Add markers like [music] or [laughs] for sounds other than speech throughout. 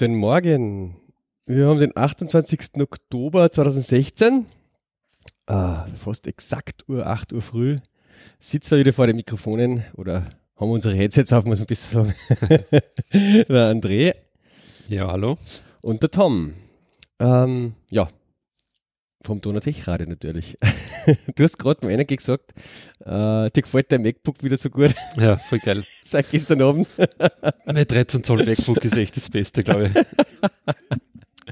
Guten Morgen. Wir haben den 28. Oktober 2016. Ah, fast exakt Uhr 8 Uhr früh. Sitzen wir wieder vor den Mikrofonen oder haben unsere Headsets auf, muss man besser sagen. [laughs] der André. Ja, hallo. Und der Tom. Ähm, ja, vom Donatech Radio natürlich. [laughs] du hast gerade mal einer gesagt, äh, dir gefällt dein MacBook wieder so gut. [laughs] Ja, voll geil. Seit gestern Abend. mein 13 Zoll MacBook ist echt das Beste, glaube ich. [laughs]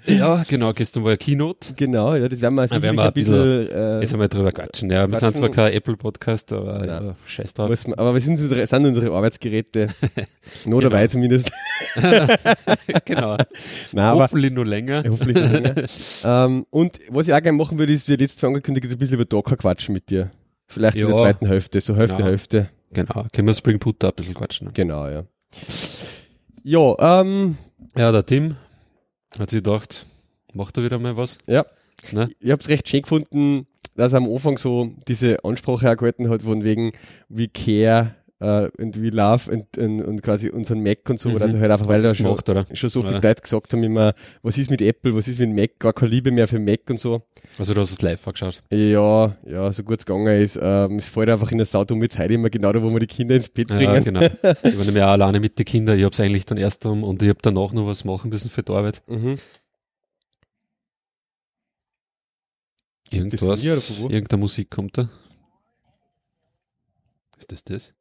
Ja, genau, gestern war ja Keynote. Genau, ja, das werden wir, ja, werden wir ein bisschen, bisschen äh, jetzt einmal drüber quatschen. Ja, wir sind zwar kein Apple-Podcast, aber ja, scheiß drauf. Man, aber wir sind unsere, sind unsere Arbeitsgeräte. [laughs] Nur genau. dabei zumindest. [laughs] genau. Nein, hoffentlich nur länger. Hoffentlich nur länger. [laughs] ähm, und was ich auch gerne machen würde, ist, wir jetzt angekündigt, ein bisschen über Docker quatschen mit dir. Vielleicht ja. in der zweiten Hälfte, so Hälfte, genau. Hälfte. Genau, können wir Spring Boot da ein bisschen quatschen. Genau, ja. Ja, ähm. Ja, der Tim hat sich gedacht, macht er wieder mal was. Ja. Ne? Ich habe es recht schön gefunden, dass er am Anfang so diese Ansprache auch gehalten hat, von wegen we care und we love und, und, und, quasi unseren Mac und so. Mhm. Also halt einfach, weil da schon, macht, schon so viele. Leute gesagt haben immer, was ist mit Apple, was ist mit Mac, gar keine Liebe mehr für Mac und so. Also du hast es live angeschaut? Ja, ja, so gut es gegangen ist. Ähm, es fällt einfach in der saudumme Zeit immer genau da, wo wir die Kinder ins Bett bringen. [laughs] Ja, genau. Ich war nämlich auch alleine mit den Kindern. Ich habe es eigentlich dann erst um und ich habe danach noch was machen müssen für die Arbeit. Mhm. Irgendwas, irgendeine Musik kommt da. Ist das das?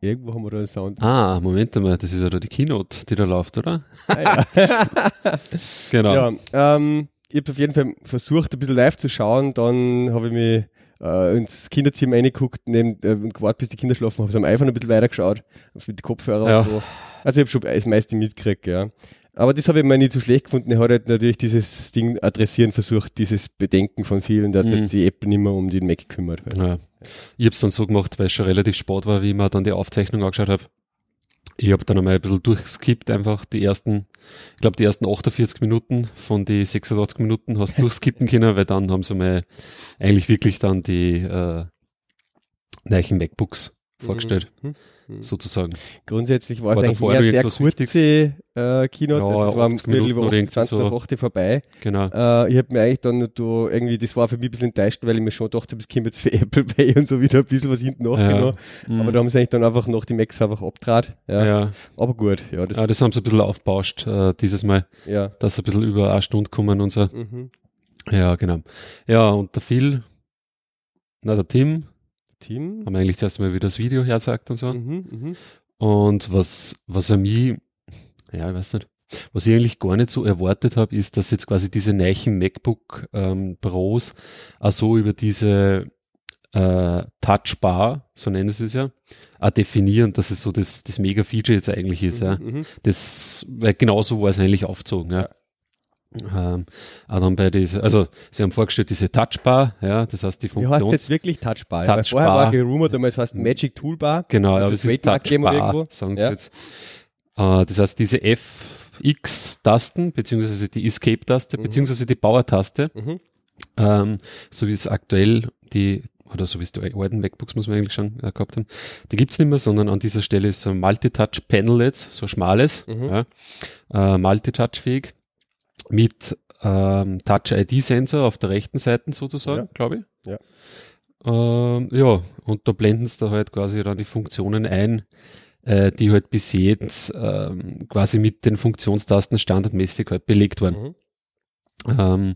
Irgendwo haben wir da einen Sound. Ah, Moment mal, das ist ja da die Keynote, die da läuft, oder? Ah, ja. [laughs] genau. Ja, ähm, ich habe auf jeden Fall versucht, ein bisschen live zu schauen. Dann habe ich mich äh, ins Kinderzimmer reingeguckt neben, äh, und gewartet, bis die Kinder schlafen. Habe am iPhone ein bisschen weiter geschaut, mit den Kopfhörern ja. und so. Also ich habe schon das meiste mitgekriegt, ja. Aber das habe ich mir nicht so schlecht gefunden. Er hat halt natürlich dieses Ding adressieren versucht, dieses Bedenken von vielen, dass mhm. sich Apple nicht mehr um den Mac kümmert. Ja. Ich habe es dann so gemacht, weil es schon relativ spät war, wie ich mir dann die Aufzeichnung angeschaut habe. Ich habe dann einmal ein bisschen durchskippt, einfach die ersten, ich glaube die ersten 48 Minuten von die 86 Minuten hast du durchskippen können, weil dann haben sie mal eigentlich wirklich dann die äh, neuen MacBooks vorgestellt. Mhm. Hm. sozusagen. Grundsätzlich war, war es eigentlich eher der kurze äh, Keynote, ja, das war um Viertel über 20 so. Woche vorbei. Genau. Äh, ich habe mir eigentlich dann da irgendwie, das war für mich ein bisschen enttäuscht, weil ich mir schon dachte, es kommt jetzt für [laughs] Apple Pay und so wieder ein bisschen was hinten nachgenommen. Ja. Aber mhm. da haben sie eigentlich dann einfach noch die Macs einfach abtrat. Ja. ja. Aber gut, ja. Das, ja, das haben sie ein bisschen aufbauscht, äh, dieses Mal. Ja. Dass sie ein bisschen über eine Stunde kommen und so. Mhm. Ja, genau. Ja, und der Phil, na, der Tim, Team. Haben eigentlich zuerst mal wieder das Video hergesagt und so. Mhm, mh. Und was, was er mir, ja, ich weiß nicht, was ich eigentlich gar nicht so erwartet habe, ist, dass jetzt quasi diese neuen MacBook ähm, Pros auch so über diese äh, Touchbar, so nennen sie es ja, auch definieren, dass es so das, das Mega-Feature jetzt eigentlich ist. Mhm, ja. Mhm. Das, weil genauso war es eigentlich aufgezogen. Ja. Ähm, auch dann bei diese, also sie haben vorgestellt diese Touchbar, ja, das heißt die Funktion. Ja, heißt jetzt wirklich Touchbar. Touchbar. vorher war gerumort, damals heißt Magic Toolbar. Genau, ja, das ist Touchbar, sagen ja. sie jetzt. Äh, das heißt diese FX-Tasten, beziehungsweise die Escape-Taste, mhm. beziehungsweise die Power-Taste, mhm. ähm, so wie es aktuell die oder so wie es die alten MacBooks muss man eigentlich schon äh, gehabt haben, die gibt's nicht mehr, sondern an dieser Stelle ist so ein Multitouch-Panel jetzt, so schmales, mhm. ja, äh, Multitouch-fähig mit ähm, Touch-ID-Sensor auf der rechten Seite sozusagen, ja. glaube ich. Ja. Ähm, ja, und da blenden sie da halt quasi dann die Funktionen ein, äh, die halt bis jetzt ähm, quasi mit den Funktionstasten standardmäßig halt belegt waren. Mhm. Ähm,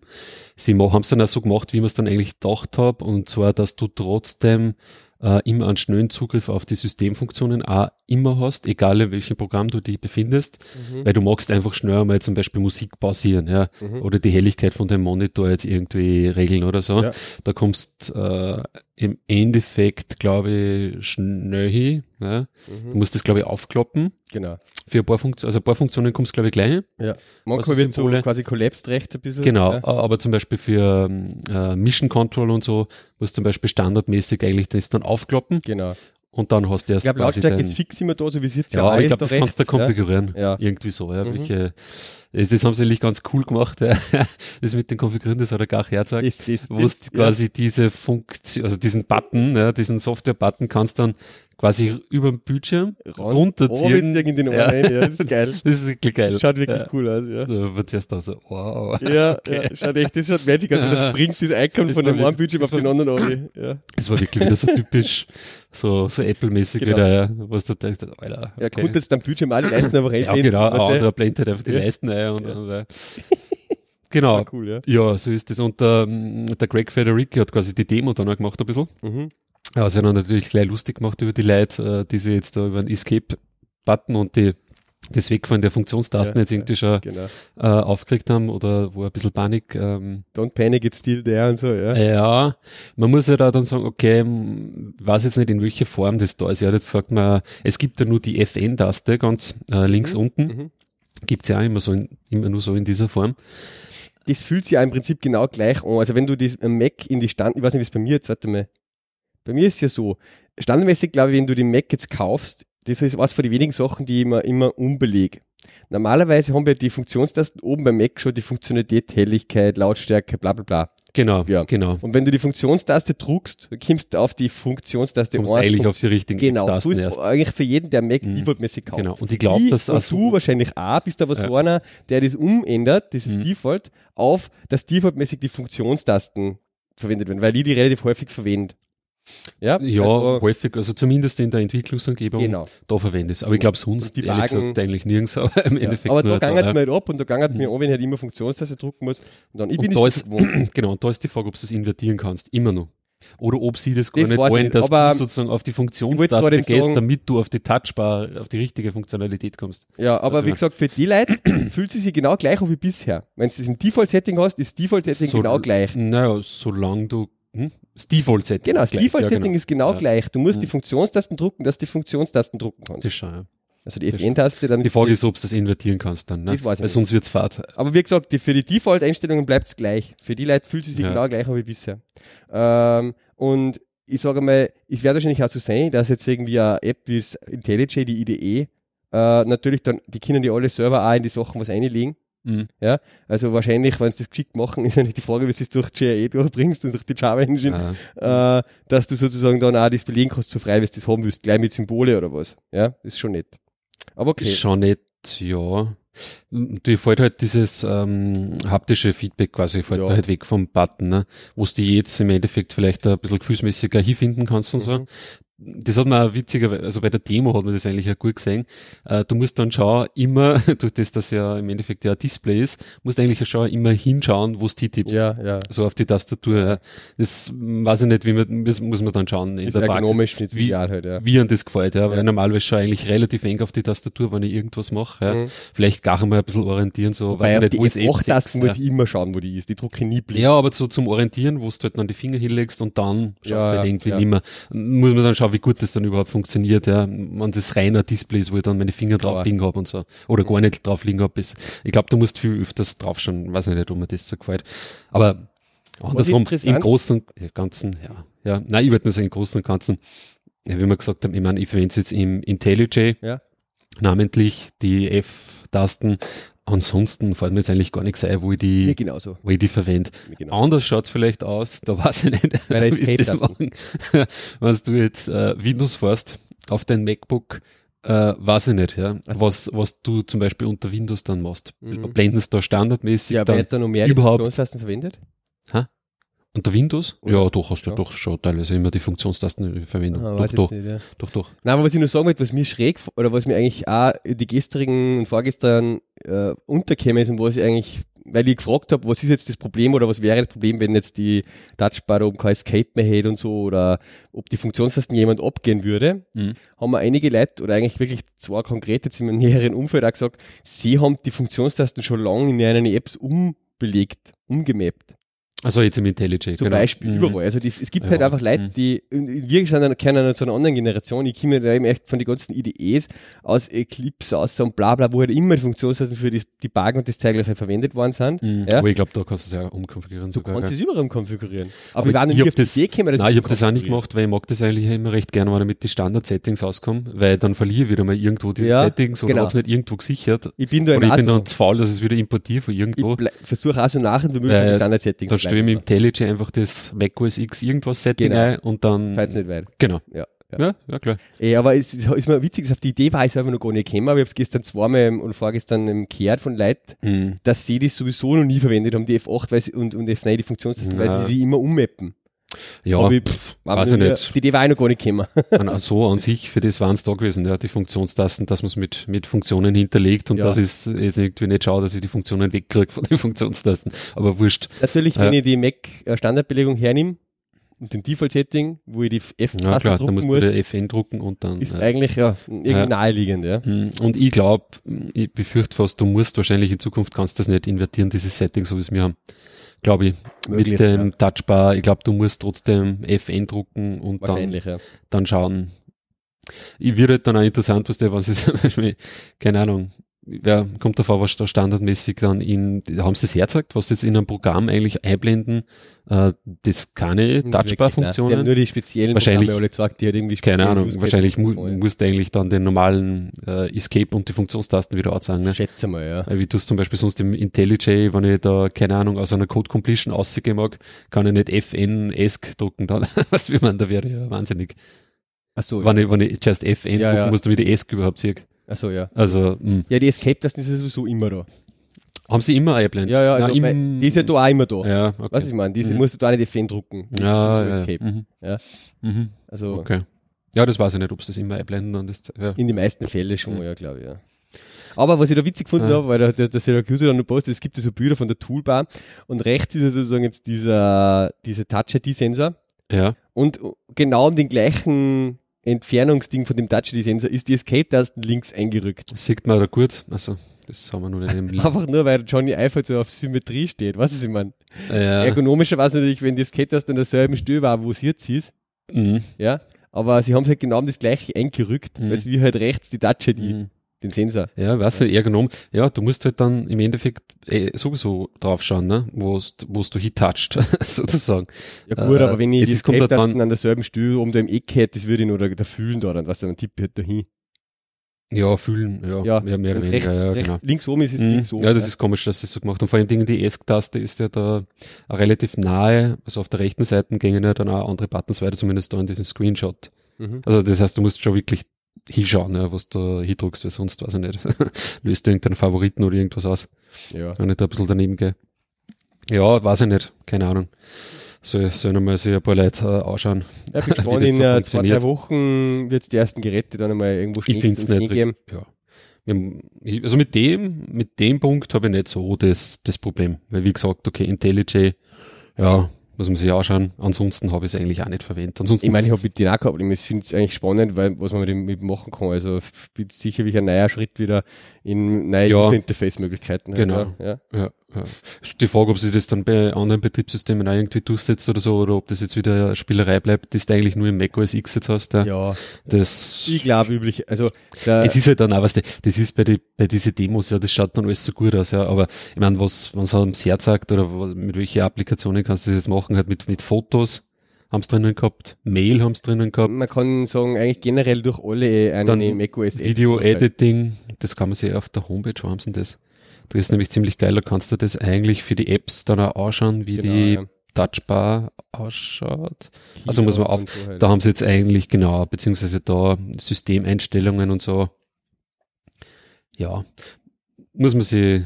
sie haben es dann auch so gemacht, wie man es dann eigentlich gedacht habe, und zwar, dass du trotzdem äh, immer einen schnellen Zugriff auf die Systemfunktionen auch immer hast, egal in welchem Programm du dich befindest, mhm. weil du magst einfach schnell mal zum Beispiel Musik pausieren, ja, mhm. oder die Helligkeit von deinem Monitor jetzt irgendwie regeln oder so. Ja. Da kommst äh, im Endeffekt, glaube ich, schnell hin. Ja. Mhm. Du musst das, glaube ich, aufkloppen. Genau. Für ein paar Funktionen, also ein paar Funktionen kommst glaube ich, gleich. Ja. Manchmal wird so quasi collapsed rechts ein bisschen. Genau, ja. aber zum Beispiel für ähm, äh, Mission Control und so, musst zum Beispiel standardmäßig eigentlich das dann aufkloppen. Genau. Und dann hast du erst Ich glaube, Lautstärke ist fix immer da, so wie es jetzt ja, ja ich glaube, das rechts, kannst du konfigurieren. Ja. Irgendwie so, ja. Mhm. Welche, das, das haben sie eigentlich ganz cool gemacht, [laughs] ja. das mit den Konfigurieren, das hat er gar herzagt, wo du quasi diese Funktion, also diesen Button, ja, diesen Software-Button kannst dann quasi über den Bildschirm runterziehen. in den ja. Rein, ja, das ist geil. [laughs] Das ist wirklich geil. Schaut wirklich ja. cool aus, ja. Da wird zuerst auch so, wow. Ja, [laughs] okay. ja, schaut echt, das schaut Magic aus, wenn das springt das Icon von dem einen Bildschirm auf den anderen an. Ja. Das war wirklich wieder so [laughs] typisch, so, so Apple-mäßig genau. wieder, ja, was du denkst, Alter. Okay. Ja, gut, jetzt dann Bildschirm alle Leisten aber rein. Ja, genau, ein anderer blendet einfach die Leisten ein und, und, und Genau. Cool, ja. ja. so ist das. Und ähm, der Greg Federici hat quasi die Demo dann auch gemacht ein bisschen. Mhm. Ja, sie haben natürlich gleich lustig gemacht über die Leute, äh, die sie jetzt da über den Escape-Button und die das Wegfallen der Funktionstasten ja, jetzt irgendwie schon genau. äh, aufgeregt haben oder wo ein bisschen Panik. Ähm, Don't panic, it's still there und so, ja. Ja, man muss ja da dann sagen, okay, weiß jetzt nicht in welcher Form das da ist. Ja, jetzt sagt man, es gibt ja nur die FN-Taste ganz äh, links mhm. unten. Mhm. Gibt's ja auch immer so in, immer nur so in dieser Form. Das fühlt sich ja im Prinzip genau gleich an. Also wenn du das Mac in die Stand, ich weiß nicht, wie es bei mir jetzt, warte mal, bei mir ist es ja so, standardmäßig glaube ich, wenn du den Mac jetzt kaufst, das ist was von den wenigen Sachen, die ich immer, immer umbelege. Normalerweise haben wir die Funktionstasten oben beim Mac schon die Funktionalität, Helligkeit, Lautstärke, bla bla bla. Genau, ja. genau. Und wenn du die Funktionstaste druckst, kommst du auf die Funktionstaste kommst eigentlich auf die richtigen genau, Tasten Genau, ist eigentlich für jeden, der Mac mhm. defaultmäßig kauft. Genau, und ich glaube, dass und du wahrscheinlich auch bist aber so einer, der das umändert, dieses mhm. Default, auf, dass defaultmäßig die Funktionstasten verwendet werden, weil die die relativ häufig verwenden. Ja, ja also, häufig, also zumindest in der Entwicklungsumgebung, genau. da verwende ich es. Aber ich glaube sonst, die ehrlich Wagen, gesagt, eigentlich nirgends, aber im ja, Endeffekt Aber da gangert es mir halt ab und da gangert es mir an, wenn ich halt immer Funktionstaste drucken muss. Und dann, ich bin und da ist, [clears throat] Genau, und da ist die Frage, ob du es invertieren kannst, immer noch. Oder ob sie das gar das nicht wollen, dass aber du sozusagen auf die Funktionstaste gehst, sagen, damit du auf die Touchbar, auf die richtige Funktionalität kommst. Ja, aber also wie gesagt, für die Leute [clears throat] fühlt sie sich genau gleich an wie bisher. Wenn du das im Default-Setting hast, ist das Default-Setting so, genau gleich. Naja, solange du hm? Das Default-Setting. Genau, das Default-Setting ja, genau. ist genau ja. gleich. Du musst ja. die Funktionstasten drucken, dass du die Funktionstasten drucken kannst. Das schon, ja. Also die FN-Taste dann. Die Frage ist, ob du das invertieren kannst dann, ne? Das weiß ich Weil sonst wird's fad. Aber wie gesagt, die, für die Default-Einstellungen bleibt es gleich. Für die Leute fühlt sie sich genau gleich wie bisher. Ähm, und ich sage mal, es wird wahrscheinlich auch so sein, dass jetzt irgendwie eine App wie IntelliJ, die IDE, äh, natürlich dann, die können die alle selber auch in die Sachen was einlegen. Mhm. Ja, also wahrscheinlich, wenn sie das geschickt machen, ist ja nicht die Frage, wie du es durch GRE durchbringst und durch die Java Engine, äh, dass du sozusagen dann auch das belegen kannst, so frei, wie du das haben willst, gleich mit Symbole oder was. Ja, ist schon nett. Aber okay. Ist schon nett, ja. Die fällt halt dieses ähm, haptische Feedback quasi fällt ja. halt weg vom Button, ne? wo du die jetzt im Endeffekt vielleicht ein bisschen gefühlsmäßiger hinfinden kannst und mhm. so das hat man witziger, also bei der Demo hat man das eigentlich auch gut gesehen. Äh, du musst dann schauen, immer, [laughs] durch das, dass ja im Endeffekt ja ein Display ist, musst eigentlich schauen, immer hinschauen, wo es die tippst. Ja, ja. So auf die Tastatur. Ja. Das weiß ich nicht, wie man, das muss man dann schauen. In ist der ergonomisch nicht wie, halt, ja. wie an das gefällt, ja. ja. Weil normalerweise schaue ich eigentlich relativ eng auf die Tastatur, wenn ich irgendwas mache. Ja. Mhm. Vielleicht gar mal ein bisschen orientieren, so. Wobei auf nicht, die F8-Tasten muss ich immer schauen, wo die ist. Die drucke nie blind. Ja, aber so zum Orientieren, wo du halt dann die Finger hinlegst und dann schaust ja, du halt irgendwie ja. nimmer. Muss man dann schauen, wie gut das dann überhaupt funktioniert, ja. Man das reiner Display ist, wo ich dann meine Finger drauf liegen habe und so. Oder gar nicht drauf liegen habe. Ich glaube, du musst viel öfters drauf schauen. Weiß nicht, ob mir das so gefällt. Aber andersrum, im Großen und Ganzen, ja. Ja, nein, ich würde nur sagen, im Großen und Ganzen, ja, wie wir gesagt haben, ich meine, ich verwende es jetzt im IntelliJ, ja. namentlich die F-Tasten Ansonsten fällt mir jetzt eigentlich gar nichts ein, wo ich die, genauso. wo ich die verwende. Genauso. Anders schaut's vielleicht aus, da weiß ich nicht, Weil [laughs] wie das machen. [laughs] Wenn du jetzt äh, Windows fährst auf dein MacBook, äh, weiß ich nicht, ja, also, was, was du zum Beispiel unter Windows dann machst. Mhm. Blenden es da standardmäßig ja, dann, dann noch mehr überhaupt verwendet? Unter Windows? Oder? Ja, doch, hast du ja. doch schon teilweise immer die Funktionstasten verwendet. Ah, doch, doch, nicht, ja. doch, doch. Nein, aber was ich nur sagen wollte, was mir schräg, oder was mir eigentlich auch die gestrigen und vorgestern äh, unterkäme ist und was ich eigentlich, weil ich gefragt habe, was ist jetzt das Problem oder was wäre das Problem, wenn jetzt die Touchbar oben kein Escape mehr hätte und so oder ob die Funktionstasten jemand abgehen würde, mhm. haben wir einige Leute oder eigentlich wirklich zwei konkret jetzt in meinem näheren Umfeld auch gesagt, sie haben die Funktionstasten schon lange in ihren Apps umbelegt, umgemappt. Also jetzt im IntelliJ, Zum genau. Beispiel mhm. überall. Also die, es gibt ja. halt einfach Leute, mhm. die, wir kennen zu einer anderen Generation, ich komme da eben echt von den ganzen IDEs aus Eclipse aus und bla bla, wo halt immer die Funktionsdaten für die, die Bagen und das Zeigliche verwendet worden sind. Mhm. Ja. Aber ich glaube, da kannst du es ja umkonfigurieren. Du kannst es überall umkonfigurieren. Aber, Aber ich war noch nie auf das, die Idee gekommen, Nein, ich habe das auch nicht gemacht, weil ich mag das eigentlich immer recht gerne, wenn ich mit den Standard-Settings auskomme, weil dann verliere ich wieder mal irgendwo diese ja, Settings oder genau. habe es nicht irgendwo gesichert. Ich bin da oder ich bin dann zu faul, dass es wieder importiere von irgendwo. Ich versuche auch so nachher wie möglich Standard-Settings zu stelle ich im IntelliJ einfach das macOS X irgendwas Setting genau. ein und dann. Falls nicht weit. Genau. Ja. Ja. ja, ja, klar. Ey, aber es ist, ist mir witzig, auf die Idee war ich selber noch gar nicht gekommen, aber ich habe es gestern zweimal und vorgestern im gehört von Leuten, mhm. dass sie das sowieso noch nie verwendet haben, die F8 weil sie, und, und F9 die Funktionstasten, weil sie die immer ummappen. Ja, aber ich, pff, weiß ich nicht. Die Idee war ich noch gar nicht gekommen. [laughs] so an sich, für das waren es da gewesen, ja, die Funktionstasten, dass man es mit, mit Funktionen hinterlegt und ja. das ist jetzt irgendwie nicht schau, dass ich die Funktionen wegkriege von den [laughs] Funktionstasten, aber wurscht. Natürlich, ja. wenn ich die Mac äh, Standardbelegung hernehme, und dem Default-Setting, wo ich die F-Taste ja, klar, drucken muss, du FN drucken und dann. Ist ja. eigentlich ja irgendwie ja. naheliegend, ja. Hm, und ich glaube, ich befürchte fast, du musst wahrscheinlich in Zukunft kannst das nicht invertieren, dieses Setting, so wie es wir haben glaube ich, Möglich, mit dem ja. Touchbar. Ich glaube, du musst trotzdem FN drucken und dann, ja. dann schauen. Ich würde halt dann auch interessant, was der, was ist, [laughs] keine Ahnung, wer kommt davor, was da standardmäßig dann in, haben sie das herzeigt, was jetzt in einem Programm eigentlich einblenden, äh, das keine Touchbar-Funktionen. Haben nur die speziellen wahrscheinlich, alle gesagt, die hat irgendwie Keine Ahnung, wahrscheinlich mu musst du eigentlich dann den normalen äh, Escape und die Funktionstasten wieder anzeigen. Ne? Schätze mal, ja. Wie du es zum Beispiel sonst im IntelliJ, wenn ich da, keine Ahnung, aus einer Code Completion aussehen mag, kann ich nicht FN ESC drucken, dann, [laughs] was wie man, da wäre ja wahnsinnig. Ach so, wenn, ja. ich, wenn ich just FN ja, drucken ja. muss, damit ich ESC überhaupt sehe. Achso, ja. Also, mh. Hm. Ja, die Escape-Tasten ist sowieso immer da. Haben sie immer eingeblendet? Ja, ja, also ja, im, die ist ja da auch immer da. Ja, okay. Was ich meine, diese mhm. musst du da nicht die Fan drucken. Ja, ja, Escape. Mhm. ja. Mhm. Also. Okay. Ja, das weiß ich nicht, ob sie das immer einblenden und das, ja. In den meisten Fällen schon, ja, glaube ich, ja. Aber was ich da witzig gefunden ja. habe, weil der, der, der Syracuse dann noch postet, es gibt ja so Bilder von der Toolbar und rechts ist ja sozusagen jetzt dieser, dieser Touch-ID-Sensor. Ja. Und genau um den gleichen Entfernungsding von dem Touch-ID-Sensor ist die Escape-Tasten links eingerückt. sieht man da gut. Also, das haben wir nur nicht im [laughs] Link. Einfach nur, weil Johnny Eiffel so auf Symmetrie steht. Was ist ich meine? Ja. Ergonomischerweise natürlich, wenn die Escape-Taste in derselben Stelle war, wo es jetzt ist. Mhm. Ja. Aber sie haben es halt genau das gleiche eingerückt, mhm. weil es wie halt rechts die Touch-ID. Mhm den Sensor. Ja, weißt du, eher genommen. Ja, du musst halt dann im Endeffekt eh, sowieso drauf schauen, ne? wo du hitoucht, [laughs] sozusagen. Ja gut, äh, aber wenn ich das kommt halt dann an derselben Stelle um dem Eck hätte, das würde ich nur da, da fühlen da, dann, was dann Tipp halt dahin. Ja, fühlen, ja, ja, mehr oder weniger, ja, rechts, genau. Links oben ist es mhm. links oben. Ja, das ja. ist komisch, dass das so gemacht Und vor allem die ESC-Taste ist ja da relativ nahe, also auf der rechten Seite gingen ja dann auch andere Buttons weiter, zumindest da in diesem Screenshot. Mhm. Also das heißt, du musst schon wirklich hinschauen, ja, was du hindruckst, weil sonst weiß ich nicht. [laughs] Löst du irgendeinen Favoriten oder irgendwas aus. Ja. Wenn ich da ein bisschen daneben gehe. Ja, weiß ich nicht. Keine Ahnung. Soll, sollen mal sich ein paar Leute äh, anschauen. Ja, bin [laughs] gespannt, in so äh, zwei, drei Wochen wird es die ersten Geräte dann einmal irgendwo stehen. Ich finde es nicht. Geben. Ja. Also mit dem, mit dem Punkt habe ich nicht so das, das Problem. Weil wie gesagt, okay, IntelliJ, ja, muss man sich anschauen. Ansonsten habe ich es eigentlich auch nicht verwendet. Ansonsten ich meine, ich habe mit den auch gehabt. Ich finde es eigentlich spannend, weil, was man mit dem mit machen kann. Also sicherlich ein neuer Schritt wieder in neue ja, Interface-Möglichkeiten. Genau. Ja. Ja. Die Frage, ob sich das dann bei anderen Betriebssystemen auch irgendwie durchsetzt oder so, oder ob das jetzt wieder eine Spielerei bleibt, das du eigentlich nur im Mac OS X jetzt hast. Da. Ja. Das, ich glaube üblich, also. Es ist halt dann auch, was das ist bei, die, bei diese Demos, ja, das schaut dann alles so gut aus, ja, aber ich meine, was, halt ums Herz sagt, oder was, mit welchen Applikationen kannst du das jetzt machen, halt mit, mit Fotos, haben es drinnen gehabt, Mail haben es drinnen gehabt. Man kann sagen, eigentlich generell durch alle einen Mac OS Video Editing, das kann man sich auf der Homepage, wo haben sie das? Das ist nämlich ziemlich geil, da kannst du das eigentlich für die Apps dann auch anschauen, wie genau, die ja. Touchbar ausschaut. Kino also muss man auf, so halt. da haben sie jetzt eigentlich genau, beziehungsweise da Systemeinstellungen und so. Ja, muss man sich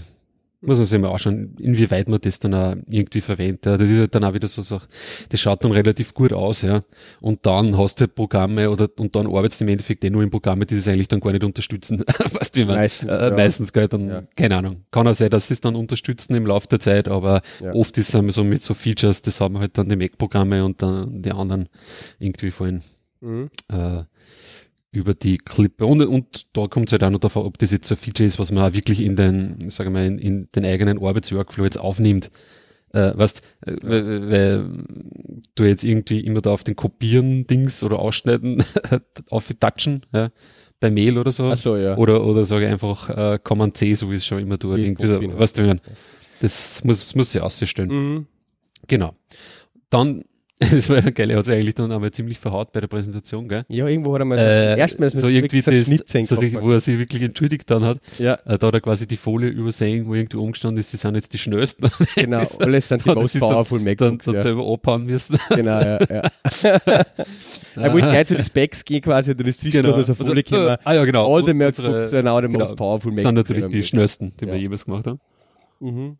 muss man sich mal anschauen, inwieweit man das dann auch irgendwie verwendet. Das ist halt dann auch wieder so Sache, das schaut dann relativ gut aus, ja. Und dann hast du halt Programme oder, und dann arbeitest du im Endeffekt eh nur in Programme, die das eigentlich dann gar nicht unterstützen. [laughs] weißt du, wie man, meistens, äh, ja. meistens gell, dann, ja. keine Ahnung. Kann auch sein, dass sie es dann unterstützen im Laufe der Zeit, aber oft ist es so mit so Features, das haben halt dann die Mac-Programme und dann die anderen irgendwie vorhin, mhm. äh, über die Klippe. Und, und da kommt es halt auch noch davon, ob das jetzt so ein Feature ist, was man auch wirklich in den, sagen wir mal, in, in den eigenen Arbeitsworkflow jetzt aufnimmt. äh, weißt, äh, weil, weil du jetzt irgendwie immer da auf den Kopieren-Dings oder Ausschneiden [laughs] auf touchen, ja, bei Mail oder so. Ach so, ja. Oder, oder sage ich einfach äh, Command C, so wie es schon immer es Irgendwie so, weißt du, wie man- das muss, das muss sich aussehen. Mhm. Genau. Dann, [laughs] das war ja geil, er hat sich eigentlich dann einmal ziemlich verhaut bei der Präsentation, gell? Ja, irgendwo hat er mal Äh, erstmal so irgendwie so das, so richtig, wo er sich wirklich entschuldigt dann hat. Ja, Äh, da hat er quasi die Folie übersehen, wo irgendwie umgestanden ist, sie sind jetzt die schnellsten. [laughs] genau. Alles sind die most dann- powerful dann, MacBooks. dann Ja. selber abhauen müssen. [laughs] Genau, ja, ja. er wollte gleich zu den Specs gehen quasi, dann ist zwischendurch noch so eine Folie Also, gekommen. äh, ah ja, genau. All the MacBooks are now the genau, most powerful MacBooks. sind natürlich die schnellsten, die wir jemals gemacht haben. Mhm.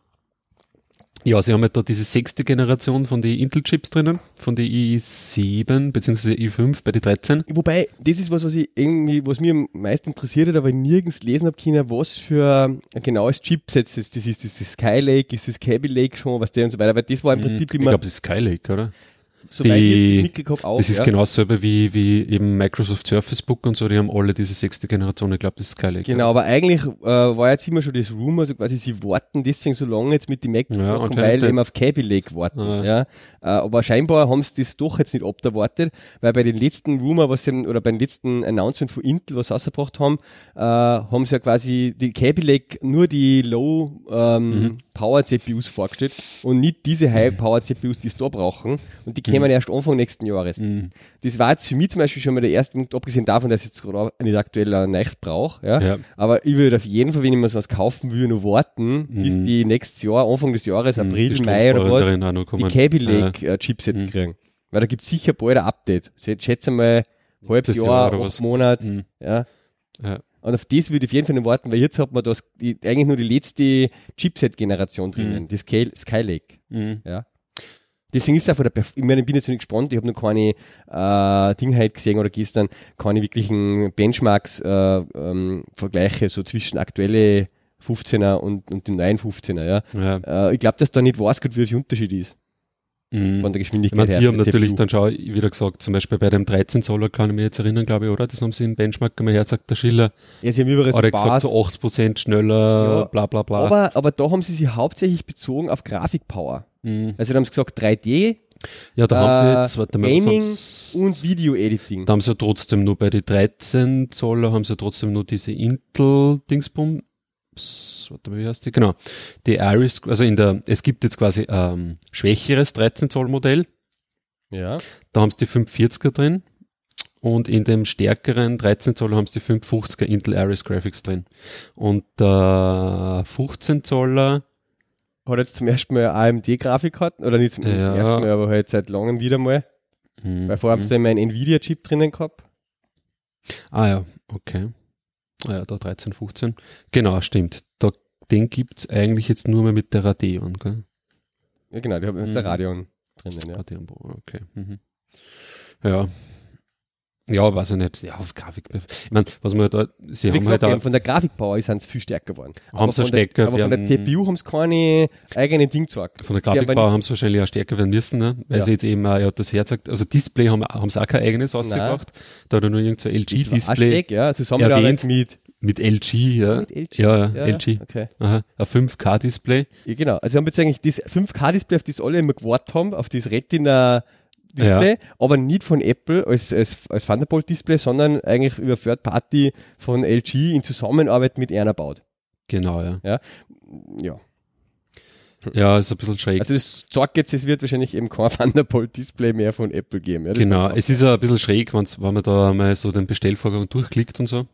Ja, sie haben halt da diese sechste Generation von den Intel-Chips drinnen, von den i7 bzw. i5 bei den 13. Wobei, das ist was, was ich irgendwie, was mir am meisten interessiert hat, aber ich nirgends lesen habe können, was für ein genaues Chipset das ist. Das ist das Skylake, ist das Kaby Lake schon, was der und so weiter. Weil das war im Prinzip Mhm. ich immer, glaube, das ist Skylake, oder? Soweit die- ich auch. das ist ja. genau dasselbe wie, wie eben Microsoft Surface Book und so, die haben alle diese sechste Generation, ich glaube, das ist Skylake. Genau, aber eigentlich äh, war jetzt immer schon das Rumor, so quasi, sie warten deswegen so lange jetzt mit den MacBooks, Ja, Sachen, weil eben auf Kaby Lake warten. Ah. Ja. Äh, aber scheinbar haben sie das doch jetzt nicht abgewartet, weil bei den letzten Rumor, was sie, oder beim letzten Announcement von Intel, was sie rausgebracht haben, äh, haben sie ja quasi die Kaby Lake nur die Low ähm, Mhm. Power CPUs vorgestellt und nicht diese High [laughs] Power CPUs, die sie da brauchen. Und die kommen erst Anfang nächsten Jahres. Mhm. Das war jetzt für mich zum Beispiel schon mal der erste Punkt, abgesehen davon, dass ich jetzt gerade nicht aktuell ein Neues brauche. Ja? Ja. Aber ich würde auf jeden Fall, wenn ich mir sowas kaufen würde, noch warten, bis Mhm. die nächstes Jahr, Anfang des Jahres, Mhm, April, Mai oder was, die Ja. Lake äh, Chipsets Mhm. kriegen. Weil da gibt es sicher bald ein Update. Jetzt schätze mal, halbes Jahr, Jahr acht. Monate. Mhm. Ja. Ja. Und auf das würde ich auf jeden Fall noch warten, weil jetzt hat man das, die, eigentlich nur die letzte Chipset-Generation drinnen, Mhm. die Sky, Skylake. Mhm. Ja. Deswegen ist es einfach der, Perf ich meine, ich bin jetzt nicht gespannt, ich habe noch keine äh, Dinge halt gesehen oder gestern, keine wirklichen Benchmarks, äh, ähm, Vergleiche so zwischen aktuelle 15er und, und dem neuen 15er, ja. Ja. Äh, ich glaube, dass da nicht weiß gut, wie viel Unterschied ist Mhm. von der Ich Geschwindigkeit meine, sie haben natürlich CPU. dann schon wieder gesagt, zum Beispiel bei dem 13 Zoller kann ich mich jetzt erinnern, glaube ich, oder? Das haben sie im Benchmark einmal hergesagt, der Schiller. ja, sie haben überall Hat er so gesagt, so 80% schneller, Ja, bla bla bla. aber, aber da haben sie sich hauptsächlich bezogen auf Grafikpower. Mhm. Also da haben sie gesagt 3D Ja, da haben sie äh, jetzt, warte mal, Gaming und Video-Editing. da haben sie ja trotzdem nur bei den 13 Zoller haben sie trotzdem nur diese Intel-Dingsbums. Warte mal, wie heißt die? Genau. Die Iris, also in der, es gibt jetzt quasi ähm, schwächeres 13 Zoll Modell. Ja. Da haben sie die 540er drin. Und in dem stärkeren 13 Zoller haben sie die 550er Intel Iris Graphics drin. Und der 15 Zoller, Hat jetzt zum ersten Mal AMD-Grafikkarten, oder nicht zum, Ja. ersten Mal, aber halt seit langem wieder mal. hm, Weil vorher haben sie immer einen Nvidia-Chip drinnen gehabt. Ah ja, okay. Ah ja, da 13, 15. Genau, stimmt. Da, den gibt's eigentlich jetzt nur mehr mit der Radeon, gell? Ja, genau, die haben jetzt Mhm. ein Radeon drinnen, ja. Radeon Pro, okay. Mhm. Ja. Ja, weiß ich nicht. Ja, auf Grafik. Ich meine, was man da, sie Wie haben gesagt, halt auch, von der Grafikpower sind sie viel stärker geworden. Haben sie von der, stärker aber von der CPU haben sie keine eigenen Ding gesagt. von der Sie haben sie wahrscheinlich auch stärker werden müssen, ne? Weil Ja. sie jetzt eben, auch, ja, das herzagt, also Display haben, haben sie auch kein eigenes rausgebracht. Da hat er nur irgendein so LG-Display ja, Zusammenarbeit mit, mit LG, ja. mit LG. Ja, ja, LG. Okay. Aha, ein 5K-Display. Ja, genau. Also sie haben jetzt eigentlich das 5K-Display, auf das alle immer gewartet haben, auf das Retina Display, aber nicht von Apple als, als, als Thunderbolt-Display, sondern eigentlich über Third Party von LG in Zusammenarbeit mit einer baut. Genau, ja. Ja. Ja, ist ein bisschen schräg. Also das sagt jetzt, es wird wahrscheinlich eben kein [laughs] Thunderbolt-Display mehr von Apple geben. Ja, Genau, es ist ja ein bisschen schräg, wenn man da mal so den Bestellvorgang durchklickt und so.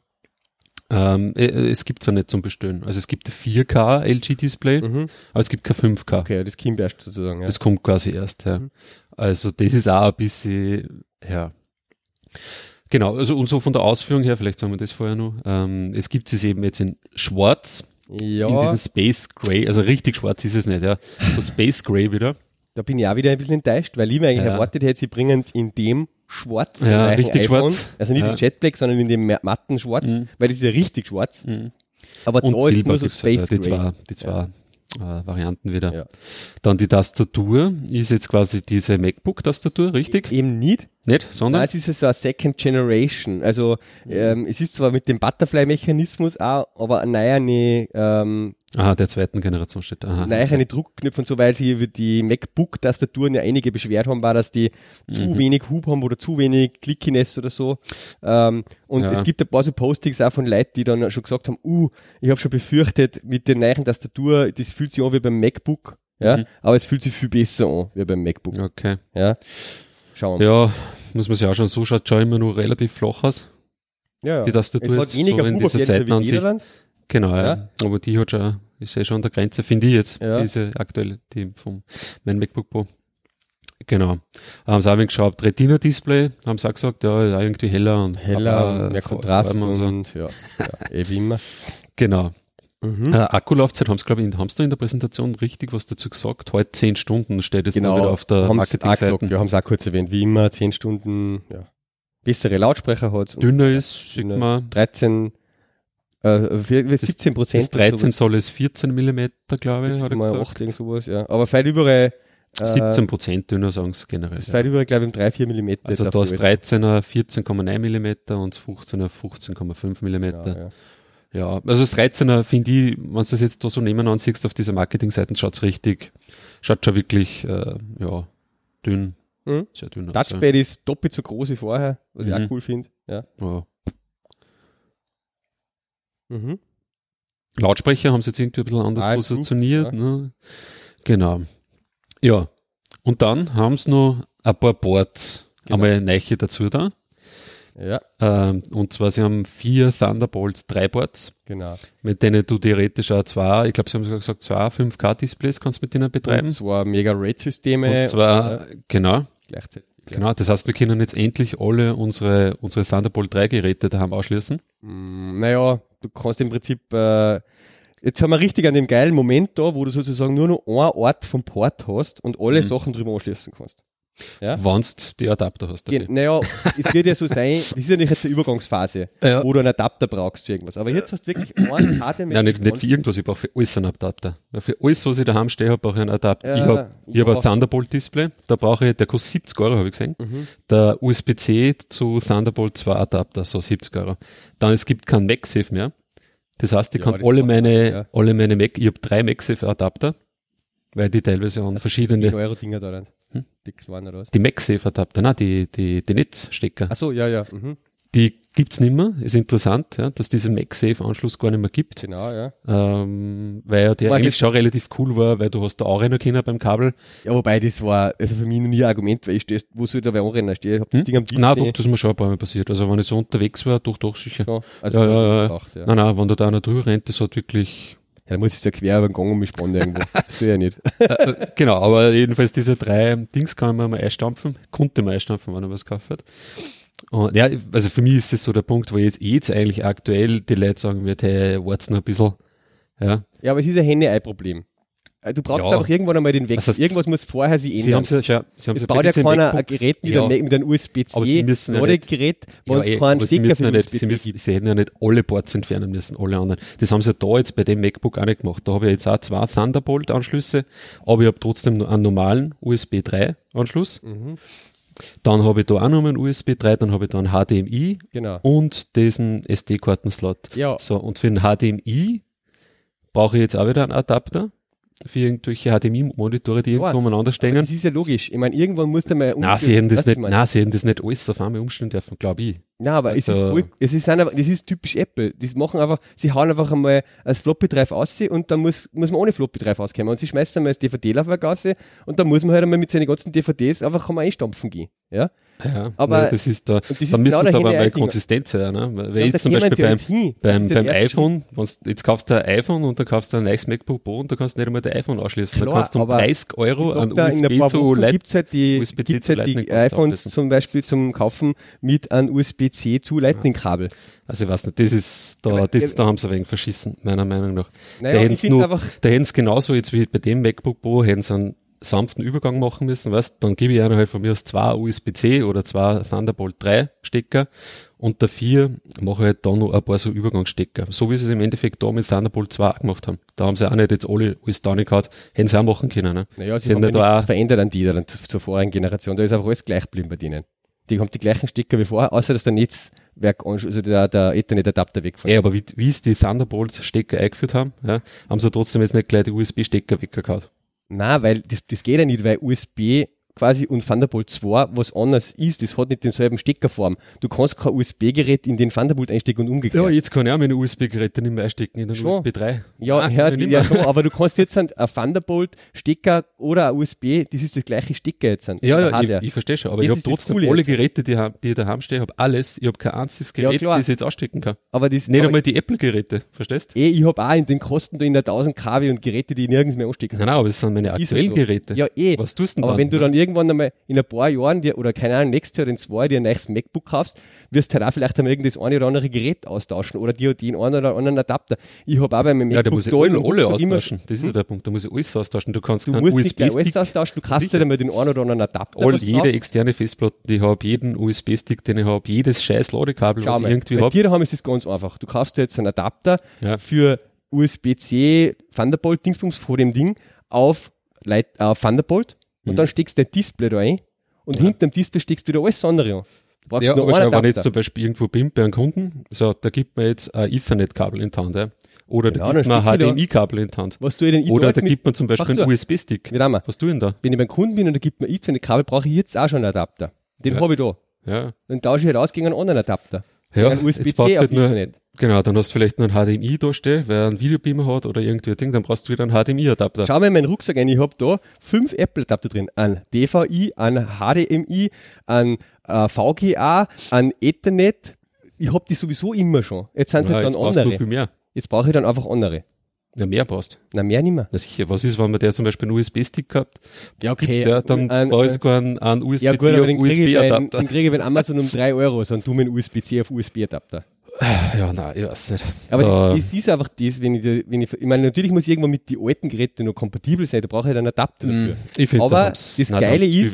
Ähm, äh, es gibt's ja nicht zum Bestellen. Also es gibt ein 4K LG-Display, Mhm. aber es gibt kein 5K. Okay, das kommt erst sozusagen. Ja. Das kommt quasi erst, ja. Mhm. Also das ist auch ein bisschen, ja. Genau, also und so von der Ausführung her, vielleicht sagen wir das vorher noch, ähm, es gibt es eben jetzt in schwarz, ja, in diesem Space Gray, also richtig schwarz ist es nicht, ja. So Space Gray wieder. da bin ich auch wieder ein bisschen enttäuscht, weil ich mir eigentlich Ja. erwartet hätte, sie bringen es in dem Schwarz, Ja, richtig schwarz. also nicht Ja. in Jet Black, sondern in dem ma- matten Schwarz, Mhm. weil das ist ja richtig schwarz. Mhm. Aber Und da ist nur so halt, Space ja, die Gray. zwei, die zwei äh, Varianten wieder. Ja. Dann die Tastatur ist jetzt quasi diese MacBook-Tastatur, richtig? Eben nicht. Nicht, sondern? Nein, es ist so eine Second Generation. Also mhm. ähm, es ist zwar mit dem Butterfly-Mechanismus auch, aber eine neue ähm, Aha, der zweiten Generation steht. Aha. Nein, eine Druckknöpfe und so, weil sie die MacBook-Tastaturen ja einige beschwert haben, war, dass die mhm. zu wenig Hub haben oder zu wenig Clickiness oder so. Ähm, und ja. es gibt ein paar so Postings auch von Leuten, die dann schon gesagt haben, uh, ich habe schon befürchtet, mit der neuen Tastatur, das fühlt sich an wie beim MacBook, ja, mhm. aber es fühlt sich viel besser an wie beim MacBook. Okay. Ja. Schauen wir mal. Ja, muss man sich auch schon so schaut, schon immer nur relativ flach aus. Ja, ja. Die Tastatur es hat weniger so in dieser Seitenansicht. Genau, ja. Aber die hat schon, ist ja schon an der Grenze, finde ich jetzt, ja. diese aktuelle, die vom mein MacBook Pro. Genau. Haben sie auch geschaut, Retina-Display, haben sie auch gesagt, ja, irgendwie heller und heller, mehr Kontrast und, so. und ja, ja, eh wie immer. [laughs] Genau. Mhm. Äh, Akkulaufzeit haben sie, glaube ich, haben sie in der Präsentation richtig was dazu gesagt? Heute 10 Stunden steht es genau, wieder auf der Marketingseite. Ja, haben sie auch kurz erwähnt, wie immer, 10 Stunden, ja. Bessere Lautsprecher hat. Dünner ist, sieht man. 13 äh, 17 Prozent. 13 Zoll ist 14 Millimeter, glaube ich, hat er gesagt. 8 irgend sowas, ja. Aber vielleicht überall. Äh, 17 Prozent dünner, sagen sie generell. Das ja. überall, glaube ich, um 3, 4 Millimeter. Also da ist 13er 14,9 Millimeter und das 15er 15,5 Millimeter. Ja, ja. Ja, also das 13er finde ich, wenn du das jetzt da so nebeneinander siehst auf dieser Marketingseite, schaut es richtig, schaut schon wirklich, äh, ja, dünn, mhm. sehr dünn aus. Touchpad ja. ist doppelt so groß wie vorher, was mhm. ich auch mhm. cool finde. Ja. Mhm. Lautsprecher haben sie jetzt irgendwie ein bisschen anders ah, positioniert. Ja. Ne? Genau. Ja. Und dann haben sie noch ein paar Boards genau. einmal Neiche dazu da. Ja. Ähm, und zwar, sie haben vier Thunderbolt 3 Boards. Genau. Mit denen du theoretisch auch zwei, ich glaube, sie haben sogar gesagt, zwei 5K-Displays kannst du mit denen betreiben. Und zwei Mega-Rate-Systeme. Und zwar, genau. Gleichzeitig. Genau, das heißt, wir können jetzt endlich alle unsere, unsere Thunderbolt 3 Geräte daheim ausschließen. Mm, naja, du kannst im Prinzip, äh, jetzt haben wir richtig an dem geilen Moment da, wo du sozusagen nur noch einen Ort vom Port hast und alle mhm. Sachen drüber anschließen kannst. Ja? Wenn du die Adapter hast. Ge naja, es wird ja so sein, [laughs] das ist ja nicht jetzt eine Übergangsphase, ja. wo du einen Adapter brauchst für irgendwas. Aber jetzt hast du wirklich einen HDMI. Nein, nicht, nicht für irgendwas, ich brauche für alles einen Adapter. Ja, für alles, was ich daheim stehe, brauche ich einen Adapter. Ja, ich habe ich hab ein Thunderbolt-Display, da brauche ich, der kostet 70 Euro, habe ich gesehen. Mhm. Der USB-C zu Thunderbolt 2 Adapter, so 70 Euro. Dann es gibt keinen MagSafe mehr. Das heißt, ich kann alle meine, alle meine Mac, ich habe drei MagSafe-Adapter, weil die teilweise an also verschiedene. 10 Euro Dinger da rein. Hm? Die kleinen oder was? Die MagSafe-Adapter, nein, die, die, die Netzstecker. Ach so, ja, ja. Mhm. Die gibt's nicht mehr. Ist interessant, ja, dass diesen MagSafe-Anschluss gar nicht mehr gibt. Genau, ja. Ähm, weil ja der war eigentlich schon relativ cool war, weil du hast da auch rennen können beim Kabel. Ja, wobei das war also für mich noch nie ein Argument, weil ich stehst, wo soll da wer anrennen? Ich hab das hm? Ding am Tisch. Nein, doch, das ist mir schon ein paar Mal passiert. Also wenn ich so unterwegs war, doch, doch sicher. So, also ja, ja, ja. Gedacht, ja. Nein, nein, wenn du da einer drüber rennt, das hat wirklich ja, dann muss ich ja quer über den Gang und mich spannen irgendwo. [laughs] Das tue ich ja nicht. Äh, äh, genau, aber jedenfalls diese drei Dings kann man mal einstampfen. Konnte man einstampfen, wenn er was gekauft hat. Und ja, also für mich ist das so der Punkt, wo jetzt jetzt eigentlich aktuell die Leute sagen wird, hey, wart's noch ein bisschen. Ja. Ja, aber es ist ein Henne-Ei-Problem. Äh, du brauchst ja. einfach irgendwann einmal den Wechsel. Also Irgendwas muss vorher sich ändern. Sie haben ja, ja, Sie haben es baut ja keiner ein Gerät mit, ja. einem, mit einem USB-C-Gerät, wo es ja, keinen Stecker für nicht, sie, müssen, sie hätten ja nicht alle Ports entfernen müssen, alle anderen. Das haben sie ja da jetzt bei dem MacBook auch nicht gemacht. Da habe ich jetzt auch zwei Thunderbolt-Anschlüsse, aber ich habe trotzdem einen normalen USB 3-Anschluss. Mhm. Dann habe ich da auch noch einen USB 3, dann habe ich da einen HDMI genau. und diesen SD-Karten-Slot. Ja. So, und für den HDMI brauche ich jetzt auch wieder einen Adapter für irgendwelche HDMI-Monitore, die irgendwo umeinander stehen. Das ist ja logisch. Ich meine, irgendwann muss der mal Nein, sie hätten das nicht, nein, sie hätten das nicht alles auf einmal umstellen dürfen, glaube ich. Ja, aber also, es, ist voll, es ist einfach, das ist typisch Apple. Die machen einfach, sie hauen einfach einmal als Floppy Drive aus und dann muss, muss man ohne Floppy Drive auskommen. Und sie schmeißen einmal das DVD-Laufwerk aus und dann muss man halt einmal mit seinen ganzen DVDs einfach einmal einstampfen gehen. Ja? Ja, aber ja, das ist da, das da müssen genau sie aber mal konsistent sein. Ne? Weil ja, jetzt zum Beispiel beim, beim, beim iPhone, jetzt kaufst du ein iPhone und dann kaufst du ein neues MacBook Pro und da kannst du nicht einmal dein iPhone ausschließen. Klar, da kannst du um 30 Euro an USB zu Light, gibt's halt die, gibt's halt die iPhones zum Beispiel zum Kaufen mit einem USB-C zu Lightning-Kabel. Also ich weiß nicht, das ist, da, das, da haben sie ein wenig verschissen, meiner Meinung nach. Naja, da hätten sie genauso jetzt wie bei dem MacBook Pro, hätten sie einen sanften Übergang machen müssen, weißt, dann gebe ich einer halt von mir aus zwei USB-C oder zwei Thunderbolt 3 Stecker und dafür mache ich halt dann noch ein paar so Übergangsstecker. So wie sie es im Endeffekt da mit Thunderbolt 2 auch gemacht haben. Da haben sie auch nicht jetzt alle alles da nicht gehabt, hätten sie auch machen können. Ne? Naja, sie, sie haben da auch verändert an die dann zur vorigen Generation. Da ist einfach alles gleich geblieben bei denen. Die haben die gleichen Stecker wie vorher, außer dass der Netzwerk, also der, der Ethernet-Adapter wegfällt. Ja, aber wie, wie sie die Thunderbolt-Stecker eingeführt haben, ja, haben sie trotzdem jetzt nicht gleich die USB-Stecker weggehauen. Nein, weil das, das geht ja nicht, weil USB quasi und Thunderbolt 2 was anderes ist. Das hat nicht denselben Steckerform. Du kannst kein USB-Gerät in den Thunderbolt einstecken und umgekehrt. Ja, jetzt kann ich auch meine USB-Geräte nicht mehr einstecken in den Schon. USB 3. Ja, Nein, ja, kann ja schon, aber du [laughs] kannst jetzt ein, Thunderbolt-Stecker oder ein USB, das ist das gleiche Stecker jetzt. Ja, der ja, ich, ich verstehe schon, aber Das ich habe trotzdem Coole alle. Geräte, die, die ich daheim stehen, habe alles. Ich habe kein einziges Ja, Gerät, klar. das ich jetzt ausstecken kann. aber das, Nicht aber einmal die Apple-Geräte, verstehst eh, ich habe auch in den Kosten da in der 1000 kW und Geräte, die ich nirgends mehr anstecken Nein, nein, aber das sind meine Das aktuellen so. Geräte. Ja, eh. Was tust du denn Aber dann? wenn du dann irgendwann einmal in ein paar Jahren dir, oder keine Ahnung, nächstes Jahr oder in zwei dir ein neues MacBook kaufst, wirst du halt auch vielleicht einmal irgendein eine oder andere Gerät austauschen oder dir den einen oder anderen Adapter. Ich habe auch bei meinem ja, da MacBook muss ich alle, alle Rucksack immer- austauschen. Das ist ja der Punkt. Da muss ich alles austauschen. Du kannst Du keinen musst nicht gleich alles austauschen, du kaufst Sicher. dir einmal den einen oder anderen Adapter. all, jede brauchst. externe Festplatte, die ich habe, jeden USB-Stick, den ich habe, jedes scheiß Ladekabel, Schau was ich mal, irgendwie bei habe. dir daheim ist das ganz einfach. Du kaufst dir jetzt einen Adapter Ja. für USB-C Thunderbolt Dingsbums vor dem Ding auf Light, äh, Thunderbolt und Mhm. dann steckst du dein Display da ein und hinter dem Display steckst du wieder alles andere an. Brauchst Ja, nur aber schau, wenn ich jetzt zum Beispiel irgendwo bin bei einem Kunden, so, da gibt mir jetzt ein Ethernet-Kabel in die Hand, ja. Oder Genau, da gibt mir ein HDMI-Kabel in die Hand. Was tue ich denn ich Oder da gibt man zum Beispiel einen. USB-Stick. Was tue ich denn da? Wenn ich beim Kunden bin und da gibt mir ich so eine Kabel, brauche ich jetzt auch schon einen Adapter. Den Ja. habe ich da. Ja. Dann tausche ich halt aus gegen einen anderen Adapter. Ja, einen USB-C auf halt Internet. Genau, dann hast du vielleicht noch ein HDMI da stehen, wer einen Videobeamer hat oder irgendwie ein Ding, dann brauchst du wieder einen HDMI-Adapter. Schau mal in meinen Rucksack ein, ich habe da fünf Apple-Adapter drin. Ein DVI, ein HDMI, ein äh, VGA, ein Ethernet. Ich habe die sowieso immer schon. Jetzt sind es Ja, halt dann du andere. viel mehr. Jetzt brauche ich dann einfach andere. Ja, mehr brauchst. Na, mehr nicht mehr. Na sicher, was ist, wenn man der zum Beispiel einen USB-Stick gehabt Ja, gibt, ja, dann Ein- brauche ich sogar einen, einen USB-C ja, gut, aber den kriege ich, bei- USB-Adapter. den kriege ich bei Amazon um 3 Euro, so einen dummen USB-C auf USB-Adapter. Ja, nein, ich weiß nicht. Aber Da- das, ist einfach das, wenn ich, wenn ich, ich meine, natürlich muss ich irgendwann mit den alten Geräten noch kompatibel sein, da brauche ich halt einen Adapter dafür. ich finde, Aber da das nein, Geile ist,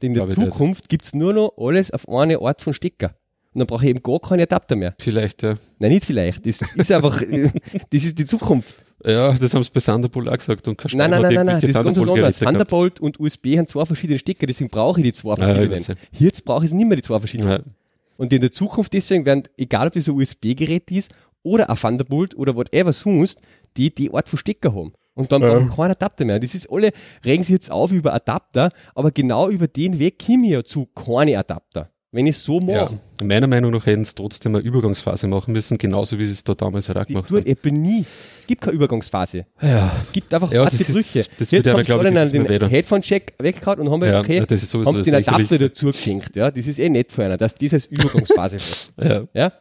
in der. Zukunft gibt es nur noch alles auf eine Art von Stecker. Und dann brauche ich eben gar keine Adapter mehr. Vielleicht, ja. Nein, nicht vielleicht. Das ist einfach, [laughs] das ist die Zukunft. Ja, das haben sie bei Thunderbolt auch gesagt. Und Nein, nein, nein, nein, nein, das ist ganz gehabt. Thunderbolt und USB haben zwei verschiedene Stecker, deswegen brauche ich die zwei Ja, verschiedenen. weiß Jetzt brauche ich nicht mehr die zwei verschiedenen. Ja. Und in der Zukunft deswegen werden, egal ob das ein USB-Gerät ist oder ein Thunderbolt oder whatever sonst, die die Art von Stecker haben. Und dann Ja. brauche ich keinen Adapter mehr. Das ist alle, regen sich jetzt auf über Adapter, aber genau über den Weg ich ja zu keine Adapter. Wenn ich es so Ja. mache, Meiner Meinung nach hätten sie trotzdem eine Übergangsphase machen müssen, genauso wie sie es da damals halt auch gemacht tut haben. Apple nie. Es gibt keine Übergangsphase. Ja, Es gibt einfach Ja, harte das ist- Brüche. das Jetzt wird einer, haben sie glaub ich, das ist den. Headphone-Check weggehauen und haben ja, okay, ja, das ist sowieso haben den Adapter dazu geschenkt. Ja, das ist eh nett für einer, dass dieses Übergangsphase [laughs] hat. Ja. Ja?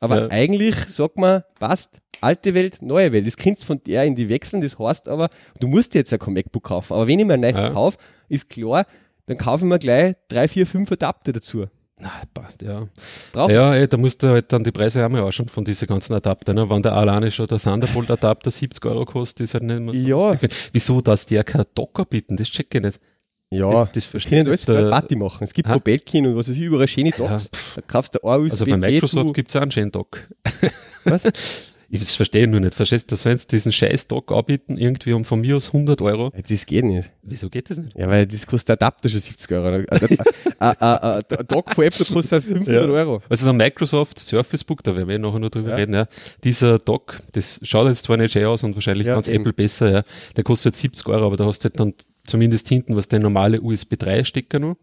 Aber Ja. eigentlich sagt man, passt, alte Welt, neue Welt. Das kannst von der in die wechseln, das heißt aber, du musst jetzt ja kein MacBook kaufen. Aber wenn ich mir ein neues Ja. kaufe, ist klar, dann kaufe ich mir gleich drei, vier, fünf Adapter dazu. Ja. Brauch Ja, ey, da musst du halt dann die Preise einmal ausschauen von diesen ganzen Adaptern. Ne? Wenn der alleine schon der Thunderbolt-Adapter [laughs] 70 Euro kostet, ist halt nicht mehr so Ja. Wieso, dass die ja kein Docker bieten? Das check ich nicht. Ja, Das- das können ich alles nicht, für äh, Party machen. Es gibt ha? Mobelkin und was weiß ich, überall schöne Docs. Da kaufst du ein USB Also bei Microsoft gibt es auch einen schönen Dock. Was? [laughs] Ich verstehe nur nicht. Verstehst du, sollen sie diesen scheiß Dock anbieten, irgendwie um von mir aus 100 Euro. Das geht nicht. Wieso geht das nicht? Ja, weil das kostet der Adapter schon 70 Euro. Ein ein- ein- ein Dock von Apple kostet 500 [laughs] Euro. Also der Microsoft Surface Book, da werden wir nachher noch drüber Ja. reden, ja. Dieser Dock, das schaut jetzt zwar nicht schön aus und wahrscheinlich Ja, ganz eben. Apple besser, ja. Der kostet 70 Euro, aber da hast du halt dann zumindest hinten was der normale USB 3 Stecker noch.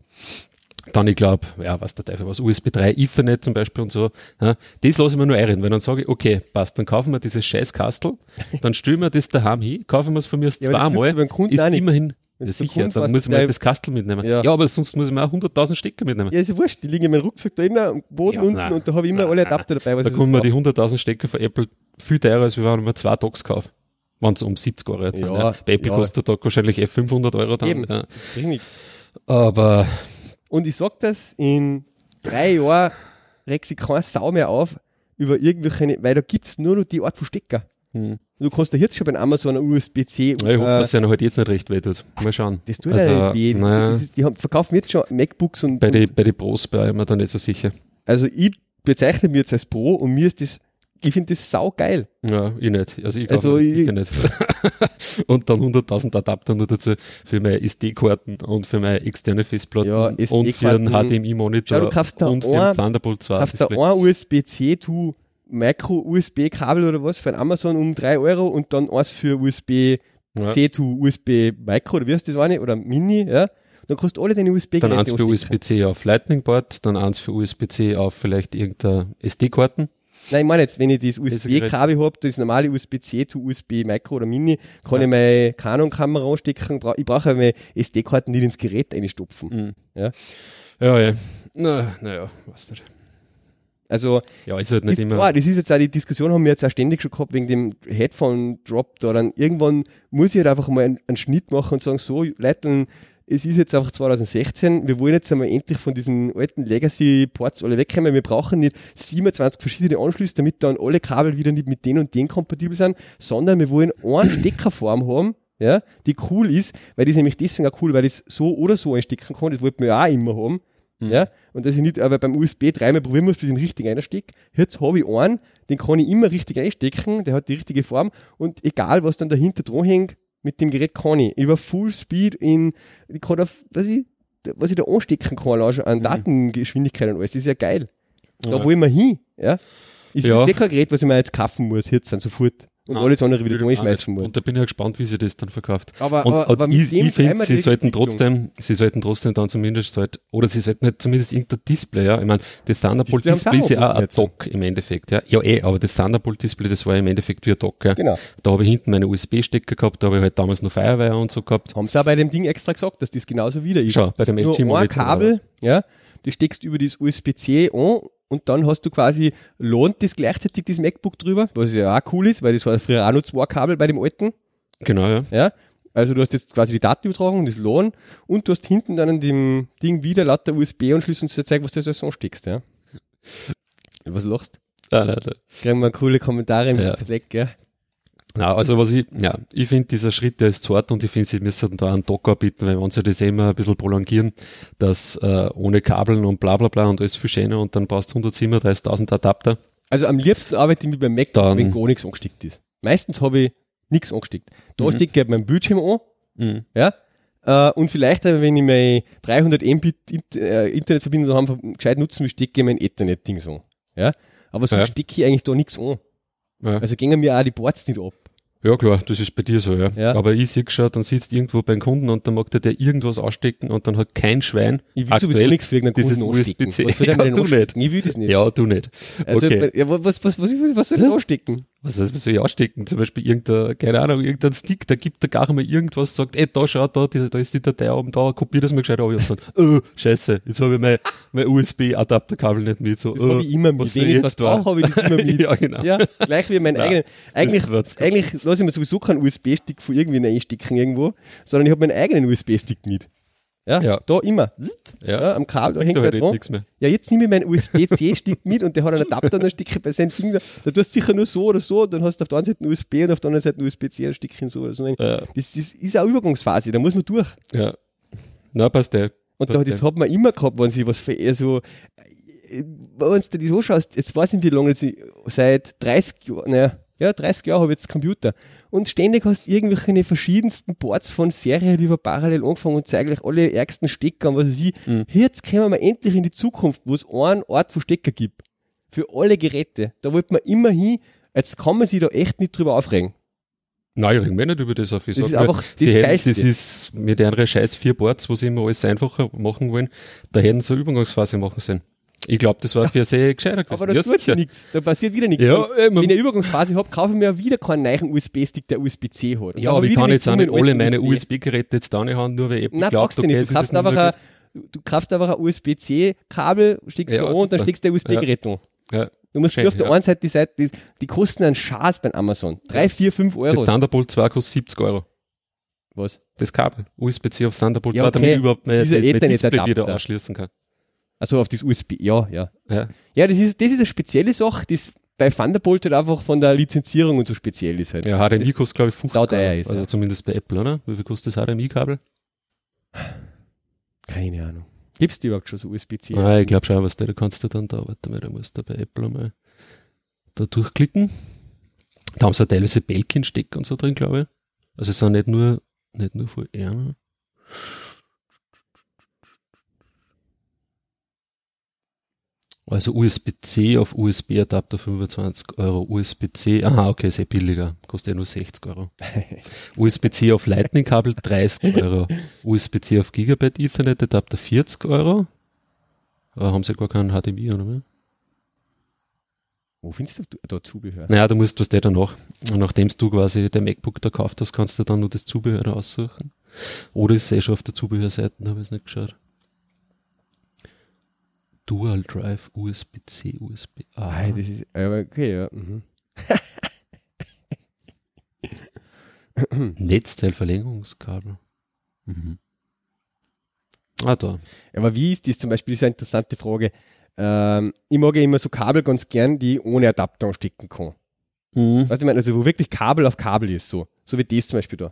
Dann, ich glaube, ja, was der Teufel was, USB 3 Ethernet zum Beispiel und so. Ja, das lasse ich mir nur einreden, weil dann sage ich, okay, passt, dann kaufen wir dieses scheiß Kastel, dann stellen wir das daheim hin, kaufen wir es von mir Ja, zweimal, ist immerhin, ja, sicher, dann muss man der- halt das Kastel mitnehmen. Ja. Ja. aber sonst muss man auch 100.000 Stecker mitnehmen. Ja, ist ja wurscht. Die liegen in meinem Rucksack da innen, am Boden Ja, unten nein. und da habe ich immer alle Adapter dabei. Was Da ich kommen wir so die 100.000 Stecker von Apple viel teurer, als wenn man zwei Docs kauft. Wenn es um 70 Euro jetzt sind. Ja, Ja. Bei Apple kostet der Dock wahrscheinlich eh 500 Euro dann. Eben. Aber Und ich sag das, in drei Jahren regt sich keine Sau mehr auf über irgendwelche, weil da gibt's nur noch die Art von Stecker. hm. Du kannst da jetzt schon bei Amazon ein USB-C. ja, ich hoffe, äh, dass es ihnen halt jetzt nicht recht weh tut. Mal schauen. das tut Also, ja nicht weh. naja. Die haben, verkaufen jetzt schon MacBooks und, Bei den bei die Pros bin ich mir da nicht so sicher. also ich bezeichne mich jetzt als Pro und mir ist das ich finde das sau geil. Ja, ich nicht. Also ich Also ich- sicher nicht. [laughs] und dann 100.000 Adapter nur dazu für meine SD-Karten und für meine externe Festplatten Ja, und für einen. HDMI-Monitor du und für ein- einen Thunderbolt 2 Kaufst da ein USB-C to Micro-USB-Kabel oder was für ein Amazon um 3 Euro und dann eins für USB-C Ja. to USB-Micro oder wie heißt das eine? Oder Mini, ja. Dann du alle deine Dann USB-Geräte eins für. USB-C auf Lightning Board, dann eins für USB-C auf vielleicht irgendeine SD-Karten. Nein, ich meine jetzt, wenn ich das. USB-Kabel habe, das normale USB-C to USB Micro oder Mini, kann Ja. ich meine Canon-Kamera anstecken. Ich brauche meine SD-Karten nicht ins Gerät einstopfen. Mhm. Ja. Ja, ja. Na, naja, weiß nicht. Also, Ja, ist halt nicht ist immer. klar, das ist jetzt auch die Diskussion, haben wir jetzt auch ständig schon gehabt wegen dem Headphone-Drop da. Dann irgendwann muss ich halt einfach mal einen, einen Schnitt machen und sagen, so, Leute, es ist jetzt einfach 2016, wir wollen jetzt einmal endlich von diesen alten Legacy-Ports alle wegkommen. Wir brauchen nicht 27 verschiedene Anschlüsse, damit dann alle Kabel wieder nicht mit den und den kompatibel sind, sondern wir wollen eine Steckerform haben, ja, die cool ist, weil die ist nämlich deswegen auch cool, weil ich es so oder so einstecken kann, das wollten wir ja auch immer haben. Mhm. Ja, und dass ich nicht aber beim USB dreimal probieren muss, bis ich ihn richtig einstecke. Jetzt habe ich einen, den kann ich immer richtig einstecken, der hat die richtige Form und egal was dann dahinter dran hängt, mit dem Gerät kann ich über Full Speed in, ich kann auf, was ich, was ich da anstecken kann, schon an Mhm. Datengeschwindigkeit und alles, das ist ja geil. Da Ja. wollen wir hin, ja. Ist Ja. kein Gerät, was ich mir jetzt kaufen muss, jetzt dann sofort. Und Nein, alles andere wieder nicht. muss. Und da bin ich ja gespannt, wie sie das dann verkauft. Aber, Und, aber, aber ich, ich finde, sie sollten trotzdem, sie sollten trotzdem dann zumindest halt, oder sie sollten halt zumindest irgendein Display, ja. Ich meine, das Thunderbolt sie Display ist ja auch ein. Dock im Endeffekt, ja. Ja, eh, aber das Thunderbolt Display, das war ja im Endeffekt wie ein Dock, ja. Genau. Da habe ich hinten meine USB-Stecker gehabt, da habe ich halt damals noch Firewire und so gehabt. Haben sie auch bei dem Ding extra gesagt, dass das genauso wieder ist. Schau, bei dem nur LG ein Monitor. Kabel, ja, das steckst über das USB-C an und dann hast du quasi, lohnt das gleichzeitig das MacBook drüber, was ja auch cool ist, weil das war früher auch nur zwei Kabel bei dem alten, Genau, ja. ja. Also du hast jetzt quasi die Datenübertragung, das LAN und du hast hinten dann an dem Ding wieder lauter USB-Anschlüsse und so zeigt, was du da so ansteckst, ja. [laughs] Was lachst? Nein, nein, nein. Kriegen wir coole Kommentare im Ja. Verdeck, ja. Na, also was ich, ja, ich finde dieser Schritt, der ist zu hart und ich finde, sie müssen da einen Docker bieten, weil wenn sie das immer ein bisschen prolongieren, dass äh, ohne Kabeln und bla bla bla und alles viel schöner und dann brauchst du 137.000 Adapter. Also am liebsten arbeite ich mit meinem Mac, Dann- wenn gar nichts angesteckt ist. Meistens habe ich nichts angesteckt. Da Mhm. stecke ich halt meinen Bildschirm an, Mhm. ja, äh, und vielleicht, wenn ich meine 300 Mbit äh, Internetverbindung habe, gescheit nutzen will, stecke ich mein Ethernet-Ding so, ja. Aber so Ja. stecke ich eigentlich da nichts an. Ja. Also gehen mir auch die Boards nicht ab. Ja klar, das ist bei dir so, ja. Ja. Aber ich sehe schon, dann sitzt irgendwo beim Kunden und dann mag der, der irgendwas ausstecken und dann hat kein Schwein Ich will sowieso aktuell nichts für irgendeinen dieses Kunden anstecken. USB-C. Was soll [laughs] Ja, du anstecken? Ich will das nicht. Ja, du nicht. Also, okay. ja, was, was, was, was, soll ich denn anstecken? Was heißt, was soll ich ausstecken? Zum Beispiel irgendein, keine Ahnung, irgendein Stick, da gibt der gar nicht mehr irgendwas, sagt, ey, da schau, da, die, da ist die Datei oben da, kopier das mal gescheit auf und dann, [laughs] äh, scheiße, jetzt habe ich mein, mein USB-Adapterkabel nicht mit, so, Das habe äh, ich immer mit. Wenn ich was brauche, habe ich das immer [laughs] mit. ja, genau. Ja, gleich wie mein Nein, eigenen. Eigentlich, eigentlich lasse ich mir sowieso keinen USB-Stick von irgendwie einstecken irgendwo, sondern ich habe meinen eigenen USB-Stick mit. Ja, Ja. da immer. Ja. Ja, am Kabel, da hängt da halt dran. nichts mehr. Ja, jetzt nehme ich meinen [laughs] USB-C-Stick mit und der hat einen Adapter und dann stecke ich bei seinem Ding da. Da tust du sicher nur so oder so, dann hast du auf der einen Seite einen USB und auf der anderen Seite einen USB-C, ein Stückchen so oder so. Ja, Das, das ist eine Übergangsphase, da muss man durch. ja. Na, passt der. Und da, das hat man immer gehabt, wenn sie was für, also, wenn du dir so schaust, jetzt weiß ich nicht, wie lange, jetzt, seit 30 Jahren, naja, ja, 30 Jahre habe ich jetzt Computer. Und ständig hast du irgendwelche verschiedensten Boards von Serie lieber parallel angefangen und zeige gleich alle ärgsten Stecker und was weiß ich. Mhm. Jetzt kommen wir endlich in die Zukunft, wo es einen Ort von Stecker gibt. Für alle Geräte. Da wollte man immer hin. Jetzt kann man sich da echt nicht drüber aufregen. Nein, ich rede mir nicht über das auf. Ich Das ist nur, einfach sie das hätten, Geilste. das ist mit ihren scheiß vier Boards, wo sie immer alles einfacher machen wollen, da hätten sie eine Übergangsphase machen sollen. Ich glaube, das war für sehr gescheiter gewesen. Aber da ja, tut nichts. Da passiert wieder nichts. Ja, Wenn ich eine Übergangsphase habe, kaufe ich mir wieder keinen neuen USB-Stick, der USB-C hat. Und Ja, aber ich kann jetzt auch nicht alle meine USB. USB-Geräte jetzt da nicht haben, nur weil Apple Nein, glaubt, okay, nicht. Du kaufst einfach ein, du kaufst einfach ein USB-C-Kabel, steckst Ja, du an und dann steckst du ein USB-Gerät an. gut. ja. Du musst Schön, auf der ja. einen Seite die Seite, die, die kosten einen Schaß bei Amazon. Drei, vier, fünf Der Euro. Thunderbolt 2 kostet 70 Euro. Was? Das Kabel. USB-C auf Thunderbolt Ja, 2, damit okay. ich überhaupt mein, mein, mein Display wieder anschließen kann. Also auf das USB, ja, ja. Ja. Ja, das ist, das ist eine spezielle Sache, das bei Thunderbolt halt einfach von der Lizenzierung und so speziell ist halt. Ja, HDMI kostet, glaube ich, 50 Sauteuer Euro. ist, Also ja. zumindest bei Apple, oder? Wie viel kostet das HDMI-Kabel? Keine Ahnung. Gibt's die überhaupt schon so USB-C? Ah, ich glaube schon, was der, da kannst du dann da, warte mal, da musst du bei Apple mal da durchklicken. Da haben sie teilweise Belkin-Stecker und so drin, glaube ich. Also es sind nicht nur, nicht nur VR. Also USB-C auf USB-Adapter 25 Euro. USB-C, aha, okay, sehr billiger. Kostet ja nur 60 Euro. [laughs] USB-C auf Lightning-Kabel 30 Euro. USB-C auf Gigabyte Ethernet-Adapter 40 Euro. Aber haben sie gar keinen HDMI, oder? Mehr? Wo findest du da Zubehör? Naja, du musst was der danach. Nachdem du quasi der MacBook da gekauft hast, kannst du dann nur das Zubehör aussuchen. Oder ist es eh schon auf der Zubehörseite, habe ich es nicht geschaut. Dual Drive USB-C, USB-A. Ah, das ist, okay, ja. Mhm. [laughs] Netzteilverlängerungskabel. Mhm. Ah, da. Aber wie ist das zum Beispiel, das ist eine interessante Frage. Ähm, ich mag ja immer so Kabel ganz gern, die ich ohne Adapter anstecken kann. Mhm. Weißt du, ich meine, also wo wirklich Kabel auf Kabel ist, so. So wie das zum Beispiel da.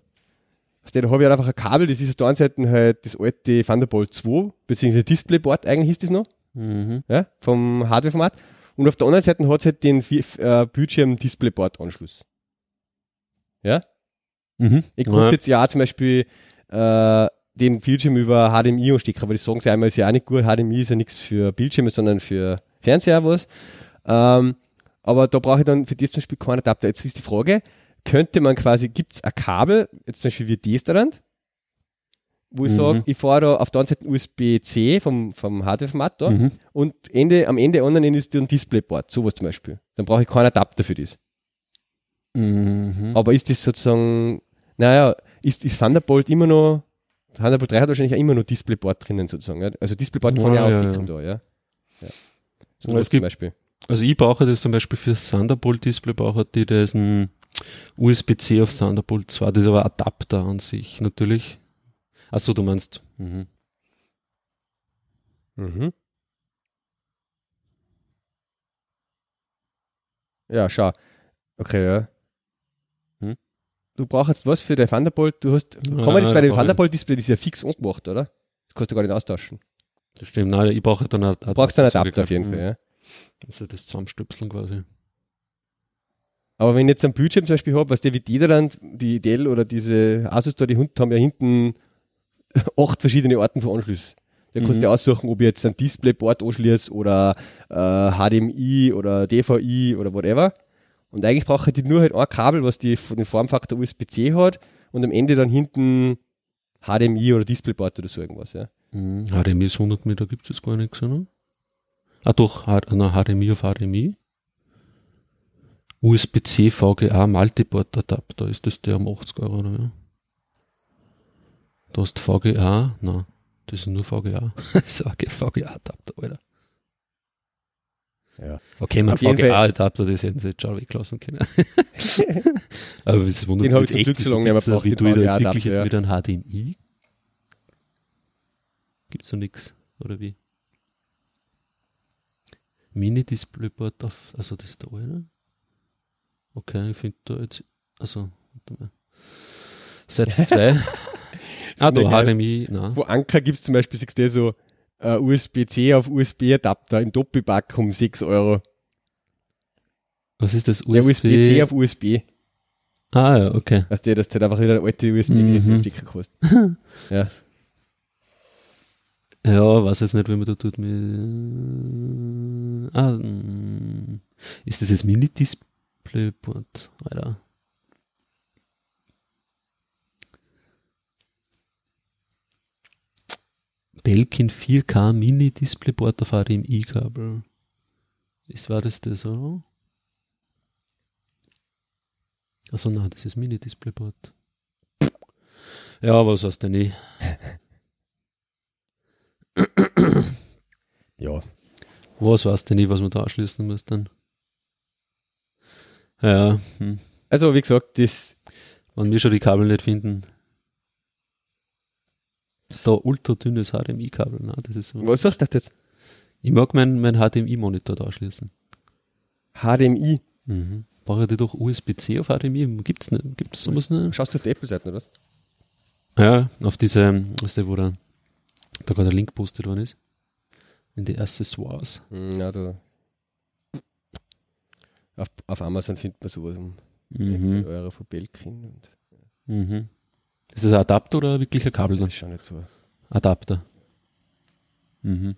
Also, da habe ich halt einfach ein Kabel, das ist auf der einen Seite halt das alte Thunderbolt 2, beziehungsweise Displayboard, eigentlich ist das noch mhm. ja, vom Hardware-Format. Und auf der anderen Seite hat es halt den äh, Bildschirm-Displayboard-Anschluss. Ja? Mhm. Ich konnte ja. jetzt ja zum Beispiel äh, den Bildschirm über HDMI anstecken, aber das sagen sie einmal, ist ja auch nicht gut. HDMI ist ja nichts für Bildschirme, sondern für Fernseher was. Ähm, aber da brauche ich dann für das zum Beispiel keinen Adapter. Jetzt ist die Frage, könnte man quasi, gibt es ein Kabel, jetzt zum Beispiel wie das daran, wo ich mhm. sage, ich fahre da auf der anderen Seite USB-C vom, vom Hardware-Format da mhm. und Ende, am Ende anderen Ende ist ein Displayboard, sowas zum Beispiel. Dann brauche ich keinen Adapter für das. Mhm. Aber ist das sozusagen, naja, ist, ist Thunderbolt immer noch, Thunderbolt 3 hat wahrscheinlich auch immer noch Displayboard drinnen sozusagen. Ja? Also Displayboard kann ja, ja auch ja, da, ja. ja. So es gibt, Beispiel. Also ich brauche das zum Beispiel für Thunderbolt Display, brauche die, da ist ein USB-C auf Thunderbolt 2, das ist aber Adapter an sich natürlich. Achso, du meinst. Mhm. Mhm. Ja, schau. Okay, ja. Hm? Du brauchst jetzt was für dein Thunderbolt. Du hast, kann man das bei dem Thunderbolt-Display, das ist ja fix angemacht, oder? Das kannst du gar nicht austauschen. Das stimmt, nein, ich brauche dann einen Du brauchst einen Adapter auf jeden Fall, ja. Also das Zusammenstöpseln quasi. Aber wenn ich jetzt einen Bildschirm zum Beispiel habe, was der wie die dann, die Dell oder diese Asus da, die Hund haben ja hinten [laughs] acht verschiedene Arten von Anschluss. Da kannst du mhm. aussuchen, ob ich jetzt ein Displayboard anschließe oder äh, HDMI oder DVI oder whatever. Und eigentlich brauche ich nur halt ein Kabel, was die, den Formfaktor USB-C hat und am Ende dann hinten HDMI oder Displayboard oder so irgendwas. Ja. Mhm. HDMI ist 100 Meter, gibt es gar nichts, oder? Ah doch, HDMI auf HDMI. USB-C VGA Multiport Adapter, ist das der um 80 Euro, oder? Du hast VGA, nein, das ist nur VGA. Sage VGA-Adapter, Alter. Ja. Okay, mein VGA-Adapter, das hätten sie jetzt schon weglassen können. [laughs] Aber es wundert mich echt, Glück so lange nicht mehr wie du jetzt wirklich jetzt wieder ein HDMI? Gibt's noch nichts, oder wie? Mini-Displayboard auf, also das ist da, oder? Okay, ich finde da jetzt, also, warte mal. Seite [laughs] 2. Ah, da HDMI, nein. Wo Anker gibt es zum Beispiel, siehst du so uh, USB-C auf USB-Adapter im Doppelpack um 6 Euro. Was ist das? USB? Ja, USB-C auf USB. Ah, ja, okay. Weißt du, dass der einfach wieder eine alte USB-Stecker mhm. kostet. [laughs] ja. Ja, weiß jetzt nicht, wie man da tut. Mit, ah, ist das jetzt Mini-Displayboard? Alter. Belkin 4K Mini Displayboard auf HDMI-Kabel. Ist, war das das, oder? Also nein, das ist Mini Displayboard. Ja, was hast du nicht? ja. Was weißt du nicht, was man da anschließen muss dann? Ja. Hm. Also, wie gesagt, das. Wenn wir schon die Kabel nicht finden, da ultra dünnes HDMI-Kabel. Ne? Das ist so. Was sagst du jetzt? Ich mag meinen mein HDMI-Monitor da anschließen. HDMI? Mhm. Brauche ich doch USB-C auf HDMI? Gibt's nicht? Gibt's sowas nicht? Schaust du auf die Apple-Seite, oder was? Ja, auf diese, weißt du, wo da, da gerade der Link postet worden ist. In die Accessoires. Hm, ja, da. Auf, auf Amazon findet man sowas um mhm. Euro von Belkin. Und, ja. mhm. Ist das ein Adapter oder wirklich ein Kabel? Das ist schon nicht so. Adapter. Mhm.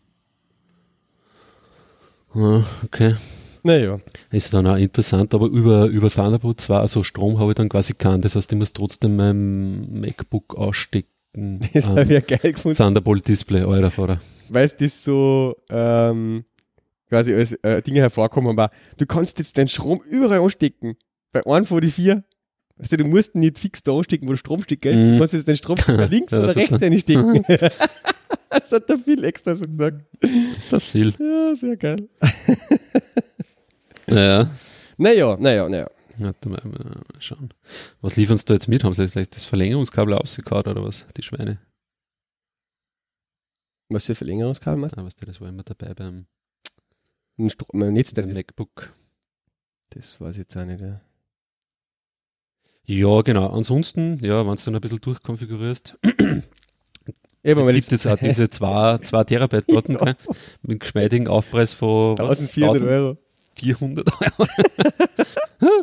Ah, okay. Naja. Ist dann auch interessant, aber über, über Thunderbolt 2, also Strom habe ich dann quasi keinen. Das heißt, ich muss trotzdem mein MacBook ausstecken. [laughs] Das habe ich ja geil gefunden. Thunderbolt Display, eurer Vater. Weil das so ähm, quasi als äh, Dinge hervorkommen war. Du kannst jetzt deinen Strom überall anstecken. Bei einem von die vier. Also du musst nicht fix da anstecken, wo der Strom steht, gell? Mm. Du kannst jetzt den Strom links [laughs] ja, oder rechts einstecken. [laughs] das hat er viel extra so gesagt. Das ist viel. Ja, sehr geil. naja. Naja, naja, naja. Warte mal, mal schauen. Was liefern sie da jetzt mit? Haben sie vielleicht das Verlängerungskabel ausgekaut oder was? Die Schweine. Was für Verlängerungskabel meinst du? Ah, was das war immer dabei beim, beim Netz beim MacBook. Das weiß ich jetzt auch nicht, ja. Ja, genau. Ansonsten, ja, wenn du dann ein bisschen durchkonfigurierst. [clears throat] Eben, es gibt jetzt auch [laughs] diese 2 Terabyte Platten ja. mit geschmeidigen Aufpreis von 1400 Euro. 400 Euro. [laughs]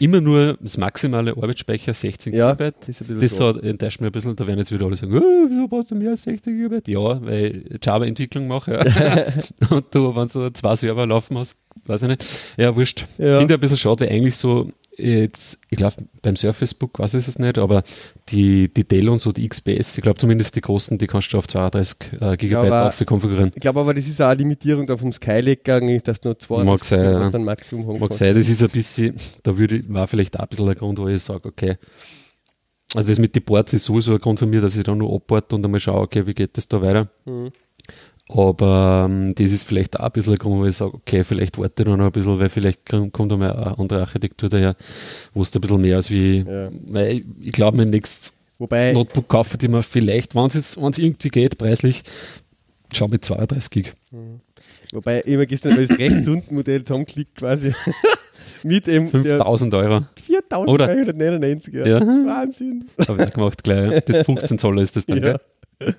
Immer nur das maximale Arbeitsspeicher 16 ja, GB. Das, so, enttäuscht mich ein bisschen, da werden jetzt wieder alle sagen, oh, wieso brauchst du mehr als 16 GB? Ja, weil ich Java-Entwicklung mache. Ja. [laughs] und du, wenn du zwei Server laufen hast, weiß ich nicht. Ja, wurscht. Ja. Finde ein bisschen schade, weil eigentlich so jetzt, ich glaube, beim Surface Book weiß ich es nicht, aber die, die Dell und so, die XPS, ich glaube zumindest die großen, die kannst du auf 32 äh, Gigabyte ja, konfigurieren. Ich glaube aber, das ist auch eine Limitierung da vom Skylake gegangen, dass du nur zwei Mag sein, dann Maximum haben Mag sein, das ist ein bisschen, da würde, war vielleicht auch ein bisschen der Grund, wo ich sage, okay, also das mit den Boards ist sowieso ein Grund für mich, dass ich da nur abboard und einmal schaue, okay, wie geht das da weiter. Mhm. Aber ähm, das ist vielleicht auch ein bisschen ein Grund, wo ich sage, okay, vielleicht warte ich noch ein bisschen, weil vielleicht kommt da mal eine andere Architektur daher, wo es ein bisschen mehr als wie, ja. weil ich, ich glaube, mein nächstes Wobei, Notebook kaufe ich mir vielleicht, wenn es irgendwie geht, preislich, schau mit 32 Gig. Mhm. Wobei immer gestern das rechts unten Modell zusammenklickt quasi. [laughs] mit eben 5000 Euro. 4399, ja. ja. Wahnsinn. Habe ich gemacht gleich. Das 15 Zoll ist das dann, ja. gell?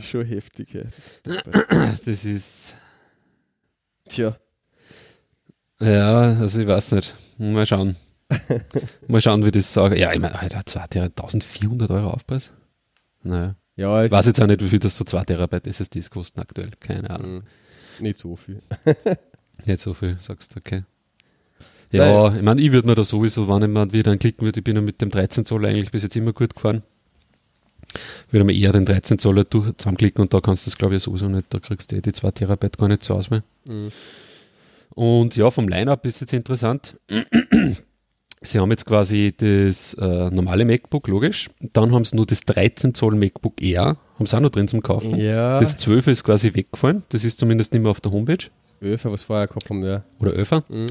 Schon heftig, ja. Das ist. Tja. Ja, also ich weiß nicht. Mal schauen. [laughs] Mal schauen, wie das sage. Ja, ich meine, Alter, 2 Terabyte, 1400 Euro Aufpreis? Naja. Ja, ich weiß jetzt auch nicht, wie viel das so 2 Terabyte SSDs kosten aktuell. Keine Ahnung. Hm. Nicht so viel. [laughs] nicht so viel, sagst du, okay. Ja, Nein. ich meine, ich würde mir da sowieso, wenn ich mal wieder anklicken würde, ich bin ja mit dem 13 Zoll eigentlich bis jetzt immer gut gefahren würde man eher den 13 Zoller durch, zusammenklicken und da kannst du das glaube ich sowieso nicht, da kriegst du eh die 2 Terabyte gar nicht so aus mehr. Mhm. Und ja, vom Line-Up ist jetzt interessant. [clears throat] Sie haben jetzt quasi das äh, normale MacBook, logisch. Dann haben sie nur das 13 Zoll MacBook Air, haben sie auch noch drin zum Kaufen. Ja. Das 12 ist quasi weggefallen, das ist zumindest nicht mehr auf der Homepage. 11, was vorher gehabt haben, ja. Oder 11. Mhm.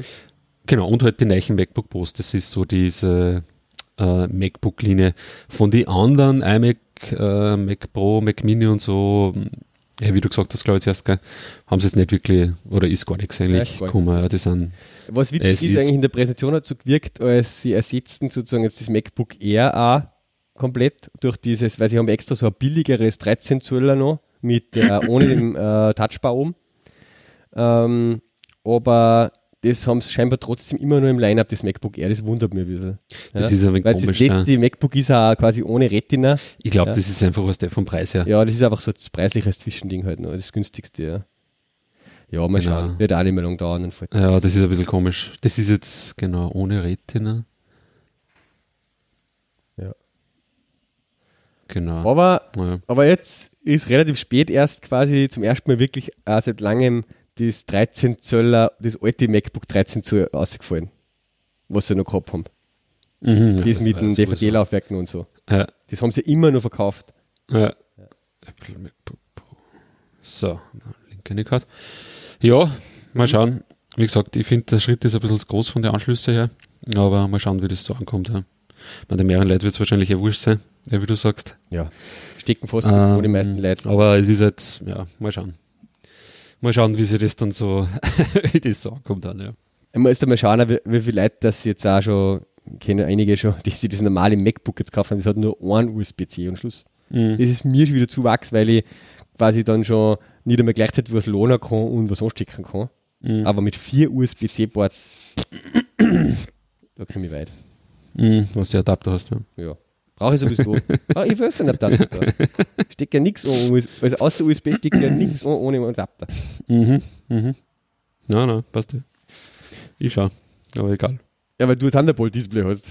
Genau, und halt die neuen MacBook Pros, das ist so diese äh, MacBook-Linie. Von den anderen iMac, äh, Mac Pro, Mac Mini und so, ja, wie du gesagt hast, glaube ich, zuerst, gell, haben sie jetzt nicht wirklich, oder ist gar nichts eigentlich gekommen. Ja, die sind, Was witzig ist, ist, eigentlich in der Präsentation hat so gewirkt, als sie ersetzten sozusagen jetzt das MacBook Air auch komplett durch dieses, weil sie haben extra so ein billigeres 13 Zöller noch mit äh, ohne [coughs] dem äh, Touchbar oben. Ähm, aber das haben sie scheinbar trotzdem immer nur im Line-Up, das MacBook Air, das wundert mich ein bisschen. Ja? Das ist ein wenig Weil komisch. Das letzte ja. MacBook ist auch quasi ohne Retina. Ich glaube, ja. das ist einfach was der vom Preis her. Ja, das ist einfach so ein preisliches Zwischending halt noch, das günstigste, ja. Ja, mal genau. schauen. Wird auch nicht mehr lang dauern. Ja, das ist ein bisschen komisch. Das ist jetzt genau ohne Retina. Ja. Genau. Aber, aber jetzt ist relativ spät erst quasi zum ersten Mal wirklich äh, seit langem das 13 Zöller, das alte MacBook 13 Zoll ausgefallen, was sie noch gehabt haben. Mhm, das, das mit den DVD-Laufwerken und so. Ja. Das haben sie immer noch verkauft. Ja. ja. Apple MacBook Pro. So, Link nicht gehabt. Ja, mal mhm. schauen. Wie gesagt, ich finde, der Schritt ist ein bisschen groß von den Anschlüssen her, aber mal schauen, wie das so ankommt. Ja. Bei den mehreren Leuten wird es wahrscheinlich ja wurscht sein, wie du sagst. Ja, stecken fast ähm, die meisten Leute. Aber es ist jetzt, ja, mal schauen mal schauen, wie sich das dann so, [laughs] wie das so ankommt dann, ja. Man muss mal schauen, wie, wie viele Leute das jetzt auch schon, kennen einige schon, die sich das normale MacBook jetzt gekauft haben, das hat nur einen USB-C-Anschluss. Mhm. Das ist mir schon wieder zu wachs, weil ich quasi dann schon nicht einmal gleichzeitig was lohnen kann und was anstecken kann. Mhm. Aber mit vier USB-C-Ports, [clears throat] da komme ich weit. Mhm, was du Adapter hast, ja. Ja. Brauche ich sowieso. [laughs] ah, ich will einen Adapter da. Steckt ja nichts ohne, also außer USB steckt ja nichts ohne Adapter. Mhm, mhm. Nein, nein, passt ja. Ich schau, aber egal. Ja, weil du ein Thunderbolt-Display hast.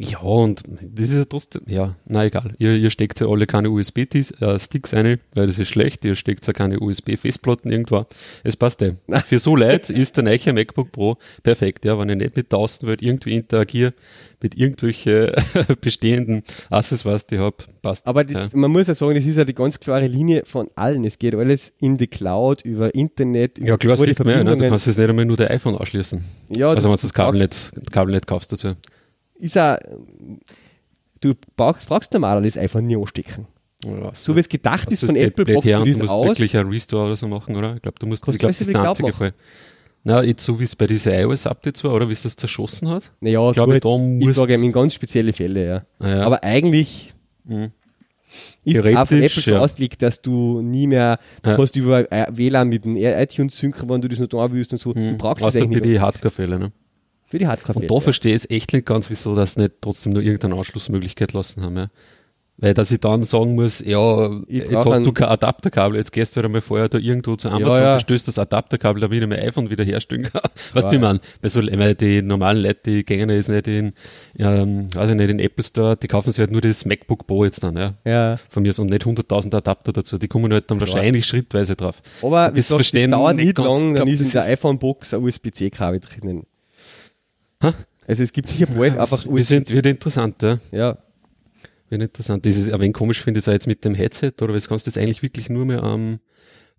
Ja, und das ist ja trotzdem, ja, na egal. Ihr, ihr steckt ja alle keine USB-Sticks äh, ein, weil das ist schlecht. Ihr steckt ja keine USB-Festplatten irgendwo. Es passt ja. Für so Leute ist der neue MacBook Pro perfekt, ja. Wenn ich nicht mit der Außenwelt irgendwie interagiere, mit irgendwelchen [laughs] bestehenden Accessoires, die ich habe, passt. Aber das, ja. man muss ja sagen, das ist ja die ganz klare Linie von allen. Es geht alles in die Cloud, über Internet, über Ja, klar, sieht man ja, ne? du kannst jetzt nicht einmal nur der iPhone anschließen. Ja, also wenn du das Kabel nicht, Kabel nicht kaufst dazu ist auch, du brauchst, brauchst normalerweise einfach nie anstecken. Ja, so wie es gedacht ist von Apple, brauchst du das Du musst aus. wirklich ein Restore oder so machen, oder? Ich glaube, du musst, ich glaube, das ist der einzige Fall. Na, jetzt so wie es bei diesen iOS-Updates war, oder wie es das zerschossen hat? Naja, ich glaube, da muss. Ich sage in ganz spezielle Fälle, ja. Ah, ja. Aber eigentlich mhm. ist auf Apple schon ja. ausgelegt, dass du nie mehr, du ja. kannst über WLAN mit dem iTunes synken, wenn du das noch da willst und so. Mhm. Du brauchst Außer das für die Hardcore-Fälle, ne? Für die Hardcore. Und da verstehe ich es echt nicht ganz, wieso das nicht trotzdem nur irgendeine Anschlussmöglichkeit lassen haben. Ja. Weil, dass ich dann sagen muss, ja, jetzt hast du kein Adapterkabel, jetzt gehst du halt einmal vorher da irgendwo zu Amazon, ja, ja. stößt das Adapterkabel, damit ich mein iPhone wieder herstellen kann. [laughs] weißt du, wie man? Weil so, weil die normalen Leute, die gehen jetzt nicht in, ähm, weiß ich nicht, in Apple Store, die kaufen sich halt nur das MacBook Pro jetzt dann, ja. ja. Von mir so und nicht 100.000 Adapter dazu. Die kommen halt dann wahrscheinlich schrittweise drauf. Aber das, sagt, verstehen das dauert nicht, nicht lang, dann ist in der iPhone-Box ein USB-C-Kabel drinnen. Ha? Also es gibt hier bald ja, einfach... Wir sind, wird interessant, ja. Ja. Wird interessant. Das ist, aber wenn komisch finde ich es jetzt mit dem Headset, oder was kannst du jetzt eigentlich wirklich nur mehr am,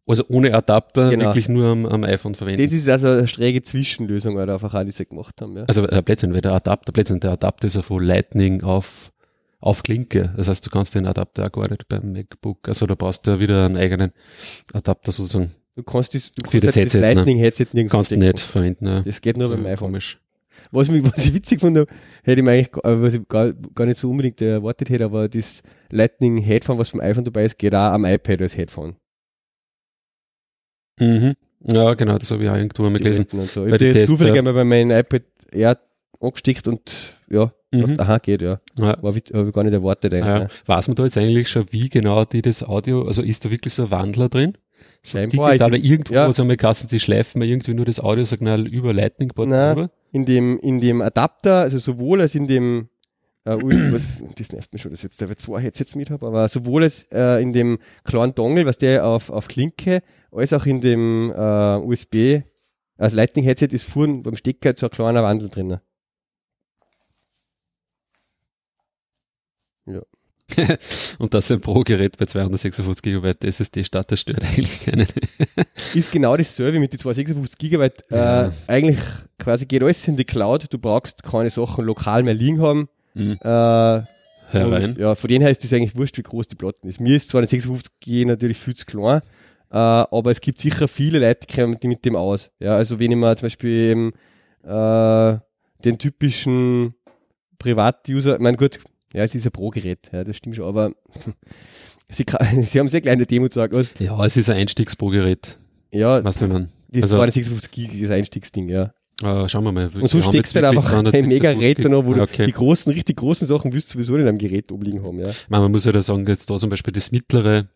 also ohne Adapter, genau. wirklich nur am, am, iPhone verwenden. Das ist also eine schräge Zwischenlösung, weil da einfach alle diese gemacht haben, ja. Also äh, Blödsinn, weil der Adapter, Blödsinn, der Adapter ist ja von Lightning auf, auf Klinke. Das heißt, du kannst den Adapter auch gar nicht beim MacBook, also da brauchst du ja wieder einen eigenen Adapter sozusagen. Du kannst das, du kannst das, Headset, das ne? Lightning-Headset nirgends Kannst nicht verwenden, ja. Das geht nur beim iPhone. Komisch. Was, mich, was ich witzig fand, hätte ich mir eigentlich, was ich gar, gar nicht so unbedingt erwartet hätte, aber das Lightning Headphone, was vom iPhone dabei ist, geht auch am iPad als Headphone. Mhm. Ja, genau, das habe ich auch irgendwo einmal gelesen. So. Ich habe zufällig einmal bei meinem iPad Air angesteckt und ja, mhm. aha, geht, ja. ja. War, habe ich gar nicht erwartet. Eigentlich, ja. Weiß man da jetzt eigentlich schon, wie genau die das Audio, also ist da wirklich so ein Wandler drin? So Scheinbar. Digital, weil irgendwo, ja. also einmal Kassen, die schleifen mir irgendwie nur das Audiosignal über Lightning-Board rüber in dem, in dem Adapter, also sowohl als in dem, äh, [clears throat] das nervt mich schon, dass ich jetzt zwei Headsets mit habe, aber sowohl als äh, in dem kleinen Dongle, was der auf, auf Klinke, als auch in dem äh, USB, also Lightning Headset ist vorn beim Stecker so ein kleiner Wandel drin. Ja. [laughs] und dass ein Pro-Gerät bei 256 GB SSD startet, stört eigentlich keinen. [laughs] ist genau dasselbe mit den 256 GB. Äh, ja. eigentlich quasi geht alles in die Cloud. Du brauchst keine Sachen lokal mehr liegen haben. Mhm. Äh, und, ja, von denen her ist das eigentlich wurscht, wie groß die Platten ist. Mir ist 256G natürlich viel zu klein, äh, aber es gibt sicher viele Leute, die kommen mit dem aus. Ja, also wenn ich mir zum Beispiel eben, äh, den typischen Privat-User, mein gut, ja, es ist ein Pro-Gerät, ja, das stimmt schon, aber [laughs] sie, [laughs] sie haben sehr kleine Demo gesagt. Was? Ja, es ist ein Einstiegs-Pro-Gerät. Ja, was du dann? Das also, war ein 56 Gig, das Einstiegsding, ja. Uh, schauen wir mal. Und so steckst du halt einfach ein mega Gerät noch, wo okay. du die großen, richtig großen Sachen wirst du sowieso in einem Gerät obliegen haben, ja. Man, man muss ja da sagen, jetzt da zum Beispiel das mittlere,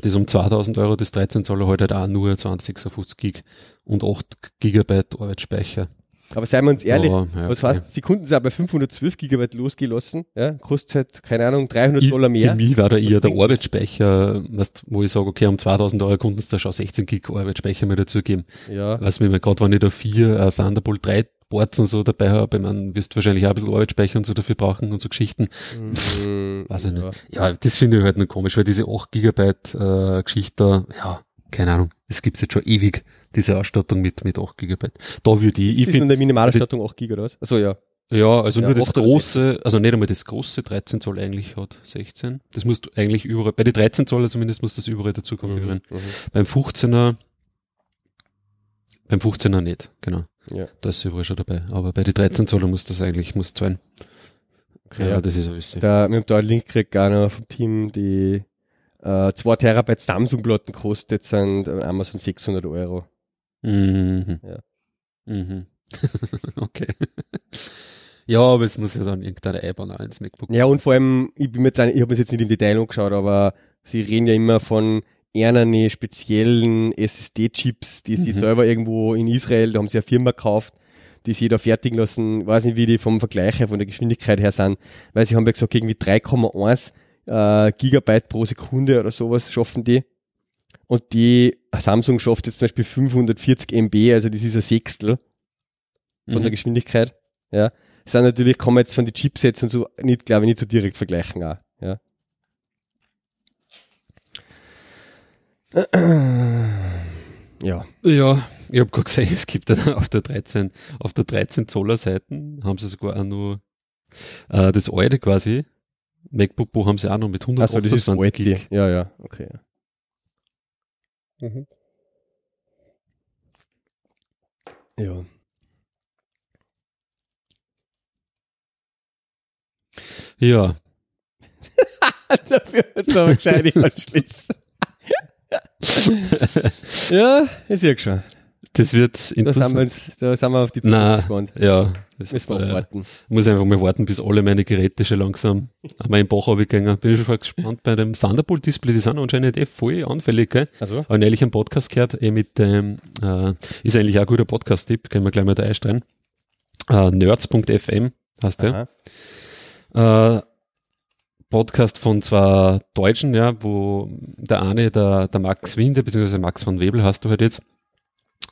das um 2000 Euro, das 13 Zoll halt, halt auch nur 2056 Gig und 8 Gigabyte Arbeitsspeicher. Aber seien wir uns ehrlich, oh, ja, was heißt, sie konnten es auch bei 512 Gigabyte losgelassen, ja, kostet halt, keine Ahnung, 300 ich, Dollar mehr. Für mich war da eher der Arbeitsspeicher, weißt, wo ich sage, okay, um 2000 Euro konnten sie da schon 16 Gig Arbeitsspeicher mir dazugeben. Ja. Was mir gerade, wenn ich da vier uh, Thunderbolt 3 Boards und so dabei habe, ich meine, wirst du wahrscheinlich auch ein bisschen Arbeitsspeicher und so dafür brauchen und so Geschichten. Mm, [laughs] weiß ich ja. nicht. Ja, das finde ich halt nur komisch, weil diese 8 Gigabyte äh, Geschichte, ja, keine Ahnung, es gibt jetzt schon ewig, diese Ausstattung mit, mit 8 GB. Da würde ich, ich finde. der Minimalausstattung 8 GB, oder was? Achso, ja. Ja, also ja, nur das große, also nicht einmal das große 13 Zoll eigentlich hat 16. Das musst du eigentlich überall, bei den 13 Zoll zumindest musst du das überall dazu konfigurieren. Mhm, mhm, beim 15er, beim 15er nicht, genau. Ja. Da ist überall schon dabei. Aber bei den 13 Zoll muss das eigentlich, muss sein. Okay, ja, das ist ein bisschen. Da, wir haben da einen Link gekriegt, noch vom Team, die äh, 2 Terabyte Samsung-Platten kostet, sind Amazon 600 Euro. Mhm. Ja. Mhm. [laughs] okay. ja, aber es muss ja dann irgendeine einbauen ins MacBook. Ja, und vor allem, ich bin mir jetzt, ich habe mir jetzt nicht im Detail angeschaut, aber sie reden ja immer von eher speziellen SSD-Chips, die sie mhm. selber irgendwo in Israel, da haben sie eine Firma gekauft, die sie da fertigen lassen, weiß nicht, wie die vom Vergleich her, von der Geschwindigkeit her sind, weil sie haben ja gesagt, irgendwie 3,1 äh, Gigabyte pro Sekunde oder sowas schaffen die. Und die Samsung schafft jetzt zum Beispiel 540 MB, also das ist ein Sechstel von mhm. der Geschwindigkeit. Ja. Das sind natürlich, kann man jetzt von den Chipsets und so nicht, glaube ich, nicht so direkt vergleichen auch. Ja. [clears throat] Ja. Ja, ich habe gerade gesehen, [laughs] es gibt dann auf der 13, auf der 13 Zoller Seiten haben sie sogar auch nur äh, das alte quasi. MacBook Pro haben sie auch noch mit 128 also das ist Gig. Ja, ja, okay. Mhm. Ja. Ja. [laughs] Dafür wird es aber wahrscheinlich [laughs] anschließen. [laughs] ja, ich sehe schon. Das wird interessant. Da sind wir, jetzt, da sind wir auf die Zukunft gespannt. Ja, das müssen wir äh, warten. Muss einfach mal warten, bis alle meine Geräte schon langsam [laughs] einmal im Bach runtergegangen. Bin schon gespannt bei dem Thunderbolt-Display. Die sind anscheinend eh voll anfällig, gell? Also? Habe neulich einen Podcast gehört, eh mit dem, äh, ist eigentlich auch ein guter Podcast-Tipp, können wir gleich mal da einstellen. Äh, nerds.fm heißt der. Äh, Podcast von zwei Deutschen, ja, wo der eine, der, der Max Winde, beziehungsweise Max von Webel hast du halt jetzt,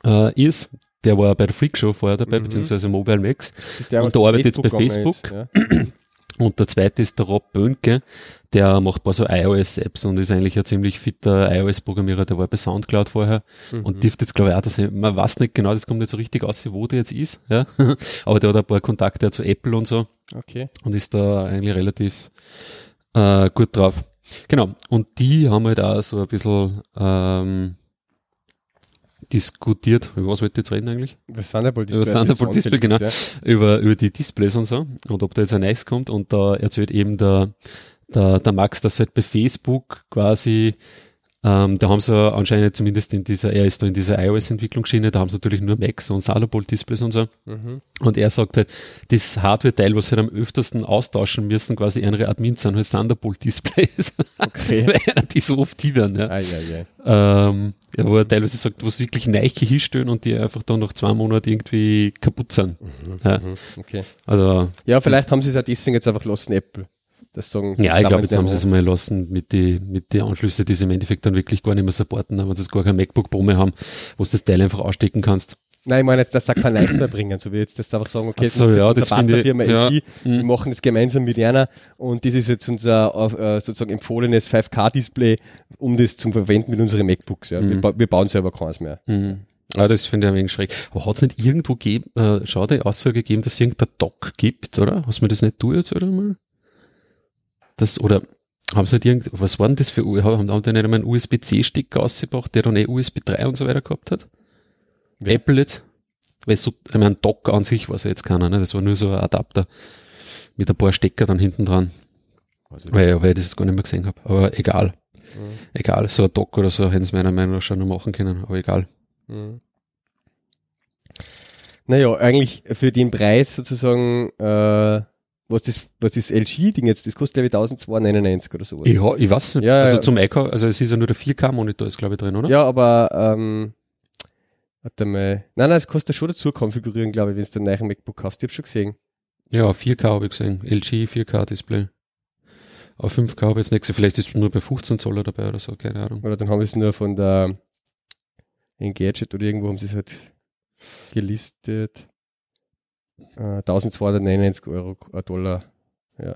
äh, ist. Der war bei der Freak Show vorher dabei, mhm. beziehungsweise Mobile Max. Der, und der arbeitet jetzt bei Facebook. Ist, ja. [clears throat] Und der zweite ist der Rob Bönke, der macht paar so iOS-Apps und ist eigentlich ein ziemlich fitter iOS-Programmierer, der war bei Soundcloud vorher mhm. und dürfte jetzt glaube ich auch, dass ich, man weiß nicht genau, das kommt nicht so richtig aus, wo der jetzt ist, ja. [laughs] aber der hat ein paar Kontakte zu Apple und so. Okay. Und ist da eigentlich relativ äh, gut drauf. Genau. Und die haben halt auch so ein bisschen ähm, diskutiert. Über was wollt ihr jetzt reden eigentlich? Über Thunderbolt Display. Über Thunderbolt Display, genau. Ja. Über, über die Displays und so. Und ob da jetzt ein Nice kommt. Und da erzählt eben der, der, der Max, dass halt bei Facebook quasi ähm, da haben sie anscheinend zumindest in dieser, er ist da in dieser iOS-Entwicklungsschiene, da haben sie natürlich nur Macs und Thunderbolt-Displays und so. Mhm. Und er sagt halt, das Hardware-Teil, was sie am öftersten austauschen müssen, quasi ihre Admins sind halt Thunderbolt-Displays. Okay. [laughs] Weil die so oft die werden, ja. Ah, ja, ja. Ähm, ja, wo er teilweise sagt, was wirklich Neiche hinstellen und die einfach dann nach zwei Monaten irgendwie kaputt sind. Mhm, ja. Mhm, okay. Also. Ja, vielleicht haben sie es auch deswegen jetzt einfach lassen, Apple das sagen. Ja, ich glaube, jetzt haben sie es mal lassen mit die, mit die Anschlüsse, die sie im Endeffekt dann wirklich gar nicht mehr supporten, wenn sie gar kein MacBook Pro mehr haben, wo du das Teil einfach ausstecken kannst. Nein, ich meine jetzt, dass sie kein Lights mehr bringen, so wie jetzt das einfach sagen, okay, so, ja, das finde ich, ja, LG, wir machen das gemeinsam mit einer und das ist jetzt unser äh, sozusagen empfohlenes 5K-Display, um das zu verwenden mit unseren MacBooks. Ja. Mhm. Wir, wir, bauen selber keins mehr. Mhm. Ah, das finde ich ein wenig schräg. Aber hat es nicht irgendwo gegeben, äh, schau die Aussage gegeben, dass es irgendein Dock gibt, oder? Hast du mir das nicht du jetzt, oder mal? Das, oder haben sie halt irgend, was war denn das für, haben, haben die nicht einmal einen USB-C-Stick ausgebracht, der dann eh USB 3 und so weiter gehabt hat? Ja. Apple jetzt? Weil so, ich meine, Dock an sich war es ja jetzt keiner, ne? Das war nur so ein Adapter mit ein paar Stecker dann hinten dran. Weil, weil ich das gar nicht mehr gesehen habe. Aber egal. Mhm. Egal, so ein Dock oder so hätten sie meiner Meinung nach schon noch machen können, aber egal. Mhm. Naja, eigentlich für den Preis sozusagen äh, was das, was das LG-Ding jetzt, das kostet glaube ich 1299 oder so. Ja, ich weiß nicht. Ja, also ja. zum Echo, also es ist ja nur der 4K-Monitor ist glaube ich drin, oder? Ja, aber ähm, warte mal. Nein, nein, es kostet schon dazu konfigurieren, glaube ich, wenn du den neuen MacBook kaufst. Ich habe schon gesehen. Ja, 4K habe ich gesehen. LG 4K-Display. Auf 5K habe ich nicht gesehen. Vielleicht ist es nur bei 15 Zoll dabei oder so, keine Ahnung. Oder dann haben wir es nur von der Engadget oder irgendwo haben sie es halt gelistet. 1299 äh, Euro, äh, Dollar. Ja.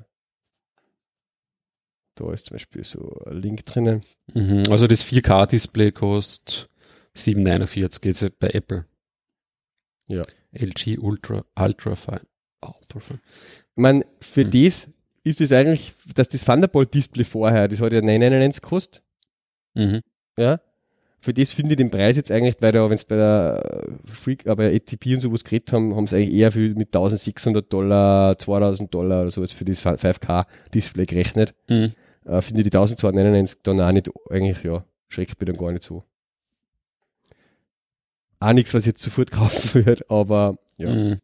Da ist zum Beispiel so ein Link drinnen. Mhm, also das 4K-Display kostet 749, geht es bei Apple. Ja. LG Ultra, Ultra Fine. Ultra Fine. Ich meine, für mhm. das ist es eigentlich, dass das Thunderbolt-Display vorher, das hat ja 999 gekostet. Mhm. Ja für das finde ich den Preis jetzt eigentlich, weil da, wenn es bei der Freak, aber äh, ATP und sowas geredet haben, haben sie eigentlich eher für, mit 1600 Dollar, 2000 Dollar oder sowas für das 5K-Display gerechnet. Mhm. Äh, finde ich die 1299 dann auch nicht, eigentlich, ja, schreckt mich dann gar nicht so. auch nichts, was ich jetzt sofort [laughs] kaufen würde, aber ja. Mhm.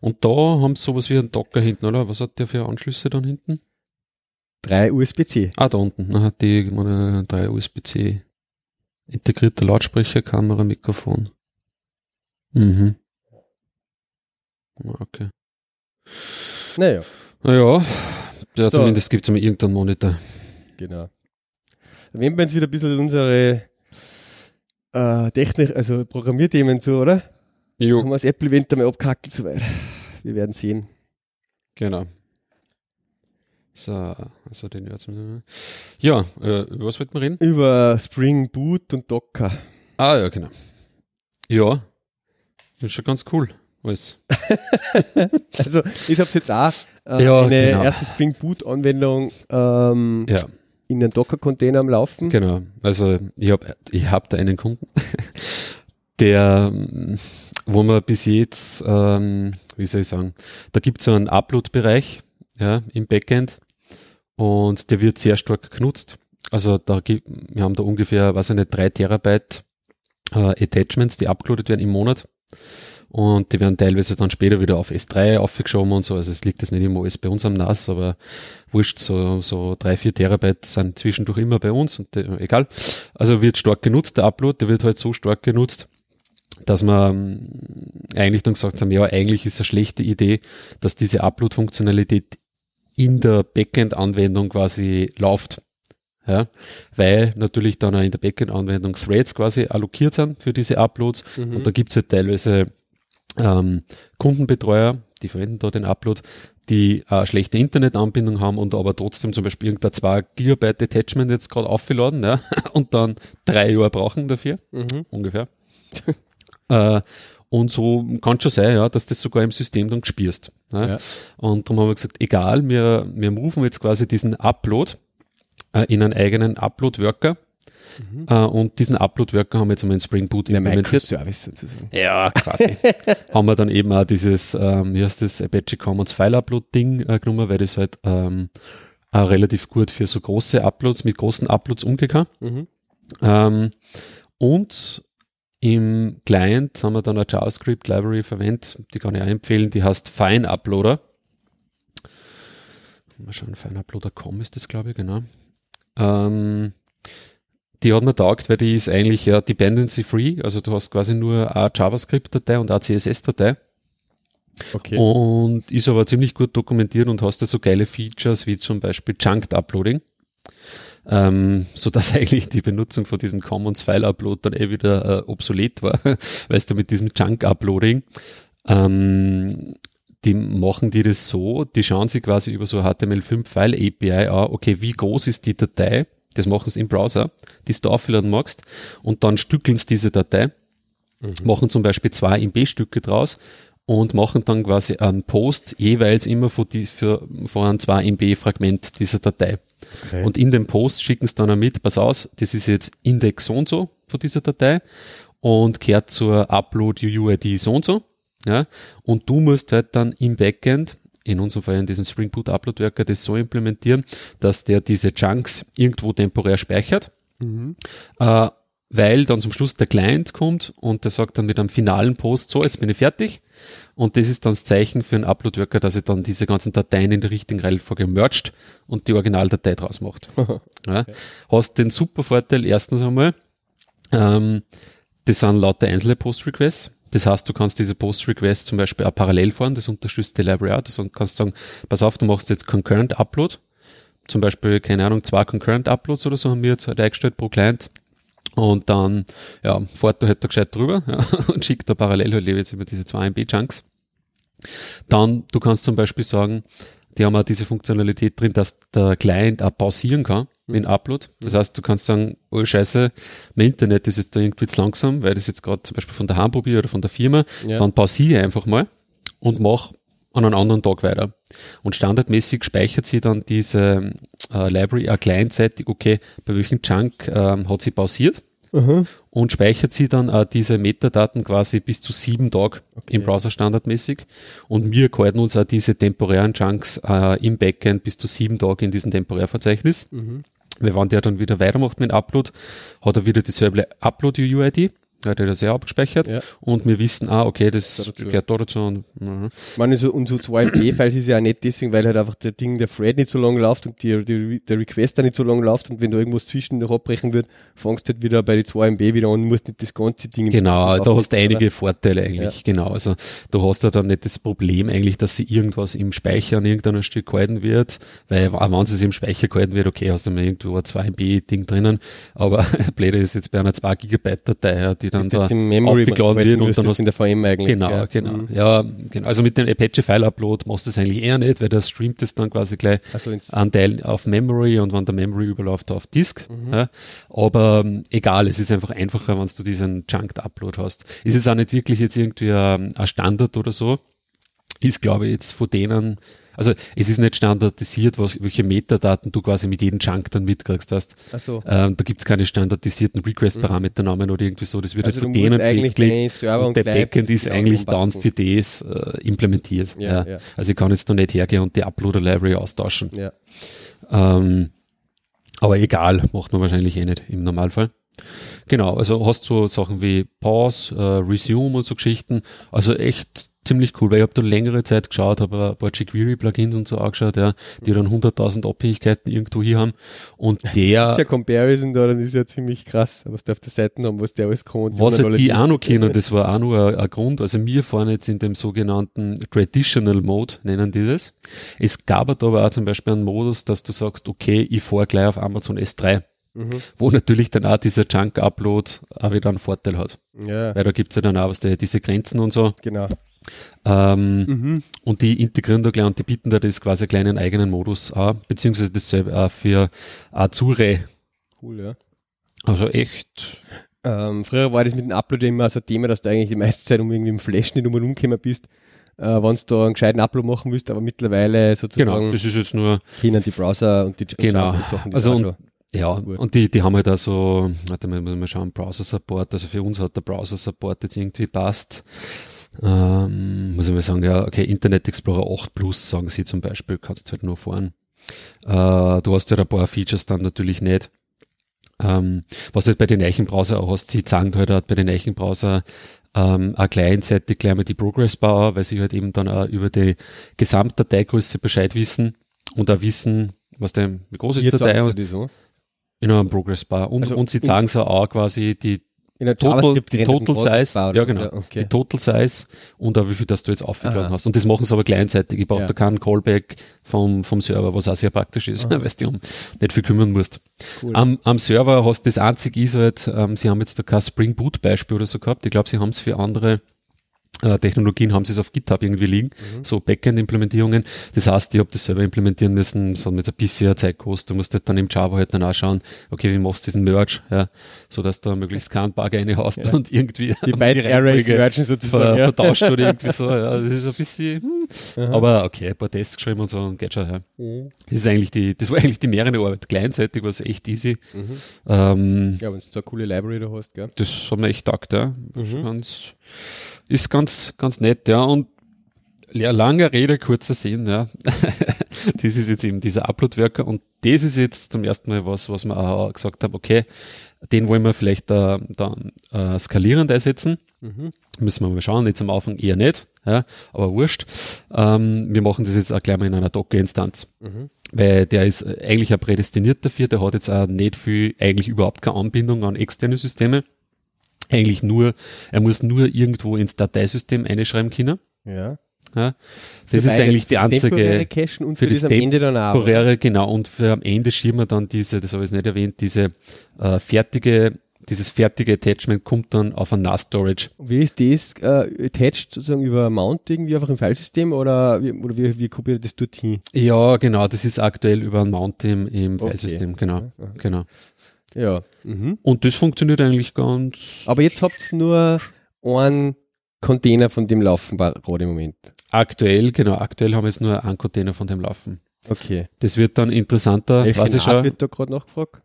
Und da haben sie sowas wie einen Docker hinten, oder? Was hat der für Anschlüsse dann hinten? Drei USB-C. Ah, da unten. Na, die meine, drei USB-C. Integrierte Lautsprecher, Kamera, Mikrofon. Mhm. Okay. Naja. Naja, ja, so. zumindest gibt es mal irgendeinen Monitor. Genau. Wenden wir jetzt wieder ein bisschen unsere äh, Technik, also Programmierthemen zu, oder? Jo. Haben wir das Apple-Event einmal abgehackt soweit. Wir werden sehen. Genau. So, also den jetzt. Ja, äh, über was wollten wir reden? Über Spring Boot und Docker. Ah, ja, genau. Ja, ist schon ganz cool. Alles. [laughs] also, ich habe jetzt auch äh, ja, eine genau. erste Spring Boot Anwendung ähm, ja. in einen Docker-Container am Laufen. Genau. Also, ich habe ich hab da einen Kunden, [laughs] der, wo man bis jetzt, ähm, wie soll ich sagen, da gibt es so einen Upload-Bereich ja, im Backend und der wird sehr stark genutzt. Also da gibt, wir haben da ungefähr, was ich nicht, drei Terabyte äh, Attachments, die abgeloadet werden im Monat. Und die werden teilweise dann später wieder auf S3 aufgeschoben und so. Also es liegt das nicht immer alles bei uns am NAS, aber wurscht, so, so drei, vier Terabyte sind zwischendurch immer bei uns und äh, egal. Also wird stark genutzt, der Upload, der wird halt so stark genutzt, dass man ähm, eigentlich dann gesagt haben, ja, eigentlich ist es eine schlechte Idee, dass diese Upload-Funktionalität in der Backend-Anwendung quasi läuft. Ja, weil natürlich dann auch in der Backend-Anwendung Threads quasi allokiert sind für diese Uploads mhm. und da gibt es halt teilweise ähm, Kundenbetreuer, die verwenden da den Upload, die äh, schlechte Internetanbindung haben und aber trotzdem zum Beispiel irgendein 2 Gigabyte Attachment jetzt gerade aufgeladen ja, [laughs] und dann drei Jahre brauchen dafür, mhm. ungefähr. [laughs] äh, und so kann schon sein, ja, dass das sogar im System dann gespürst. Ja. ja. Und darum haben wir gesagt, egal, wir, wir moven jetzt quasi diesen Upload äh, in einen eigenen Upload-Worker. Mhm. Äh, und diesen Upload-Worker haben wir jetzt einmal in Spring Boot Eine Microservice sozusagen. Ja, quasi. [laughs] haben wir dann eben auch dieses, ähm, wie heißt das, Apache Commons File-Upload-Ding äh, genommen, weil das halt ähm, auch relativ gut für so große Uploads, mit großen Uploads kann. Mhm. Ähm, und im Client haben wir dann eine JavaScript Library verwendet, die kann ich auch empfehlen, die heißt Fine Uploader. Mal schauen, fineuploader.com ist das, glaube ich, genau. Ähm, die hat mir taugt, weil die ist eigentlich ja dependency free, also du hast quasi nur eine JavaScript-Datei und eine CSS-Datei. Okay. Und ist aber ziemlich gut dokumentiert und hast da so geile Features wie zum Beispiel Chunked Uploading ähm, so dass [laughs] eigentlich die Benutzung von diesem Commons File Upload dann eh wieder äh, obsolet war, [laughs] weißt du, mit diesem Chunk Uploading. Ähm, die machen die das so, die schauen sich quasi über so HTML5 File API an, okay, wie groß ist die Datei? Das machen sie im Browser, die du aufladen magst, und dann stückeln sie diese Datei, mhm. machen zum Beispiel zwei MB-Stücke draus und machen dann quasi einen Post jeweils immer von, die, für, von einem 2 MB Fragment dieser Datei. Okay. Und in dem Post schicken sie dann auch mit, pass aus, das ist jetzt Index so und so von dieser Datei und kehrt zur Upload UUID so und so. Ja, und du musst halt dann im Backend, in unserem Fall in diesem Spring Boot Upload Worker, das so implementieren, dass der diese Chunks irgendwo temporär speichert. Mhm. Äh, weil dann zum Schluss der Client kommt und der sagt dann mit einem finalen Post, so, jetzt bin ich fertig. Und das ist dann das Zeichen für einen Upload-Worker, dass er dann diese ganzen Dateien in der richtigen Reihenfolge mercht und die Originaldatei draus macht. [laughs] ja. okay. Hast den super Vorteil, erstens einmal, ähm, das sind lauter einzelne Post-Requests. Das heißt, du kannst diese Post-Requests zum Beispiel auch parallel fahren, das unterstützt die Library auch. Du kannst sagen, pass auf, du machst jetzt Concurrent Upload. Zum Beispiel, keine Ahnung, zwei Concurrent Uploads oder so haben wir jetzt halt eingestellt pro Client und dann, ja, fährt er halt da gescheit drüber [laughs] ja, und schickt da parallel halt jetzt über diese zwei MB-Chunks. Dann, du kannst zum Beispiel sagen, die haben auch diese Funktionalität drin, dass der Client auch pausieren kann mit dem Upload. Das heißt, du kannst sagen, oh scheiße, mein Internet ist jetzt da irgendwie zu langsam, weil das jetzt gerade zum Beispiel von der Hand probiere oder von der Firma. Ja. Dann pausiere einfach mal und mach an einem anderen Tag weiter. Und standardmäßig speichert sie dann diese äh, Library auch clientseitig, okay, bei welchem Chunk äh, hat sie pausiert mhm. und speichert sie dann äh, diese Metadaten quasi bis zu sieben Tage okay. im Browser standardmäßig. Und wir halten uns auch diese temporären Chunks äh, im Backend bis zu sieben Tage in diesem Temporärverzeichnis. Mhm. Weil wenn der dann wieder weitermacht mit Upload, hat er wieder dieselbe Upload-UUID. Der hat das sehr abgespeichert ja. und wir wissen, ah, okay, das dazu. gehört da dazu. Und, uh Man, so, und so 2MB-Files [clears throat] ist ja auch nicht deswegen, weil halt einfach der Ding, der Thread nicht so lange läuft und die, die, der Request da nicht so lange läuft und wenn da irgendwas zwischen noch abbrechen wird, fangst du halt wieder bei die 2MB wieder an und musst nicht das ganze Ding. Genau, da hast du einige Vorteile eigentlich, ja. genau. Also du hast ja dann nicht das Problem eigentlich, dass sie irgendwas im Speicher an irgendeiner Stück gehalten wird, weil auch wenn es im Speicher gehalten wird, okay, hast du mal irgendwo ein 2MB-Ding drinnen, aber [laughs] blöder ist jetzt bei einer 2 Gigabyte Datei, die dann da aufgeladen wird und dann hast in der VM eigentlich. Genau, ja. genau. Mhm. Ja, genau. Also mit dem Apache File Upload machst du das eigentlich eher nicht, weil der streamt es dann quasi gleich also einen Teil auf Memory und wenn der Memory überläuft auf Disk. Mhm. Ja. Aber ähm, egal, es ist einfach einfacher, wenn du diesen Chunked Upload hast. Ist jetzt auch nicht wirklich jetzt irgendwie ein, ein Standard oder so. Ist, glaube ich, jetzt von denen also es ist nicht standardisiert, was, welche Metadaten du quasi mit jedem Chunk dann mitkriegst, weißt. Ach so. Ähm, da gibt's keine standardisierten Request-Parameternamen oder irgendwie so. Das wird also halt von denen festgelegt. Und der Backend ist eigentlich dann für das äh, implementiert. Ja, ja. ja, Also ich kann jetzt da nicht hergehen und die Uploader-Library austauschen. Ja. Ähm, aber egal, macht man wahrscheinlich eh nicht im Normalfall. Genau, also hast du so Sachen wie Pause, äh, Resume und so Geschichten. Also echt ziemlich cool, weil ich habe da längere Zeit geschaut, habe ein paar jQuery-Plugins und so angeschaut, ja, die dann 100.000 Abhängigkeiten irgendwo hier haben. Und der... Der Comparison da, dann ist ja ziemlich krass, was der auf der Seite haben, was der alles kann. Was halt die auch noch kennen, das war auch nur ein, ein, Grund. Also wir fahren jetzt in dem sogenannten Traditional Mode, nennen die das. Es gab aber auch zum Beispiel einen Modus, dass du sagst, okay, ich fahre gleich auf Amazon S3. Mhm. Wo natürlich dann auch dieser Chunk-Upload auch wieder einen Vorteil hat. Ja. Weil da gibt's ja dann auch was, die, diese Grenzen und so. Genau. Ähm, mhm. Und die integrieren da gleich und die bieten da das quasi einen kleinen eigenen Modus an, beziehungsweise dasselbe auch für Azure. Cool, ja. Also echt. Ähm, früher war das mit dem Upload immer so ein Thema, dass du eigentlich die meiste Zeit um irgendwie im Flash nicht um rumgekommen bist, äh, wenn du da einen gescheiten Upload machen willst, aber mittlerweile sozusagen. Genau, das ist jetzt nur. Kennen die Browser und die genau. Und Sachen, die also und, ja, und die, die haben halt auch so, warte mal, muss mal schauen, Browser Support, also für uns hat der Browser Support jetzt irgendwie passt ähm, muss ich mal sagen, ja, okay, Internet Explorer 8 Plus, sagen sie zum Beispiel, kannst du halt nur fahren. Äh, du hast ja ein paar Features dann natürlich nicht. Ähm, was du halt bei den Eichenbrowser auch hast, sie zeigen halt auch bei den Eichenbrowser ähm, auch gleichzeitig gleich mal die Progress Bar, weil sie halt eben dann auch über die Gesamtdateigröße Bescheid wissen und auch wissen, was der, wie groß ist die Datei und, so? In einem Progress Bar. Und, also, und sie zeigen so auch quasi die in der Total, die Total Size, ja genau, ja, okay. die Total Size und auch wie viel das du jetzt aufgeladen hast. Und das machen sie aber gleichzeitig. Ich brauche ja. da keinen Callback vom, vom Server, was auch sehr praktisch ist, [laughs] weil du um nicht viel kümmern musst. Cool. Am, am Server hast das einzige ist halt, ähm, sie haben jetzt da kein Spring Boot Beispiel oder so gehabt. Ich glaube, sie haben es für andere Technologien haben sie es auf GitHub irgendwie liegen, mhm. so Backend-Implementierungen. Das heißt, ich habe das selber implementieren müssen, so mit ein bisschen Zeit kostet. Du musst halt dann im Java halt dann auch schauen, okay, wie machst du diesen Merge, ja, so dass du möglichst keinen Bug eine hast ja. und irgendwie die beiden Arrays mergen sozusagen ver, vertauscht oder irgendwie so, [laughs] ja, das ist ein bisschen, hm. aber okay, ein paar Tests geschrieben und so und geht schon, ja. Mhm. Das ist eigentlich die, das war eigentlich die mehrere Arbeit. Gleichzeitig war es echt easy. Mhm. Ähm, ja, wenn du so eine coole Library da hast, gell? Das haben wir echt gedacht, ja. Mhm. Ganz, ist ganz, ganz nett, ja. Und ja, lange Rede, kurzer Sinn, ja. [laughs] das ist jetzt eben dieser Upload-Worker und das ist jetzt zum ersten Mal was, was man auch gesagt haben, okay, den wollen wir vielleicht da, da äh, skalierend einsetzen. Mhm. Müssen wir mal schauen, jetzt am Anfang eher nicht, ja, aber wurscht. Ähm, wir machen das jetzt auch gleich mal in einer Docker-Instanz. Mhm. Weil der ist eigentlich ein prädestiniert dafür, der hat jetzt auch nicht viel, eigentlich überhaupt keine Anbindung an externe Systeme eigentlich nur, er muss nur irgendwo ins Dateisystem einschreiben können. Ja. Ja, das ist eigentlich die einzige für, für das, das Ende dann auch. Temporäre, genau. Und für am Ende schieben wir dann diese, das habe ich nicht erwähnt, diese äh, fertige, dieses fertige Attachment kommt dann auf ein NAS-Storage. Wie ist das äh, attached sozusagen über Mount irgendwie einfach im Filesystem oder wie, oder wie, wie kopiert das dorthin? Ja, genau. Das ist aktuell über ein Mount im, im okay. Filesystem, genau. Ja, genau. Ja. Mhm. Und das funktioniert eigentlich ganz. Aber jetzt habt ihr nur einen Container von dem Laufen gerade im Moment. Aktuell, genau, aktuell haben wir jetzt nur einen Container von dem Laufen. Okay. Das wird dann interessanter. Welche NAS schon, wird da gerade nachgefragt?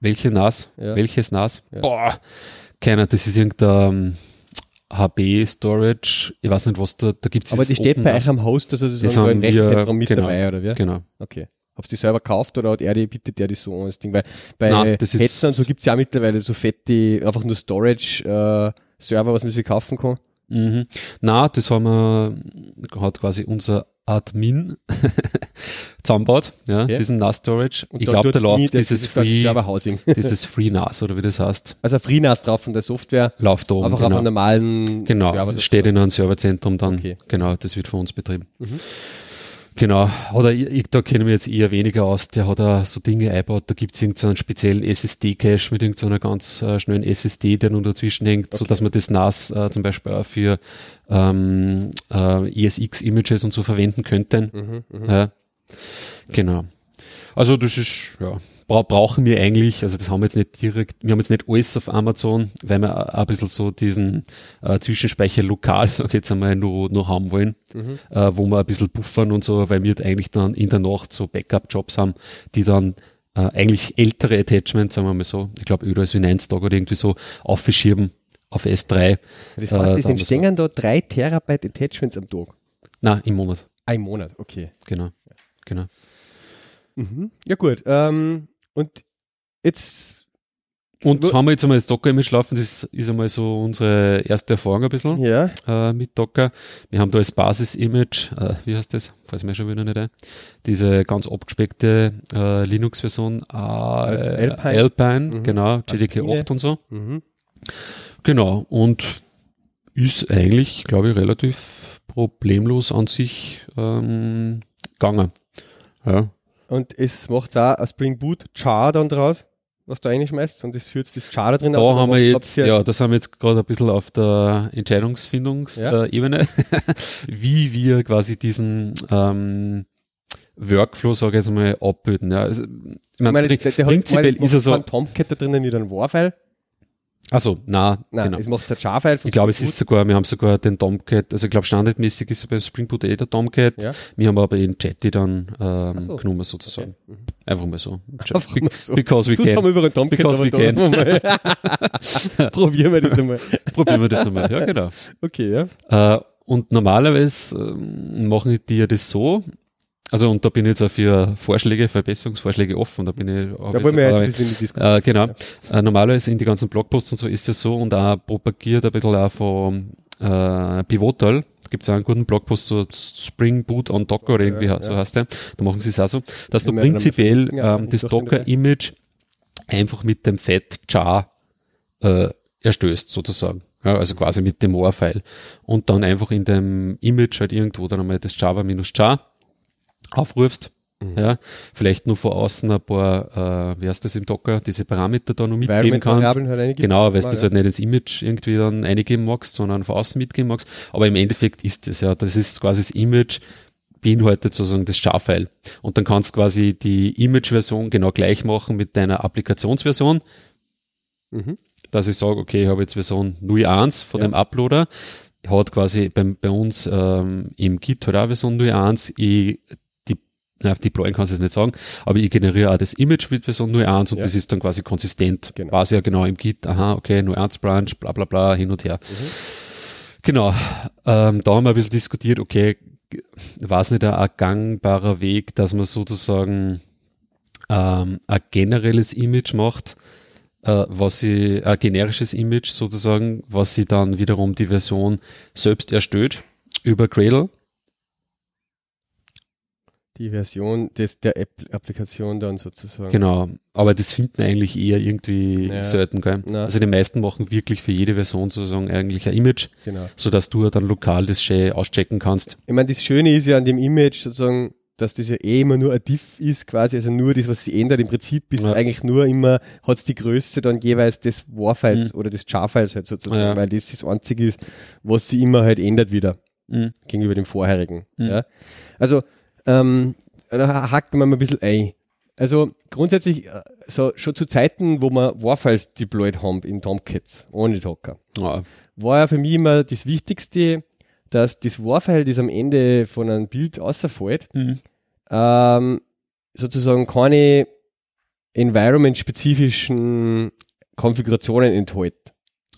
Welche NAS? Ja. Welches NAS? Ja. Boah, keiner, das ist irgendein HB Storage, ich weiß nicht was da, da gibt es Aber die steht bei euch am Host, also sozusagen beim Rechenzentrum mit genau, dabei, oder wie? Genau. Okay. Ihr die selber gekauft oder hat er die, bietet der die so an das Ding? Weil bei Nein, Hetzen und so gibt es ja mittlerweile so fette, einfach nur Storage-Server, äh, was man sich kaufen kann. Mhm. Na, das haben wir, hat quasi unser Admin [laughs] zusammenbaut, ja, okay. diesen NAS Storage. Und ich glaube, da läuft dieses Free, dieses [laughs] Free NAS oder wie das heißt. Also Free NAS drauf von der Software. Läuft da oben. Einfach genau. auf einem normalen Genau, Server steht in einem Serverzentrum dann. Okay. Genau, das wird von uns betrieben. Mhm. Genau, oder ich, da kennen wir jetzt eher weniger aus. Der hat da so Dinge eingebaut, da gibt es irgendeinen speziellen SSD-Cache mit irgendeiner ganz äh, schnellen SSD, der nun dazwischen hängt, okay. so dass man das NAS äh, zum Beispiel auch für ähm, äh, ESX-Images und so verwenden könnten. Mhm, mh. ja. Genau. Also das ist, ja, bra brauchen wir eigentlich, also das haben wir jetzt nicht direkt, wir haben jetzt nicht alles auf Amazon, weil wir ein bisschen so diesen äh, Zwischenspeicher lokal, [laughs] sag jetzt einmal, nur, nur haben wollen, mhm. äh, wo wir ein bisschen buffern und so, weil wir eigentlich dann in der Nacht so Backup-Jobs haben, die dann äh, eigentlich ältere Attachments, sagen wir mal so, ich glaube überall so in 1 Tag oder irgendwie so aufgeschieben auf S3. Das heißt, es äh, entstehen da drei Terabyte Attachments am Tag? Nein, im Monat. Ein Monat, okay. Genau, genau. Mhm. Ja gut, ähm, und jetzt. Und haben wir jetzt einmal das Docker-Image laufen, das ist einmal so unsere erste Erfahrung ein bisschen ja. äh, mit Docker. Wir haben da als Basis-Image, äh, wie heißt das? Falls mir schon wieder nicht ein, diese ganz abgespeckte äh, Linux-Version äh, Alpine, Alpine mhm. genau, JDK 8 und so. Mhm. Genau, und ist eigentlich, glaube ich, relativ problemlos an sich ähm, gegangen. Ja. Und es macht auch ein Spring Boot Char dann draus, was du reinschmeißt und es führt das Char da drin Da haben wir jetzt, ja, das haben wir jetzt gerade ein bisschen auf der Entscheidungsfindungsebene, ja. [laughs] wie wir quasi diesen ähm, Workflow, sage ich jetzt mal, abbilden. Ja, also, ich meine, der, der prinzipiell ist er so. Tomcat da drinnen mit einem War-File also na, Nein, genau. es macht ein Jar-File Ich glaube, es ist sogar, wir haben sogar den Tomcat, also ich glaube standardmäßig ist bei Spring Boot eh der Tomcat. Ja. Wir haben aber den Jetty dann ähm, so. genommen sozusagen. Okay. Mhm. Einfach mal so. [laughs] Einfach mal so. Because we can. Haben wir über einen Tomcat, Because we can. [laughs] Probieren wir das einmal. [laughs] Probieren wir das einmal, ja genau. Okay, ja. Äh, und normalerweise äh, machen die ja das so, also und da bin ich jetzt auch für Vorschläge, Verbesserungsvorschläge offen. Da bin ich. Da wollen wir jetzt, jetzt in die äh, Genau. Ja. Äh, normalerweise in die ganzen Blogposts und so ist es so und auch propagiert ein bisschen auch von äh, Pivotal. Gibt es auch einen guten Blogpost so Spring Boot on Docker oder irgendwie ja, so ja. heißt der. Da machen sie es auch so, dass du prinzipiell ähm, das Docker-Image einfach mit dem Fett jar äh, erstößt sozusagen. Ja, also quasi mit dem War-File. Und dann einfach in dem Image halt irgendwo dann einmal das Java-jar aufrufst. Mhm. Ja, vielleicht nur von außen ein paar, äh, wie heißt das im Docker, diese Parameter da noch mitgeben kannst. Halt genau, weil du das halt nicht ins Image irgendwie dann eingeben magst, sondern von außen mitgeben magst. Aber im Endeffekt ist das ja, das ist quasi das Image, beinhaltet sozusagen das Jar-File. Und dann kannst du quasi die Image-Version genau gleich machen mit deiner Applikationsversion. Mhm. Dass ich sage, okay, ich habe jetzt Version 01 von ja. dem Uploader. Hat quasi bei, bei uns ähm, im Git auch Version 01. Ich na, deployen kannst du es nicht sagen, aber ich generiere auch das Image mit Version 01 und ja. das ist dann quasi konsistent. Genau. Quasi ja genau im Git, aha, okay, 01 Branch, bla bla bla, hin und her. Mhm. Genau. Ähm, da haben wir ein bisschen diskutiert, okay, war es nicht ein, ein gangbarer Weg, dass man sozusagen ähm, ein generelles Image macht, äh, was sie, ein generisches Image sozusagen, was sie dann wiederum die Version selbst erstellt über Gradle die Version des, der App Applikation dann sozusagen. Genau, aber das finden eigentlich eher irgendwie ja. selten, gell? Na. Also die meisten machen wirklich für jede Version sozusagen eigentlich ein Image, genau. sodass du dann lokal das schön auschecken kannst. Ich meine, das Schöne ist ja an dem Image sozusagen, dass das ja eh immer nur ein Diff ist, quasi, also nur das, was sie ändert. Im Prinzip ist ja. eigentlich nur immer, hat es die Größe dann jeweils des War-Files mhm. oder des Char-Files halt sozusagen, ja. weil das das einzige ist, was sie immer halt ändert wieder mhm. gegenüber dem vorherigen. Mhm. Ja? Also ähm, da hakt man mal ein bisschen ein. Also grundsätzlich, äh, so schon zu Zeiten, wo wir Warfiles deployed haben in Tomcats, ohne Docker, ja. war ja für mich immer das Wichtigste, dass das Warfile, das am Ende von einem Bild außerfällt, mhm. ähm, sozusagen keine environment-spezifischen Konfigurationen enthält,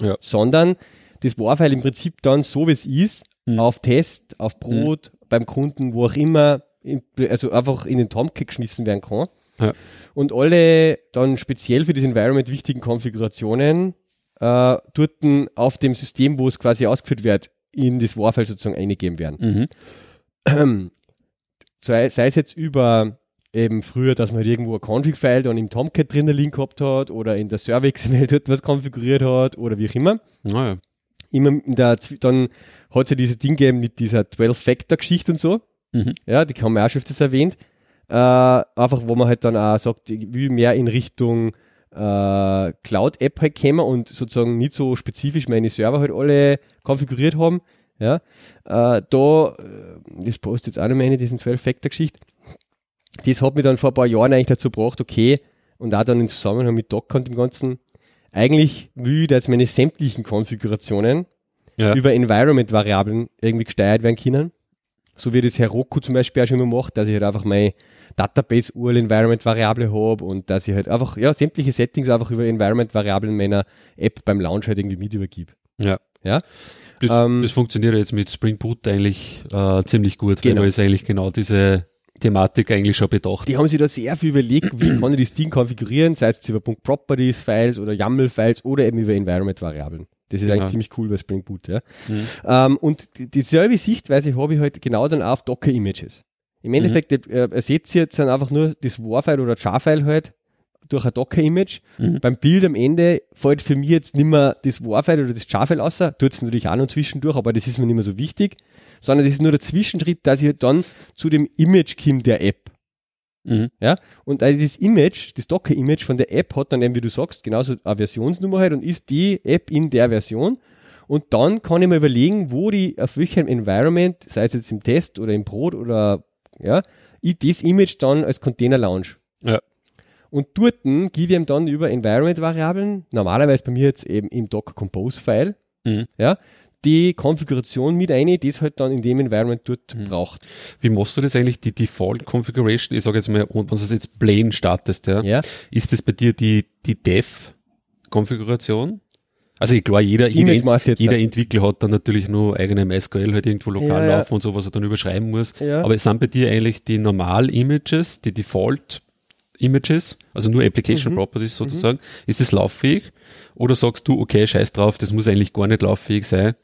ja. sondern das Warfile im Prinzip dann so, wie es ist, mhm. auf Test, auf Brot, mhm. beim Kunden, wo auch immer also einfach in den Tomcat geschmissen werden kann. Ja. Und alle dann speziell für das Environment wichtigen Konfigurationen äh, dort auf dem System, wo es quasi ausgeführt wird, in das Warfile sozusagen eingegeben werden. Mhm. [clears throat] sei, sei es jetzt über eben früher, dass man halt irgendwo ein Config-File dann im Tomcat drinnen liegen gehabt hat oder in der Server-XML [laughs] dort was konfiguriert hat oder wie auch immer. Naja. Immer in der, dann hat es ja diese Ding gegeben mit dieser 12-Factor-Geschichte und so. Mhm. Ja, die haben wir auch schon öfters erwähnt. Äh, einfach, wo man halt dann auch sagt, wie mehr in Richtung äh, Cloud-App halt kämen und sozusagen nicht so spezifisch meine Server halt alle konfiguriert haben. Ja, äh, da, äh, das postet jetzt auch noch meine, diesen 12-Factor-Geschichte das hat mich dann vor ein paar Jahren eigentlich dazu gebracht, okay, und auch dann im Zusammenhang mit Docker und dem Ganzen, eigentlich will ich, dass meine sämtlichen Konfigurationen ja. über Environment-Variablen irgendwie gesteuert werden können. So wie das Heroku zum Beispiel auch schon immer macht, dass ich halt einfach meine Database-URL-Environment-Variable habe und dass ich halt einfach, ja, sämtliche Settings einfach über Environment-Variablen meiner App beim Launch halt irgendwie mit übergebe. Ja. Ja. Das, ähm, das funktioniert jetzt mit Spring Boot eigentlich äh, ziemlich gut, genau. weil es eigentlich genau diese Thematik eigentlich schon bedacht. Die haben sich da sehr viel überlegt, wie kann ich das Ding konfigurieren, sei es über Properties, Files oder YAML-Files oder eben über Environment-Variablen. Das ist genau. eigentlich ziemlich cool bei Spring Boot. Ja. Mhm. Ähm, und dieselbe Sichtweise habe ich halt genau dann auf Docker-Images. Im Endeffekt mhm. äh, ersetzt ihr jetzt dann einfach nur das War-File oder Jar-File halt durch ein Docker-Image. Mhm. Beim Bild am Ende fällt für mich jetzt nicht mehr das War-File oder das Jar-File außer, tut es natürlich auch noch zwischendurch, aber das ist mir nicht mehr so wichtig sondern das ist nur der Zwischenschritt, dass ich halt dann zu dem Image komme der App. Mhm. Ja, und also das Image, das Docker-Image von der App hat dann eben, wie du sagst, genauso eine Versionsnummer halt und ist die App in der Version. Und dann kann ich mir überlegen, wo die, auf welchem Environment, sei es jetzt im Test oder im Brot oder, ja, ich das Image dann als Container launch. Ja. Und dort gebe ich ihm dann über Environment-Variablen, normalerweise bei mir jetzt eben im Docker Compose-File, mhm. ja, die Konfiguration mit ein, die es halt dann in dem Environment dort mhm. braucht. Wie machst du das eigentlich, die Default Configuration? Ich sage jetzt mal, wenn du das jetzt plain startest, ja, ja. ist das bei dir die, die Dev Konfiguration? Also klar, jeder, jeder, Ent, jeder Entwickler hat dann natürlich nur eigene MySQL halt irgendwo lokal ja, laufen und so, was er dann überschreiben muss. Aber es sind bei dir eigentlich die Normal-Images, die Default-Images, also nur Application mhm. Properties sozusagen. Mhm. Ist das lauffähig? Oder sagst du, okay, scheiß drauf, das muss eigentlich gar nicht lauffähig sein?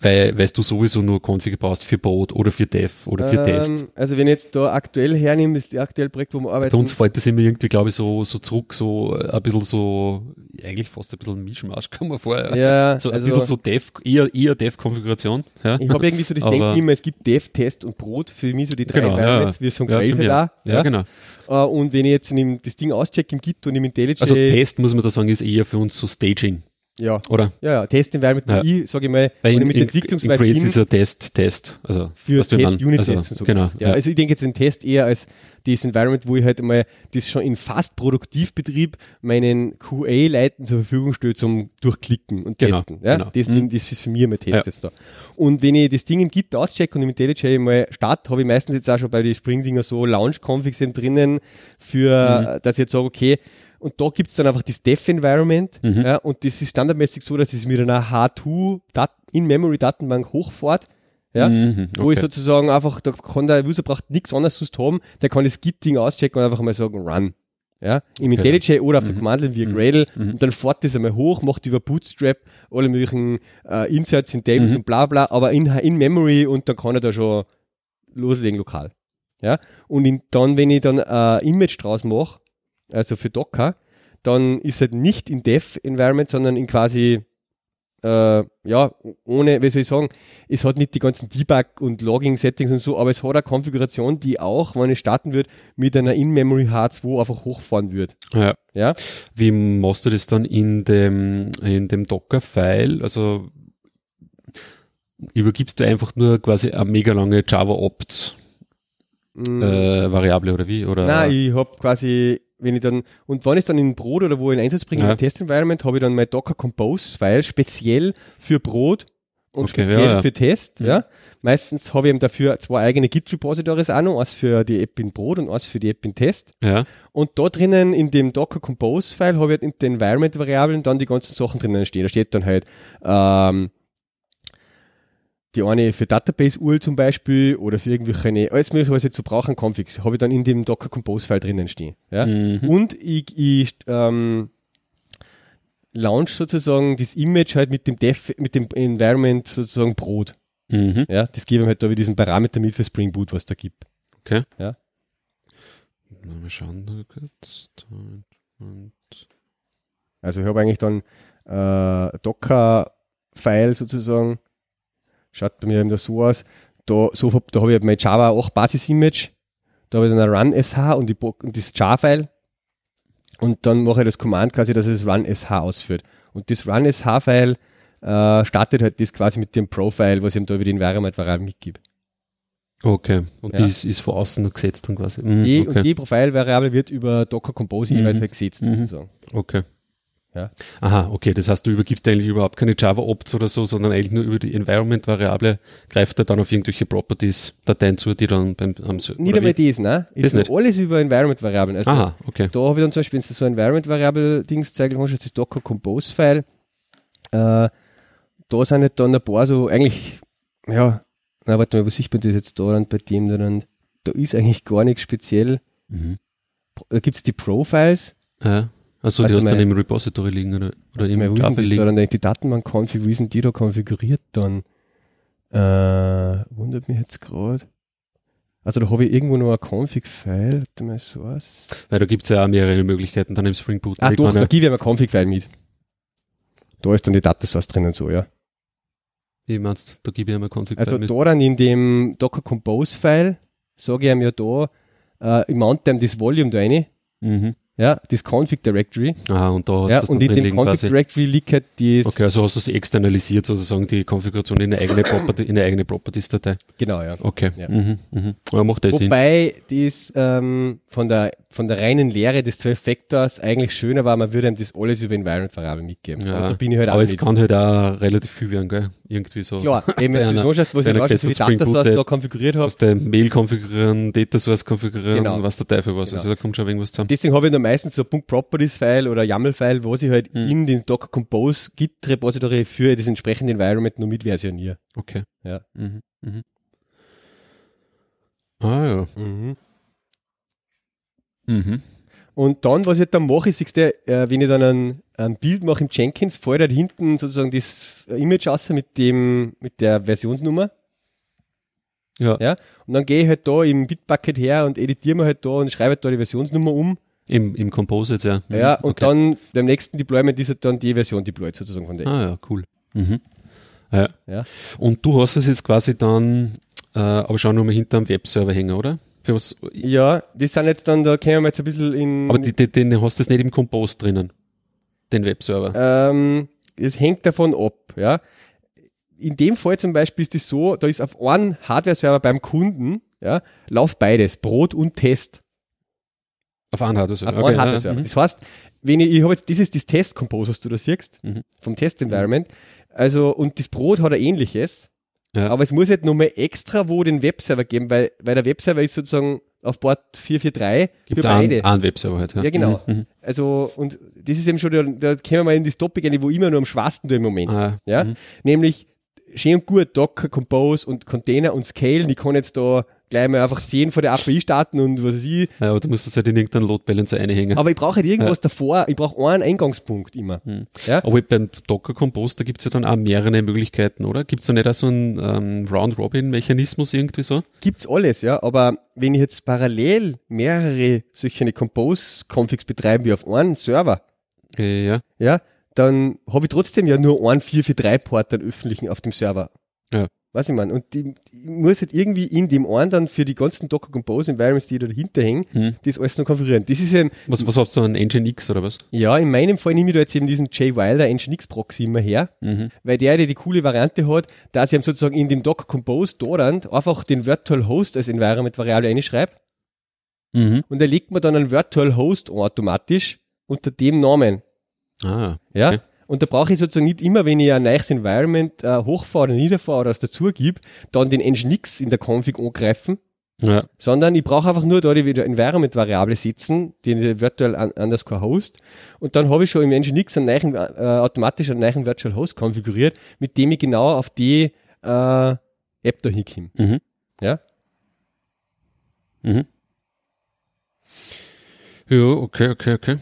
Weil, weil du sowieso nur Config brauchst für Brot oder für Dev oder für ähm, Test. Also wenn ich jetzt da aktuell hernehme, ist die aktuelle Projekt, wo wir arbeiten. Bei uns fällt das immer irgendwie, glaube ich, so, so zurück, so äh, ein bisschen so, eigentlich fast ein bisschen Mischmasch, [laughs] kann man vorher. Ja, so ein also, bisschen so Dev, eher, eher Dev-Konfiguration. Ja. Ich habe irgendwie so das [laughs] Aber, Denken immer, es gibt Dev, Test und Brot, für mich so die drei genau, Environments, ja, wie es von ja, Grails da. Ja, ja, genau. Uh, und wenn ich jetzt das Ding auschecke im Git und im IntelliJ. Also Test, muss man da sagen, ist eher für uns so Staging. Ja. Oder? Ja, ja. Test-Environment, ja. ich sage mal, Weil in, mit Entwicklungswelt in, in ist ein Test, Test. Also, für Test, Unit-Tests also, und so. Genau. Ja, ja. Also ich denke jetzt den Test eher als das Environment, wo ich halt mal das schon in fast Produktivbetrieb meinen QA-Leuten zur Verfügung stelle zum Durchklicken und genau, Testen. Ja? Genau. Das, mhm. das ist für mich mein Test ja. jetzt da. Und wenn ich das Ding im Git auschecke und im IntelliJ mal starte, habe ich meistens jetzt auch schon bei den Spring-Dinger so Launch-Configs drinnen, für, mhm. dass ich jetzt sage, okay, und da gibt es dann einfach das Dev-Environment mhm. ja, und das ist standardmäßig so, dass es mit einer H2 In-Memory-Datenbank hochfährt. Ja, mhm, okay. wo ich sozusagen einfach, da kann der User braucht nichts anderes sonst haben, der kann das Git-Ding auschecken und einfach mal sagen, run. Ja, im okay. IntelliJ oder auf mhm. der Command-Line via mhm. Gradle mhm. und dann fährt das einmal hoch, macht über Bootstrap alle möglichen äh, Inserts in Tables mhm. und bla bla, aber in, in Memory und dann kann er da schon loslegen lokal. Ja, und in, dann, wenn ich dann ein äh, Image draus mache, also für Docker, dann ist es nicht in Dev-Environment, sondern in quasi, äh, ja, ohne, wie soll ich sagen, es hat nicht die ganzen Debug- und Logging-Settings und so, aber es hat eine Konfiguration, die auch, wenn es starten wird, mit einer In-Memory H2 einfach hochfahren wird. Ja. ja. Wie machst du das dann in dem, in dem Docker-File? Also, übergibst du einfach nur quasi eine mega lange Java-Opt mm. äh, Variable oder wie? Oder? Nein, ich habe quasi wenn ich dann, und wenn ich dann in Brot oder wo in Einsatz bringe, ja. im Test-Environment, habe ich dann mein Docker Compose-File speziell für Brot und okay, speziell ja, ja. für Test. Mhm. Ja. Meistens habe ich eben dafür zwei eigene Git-Repositories auch noch, eins für die App in Brot und eins für die App in Test. Ja. Und da drinnen in dem Docker Compose-File habe ich halt in den Environment-Variablen dann die ganzen Sachen drinnen stehen. Da steht dann halt ähm, die eine für Database-URL zum Beispiel oder für irgendwelche, alles mögliche, was ich jetzt so brauche, an Configs, habe ich dann in dem Docker Compose-File drinnen stehen. Ja? Mhm. Und ich, ich ähm, launch sozusagen das Image halt mit dem Def, mit dem Environment sozusagen Brot. Mhm. Ja, das gebe ich halt da wie diesen Parameter mit für Spring Boot, was da gibt. Okay. Ja. Mal schauen kurz. Also ich habe eigentlich dann äh, Docker-File sozusagen. Schaut bei mir eben so aus. Da, so, da habe ich mein Java 8 Basis-Image. Da habe ich dann ein Run-SH und, die, und das Jar-File. Und dann mache ich das Command quasi, dass es das Run-SH ausführt. Und das Run-SH-File äh, startet halt das quasi mit dem Profile, was ich ihm da über die Environment-Variable mitgebe. Okay, und ja. die ist, ist von außen gesetzt dann quasi. Mhm, die, okay. Und die Profile-Variable wird über Docker Compose mhm. jeweils halt gesetzt mhm. sozusagen. Okay. Ja. Aha, okay, das heißt, du übergibst eigentlich überhaupt keine Java-Opts oder so, sondern eigentlich nur über die Environment-Variable greift er dann auf irgendwelche Properties-Dateien zu, die dann beim am Nicht einmal das, ne? Ich das nicht. alles über Environment-Variablen. Also Aha, okay. Da habe ich dann zum Beispiel, wenn du so Environment-Variable-Dings hast du das Docker Compose-File. Äh, da sind halt dann ein paar so, eigentlich, ja, na, warte mal, was sieht man das jetzt da dann bei dem dann? Da ist eigentlich gar nichts speziell. Mhm. Da gibt es die Profiles. Ja. Also die hast du dann im Repository liegen oder, oder im Java liegen. Da dann die Datenbank-Config, wie sind die da konfiguriert dann? Äh, wundert mich jetzt gerade. Also da habe ich irgendwo noch ein Config-File, warte mal so was. Weil da gibt es ja auch mehrere Möglichkeiten dann im Spring Boot. Ah doch, da gebe ich ein Config-File mit. Da ist dann die Datensource drinnen so, ja. Wie meinst du, da gebe ich mir Config-File Also mit. da dann in dem Docker Compose-File sage ich ihm ja da, äh, ich mount dem das Volume da rein. Mhm ja, das Config Directory. Aha, und da ja, und in dem Config quasi. Directory liegt halt die. Okay, also hast du es externalisiert sozusagen die Konfiguration in eine eigene Property, in eine eigene Properties-Datei. Genau, ja. Okay. Ja. Mhm, mhm. Aber macht das Wobei Sinn. das ähm, von der von der reinen Lehre des 12 Factors eigentlich schöner war, man würde ihm das alles über Environment Variable mitgeben. Ja, aber da bin ich halt aber auch es nicht. kann halt auch relativ viel werden, gell? Irgendwie so. Klar, eben wenn du so schaust, was ich die Datasource da konfiguriert habe. Du Mail konfigurieren, Datasource konfigurieren, genau. was der Teufel was. Genau. Also da kommt schon irgendwas zusammen. Deswegen habe ich dann meistens so ein Properties-File oder YAML-File, wo ich halt hm. in den Docker Compose Git-Repository für das entsprechende Environment nur mitversioniere. Okay. Ja. Mhm. Mhm. Ah ja. Mhm. Mhm. Und dann, was ich dann mache, ist, äh, wenn ich dann ein, ein Bild mache im Jenkins, fällt halt hinten sozusagen das Image aus mit, dem, mit der Versionsnummer. Ja. ja. Und dann gehe ich halt da im Bitbucket her und editiere mir halt da und schreibe halt da die Versionsnummer um. Im, im Composite, ja. Ja, und okay. dann beim nächsten Deployment ist halt dann die Version deployed sozusagen von der. Ah ja, cool. Mhm. Ja. ja. Und du hast es jetzt quasi dann, äh, aber schau nur mal hinter am Webserver hängen, oder? Für was? Ja, die sind jetzt dann, da können wir jetzt ein bisschen in. Aber die, die, den hast du jetzt nicht im Compose drinnen, den Webserver. Ähm, es hängt davon ab, ja. In dem Fall zum Beispiel ist es so, da ist auf einem Hardware-Server beim Kunden, ja, läuft beides, Brot und Test. Auf einem Hardware-Server. Auf okay, einem Hardware-Server. Ja, das heißt, wenn ich, ich habe jetzt, das ist das Test-Compose, was du da siehst, mhm. vom Test-Environment. Also, und das Brot hat ein ähnliches. Ja. Aber es muss halt nochmal extra wo den Webserver geben, weil, weil der Webserver ist sozusagen auf Port 443 Gibt's für beide. Einen, Webserver halt, ja. ja genau. Mhm, mhm. Also, und das ist eben schon, da, da kommen wir mal in das Topic rein, wo immer nur am schwarzen du im Moment. Ah, ja. Mhm. Nämlich, schön und gut Docker, Compose und Container und Scale, die kann jetzt da gleich mal einfach 10 von der API starten und was weiß ich. Ja, aber du musst das halt in irgendeinen Load Balancer einhängen. Aber ich brauche halt irgendwas ja. davor, ich brauche einen Eingangspunkt immer. Hm. Ja? Aber beim Docker Compose, da gibt es ja dann auch mehrere Möglichkeiten, oder? Gibt es da nicht auch so einen ähm, Round-Robin-Mechanismus irgendwie so? Gibt's alles, ja, aber wenn ich jetzt parallel mehrere solche Compose-Configs betreiben wie auf einem Server, äh, ja. ja, dann habe ich trotzdem ja nur einen 443-Port, den öffentlichen auf dem Server. Ja. Was ich meine, und die, die, muss halt irgendwie in dem einen dann für die ganzen Docker Compose Environments, die da dahinter hängen, hm. das alles noch konfigurieren. Das ist eben, was, was habt ihr, ein Nginx oder was? Ja, in meinem Fall nehme ich da jetzt eben diesen Jay Wilder Nginx Proxy immer her, mhm. weil der, der die coole Variante hat, dass ich sozusagen in dem Docker Compose dort einfach den Virtual Host als Environment Variable einschreibe. Mhm. Und er legt mir dann einen Virtual Host automatisch unter dem Namen. Ah, ja. Und da brauche ich sozusagen nicht immer, wenn ich ein neues Environment äh, hochfahre oder niederfahre oder es dazu gibt, dann den Nginx in der Config angreifen, ja. sondern ich brauche einfach nur da die Environment-Variable setzen, die Virtual underscore Host, und dann habe ich schon im Nginx einen neuen, äh, automatisch einen neuen Virtual Host konfiguriert, mit dem ich genau auf die äh, App da hinkommen. Mhm. Ja? Mhm. Ja, okay, okay, okay.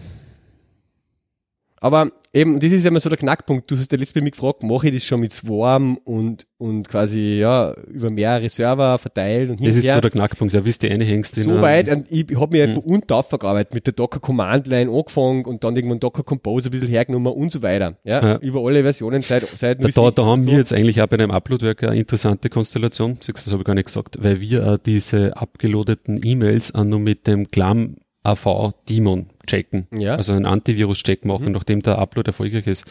Aber eben, das ist immer so der Knackpunkt. Du hast ja letztes Mal mich gefragt, mache ich das schon mit Swarm und, und quasi, ja, über mehrere Server verteilt und Das ist so der Knackpunkt, ja, wie du einhängst. So weit, und ich habe mich mhm. von unten aufgearbeitet, mit der Docker Command Line angefangen und dann irgendwann Docker Compose ein bisschen hergenommen und so weiter. Ja, ja. über alle Versionen seit, seit Da, da, da haben so. wir jetzt eigentlich auch bei einem Upload-Werk eine interessante Konstellation, das habe ich gar nicht gesagt, weil wir auch diese abgelodeten E-Mails auch nur mit dem Glam AV-Daemon checken. Ja. Also einen Antivirus-Check machen, mhm. nachdem der Upload erfolgreich ist.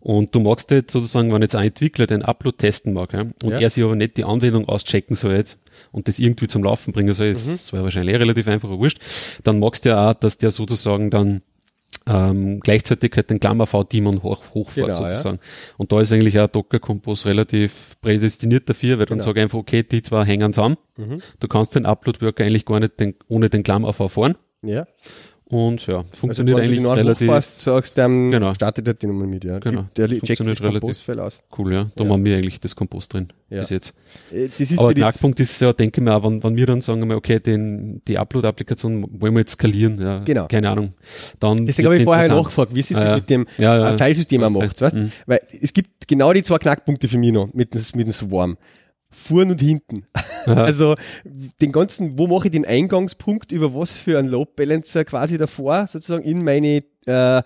Und du magst jetzt sozusagen, wenn jetzt ein Entwickler den Upload testen mag, ja, und ja. er sich aber nicht die Anwendung auschecken soll jetzt und das irgendwie zum Laufen bringen soll, ist, mhm. das wäre wahrscheinlich eh relativ einfach, wurscht, dann magst du ja auch, dass der sozusagen dann ähm, gleichzeitig halt den Klammer-V-Daemon hoch, hochfährt genau, sozusagen. Ja. Und da ist eigentlich auch Docker Compose relativ prädestiniert dafür, weil dann genau. sage ich einfach, okay, die zwei hängen zusammen. Mhm. Du kannst den Upload-Worker eigentlich gar nicht den, ohne den Klammer-V fahren. Ja. Und ja, funktioniert also, eigentlich du relativ. Hochfährst, sagst, dann genau. startet er die Nummer mit, ja. Genau. Der checkt das relativ aus. Cool, ja. Da ja. haben wir eigentlich das Kompost drin ja. bis jetzt. Äh, das ist Aber der Knackpunkt ist ja, denke ich mir auch, wenn, wenn wir dann sagen, okay, den, die Upload-Applikation wollen wir jetzt skalieren, ja. Genau. Keine Ahnung. Dann Deswegen habe ich vorher nachgefragt, wie ist das mit dem ja, ja, Filesystem macht, weißt? Mhm. Weil es gibt genau die zwei Knackpunkte für mich noch mit, mit dem Swarm vorn und hinten. [laughs] also den ganzen, wo mache ich den Eingangspunkt, über was für einen Load Balancer quasi davor, sozusagen in meine äh, äh,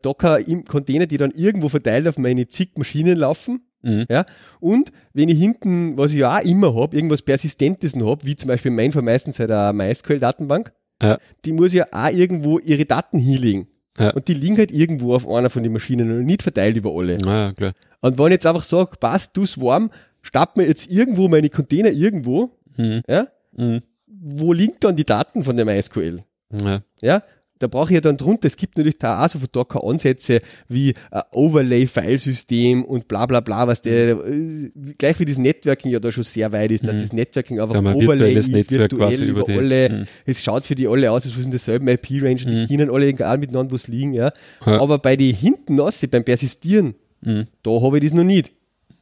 Docker im Container, die dann irgendwo verteilt auf meine zig Maschinen laufen. Mhm. Ja, und wenn ich hinten, was ich ja auch immer habe, irgendwas Persistentes noch habe, wie zum Beispiel mein von meistens halt eine MySQL-Datenbank, ja. die muss ja auch irgendwo ihre Daten hinlegen. Ja. Und die liegen halt irgendwo auf einer von den Maschinen und nicht verteilt über alle. Ja, klar. Und wenn ich jetzt einfach sage, passt, du Swarm, stappt mir jetzt irgendwo meine Container irgendwo, mhm. ja, mhm. wo liegen dann die Daten von dem MySQL? Ja. ja? Da brauche ich ja dann drunter, es gibt natürlich da auch so von Docker-Ansätze wie ein Overlay-Filesystem und bla bla bla, was der, äh, gleich wie das Networking ja da schon sehr weit ist, mhm. dass das Networking einfach ein Overlay ist, Netzwerk virtuell über, über alle, mhm. es schaut für die alle aus, als würden derselben IP-Range und die mhm. können alle egal miteinander was liegen, ja. ja. Aber bei den hinten aus, beim Persistieren, mhm. da habe ich das noch nicht.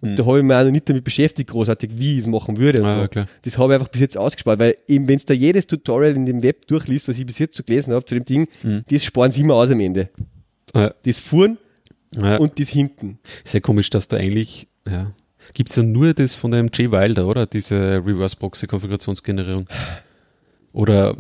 Und mhm. da habe ich mich auch noch nicht damit beschäftigt, großartig, wie ich es machen würde. Ah, so. Das habe ich einfach bis jetzt ausgespart, weil eben, wenn es da jedes Tutorial in dem Web durchliest, was ich bis jetzt so gelesen habe zu dem Ding, mhm. das sparen sie immer aus am Ende. Ah, Das Fuhren ah, und das Hinten. Ja komisch, dass da eigentlich, ja, gibt es ja nur das von dem J. Wilder, oder? Diese Reverse-Proxy-Konfigurationsgenerierung. Oder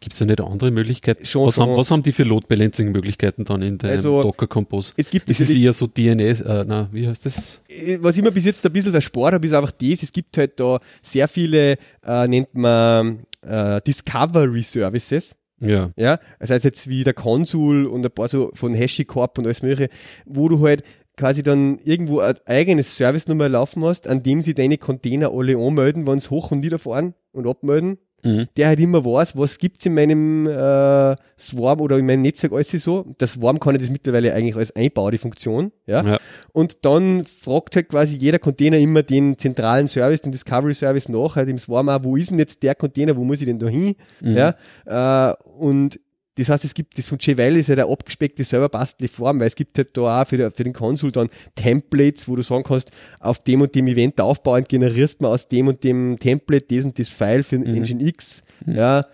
gibt es da nicht andere Möglichkeiten? Schon, was, schon. Haben, was haben die für Load Balancing Möglichkeiten dann in dem also, Docker Compose? Es gibt ist es eher so DNS, äh, na, wie heißt das? Äh, was ich mir bis jetzt ein bisschen verspart habe, ist einfach das, es gibt halt da sehr viele, äh, nennt man äh, Discovery Services. Ja. Ja, das heißt jetzt wie der Consul und ein paar so von HashiCorp und alles mögliche, wo du halt quasi dann irgendwo ein eigenes Service-Nummer laufen hast, an dem sie deine Container alle anmelden, wenn sie hoch und nieder fahren und abmelden mhm. der halt immer weiß, was gibt's in meinem äh, Swarm oder in meinem Netzwerk alles so. Das Swarm kann ich das mittlerweile eigentlich als einbauen, die Funktion. Ja? ja? Und dann fragt halt quasi jeder Container immer den zentralen Service, den Discovery Service nach, halt im Swarm auch, wo ist denn jetzt der Container, wo muss ich denn da hin? Mhm. Ja? Äh, und das heißt, es gibt das von JVL ist ja der abgespeckte serverbastelnde Form, weil es gibt halt da auch für, für den Konsul dann Templates, wo du sagen kannst, auf dem und dem Event aufbauend generierst man aus dem und dem Template das und das File für mhm. Nginx, mhm. ja,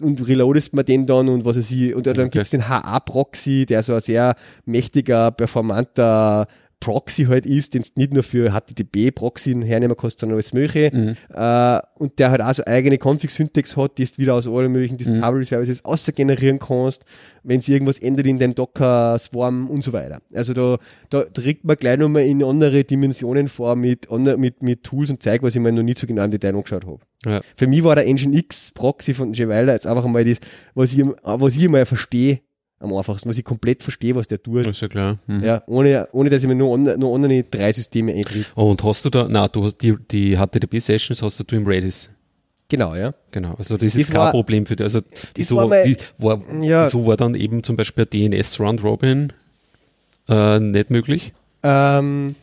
und reloadest man den dann und was weiß ich, und dann okay. gibt es den HA-Proxy, der so ein sehr mächtiger, performanter Proxy halt ist, den es nicht nur für HTTP-Proxy hernehmen kannst, sondern alles mögliche. Mhm. Äh, und der halt auch so eigene Config-Syntax hat, die du wieder aus allen möglichen mhm. Discovery-Services mhm. außergenerieren kannst, wenn es irgendwas ändert in deinem Docker-Swarm und so weiter. Also da, da trägt man gleich nochmal in andere Dimensionen vor mit, mit, mit Tools und Zeug, was ich mir noch nie so genau im Detail angeschaut habe. Ja. Für mich war der Nginx Proxy von Geweiler jetzt einfach einmal das, was ich, was ich mal verstehe, am einfachsten, was ich komplett verstehe, was der tut. Ist ja klar. Mhm. Ja, ohne, ohne dass ich mir nur, nur andere drei Systeme eintritt. Oh, und hast du da, na, du hast die, die HTTP-Sessions hast du im Redis. Genau, ja. Genau, also das, das ist kein Problem für dich. Also so war, mein, war, ja. so war dann eben zum Beispiel DNS Round Robin äh, nicht möglich. Ähm,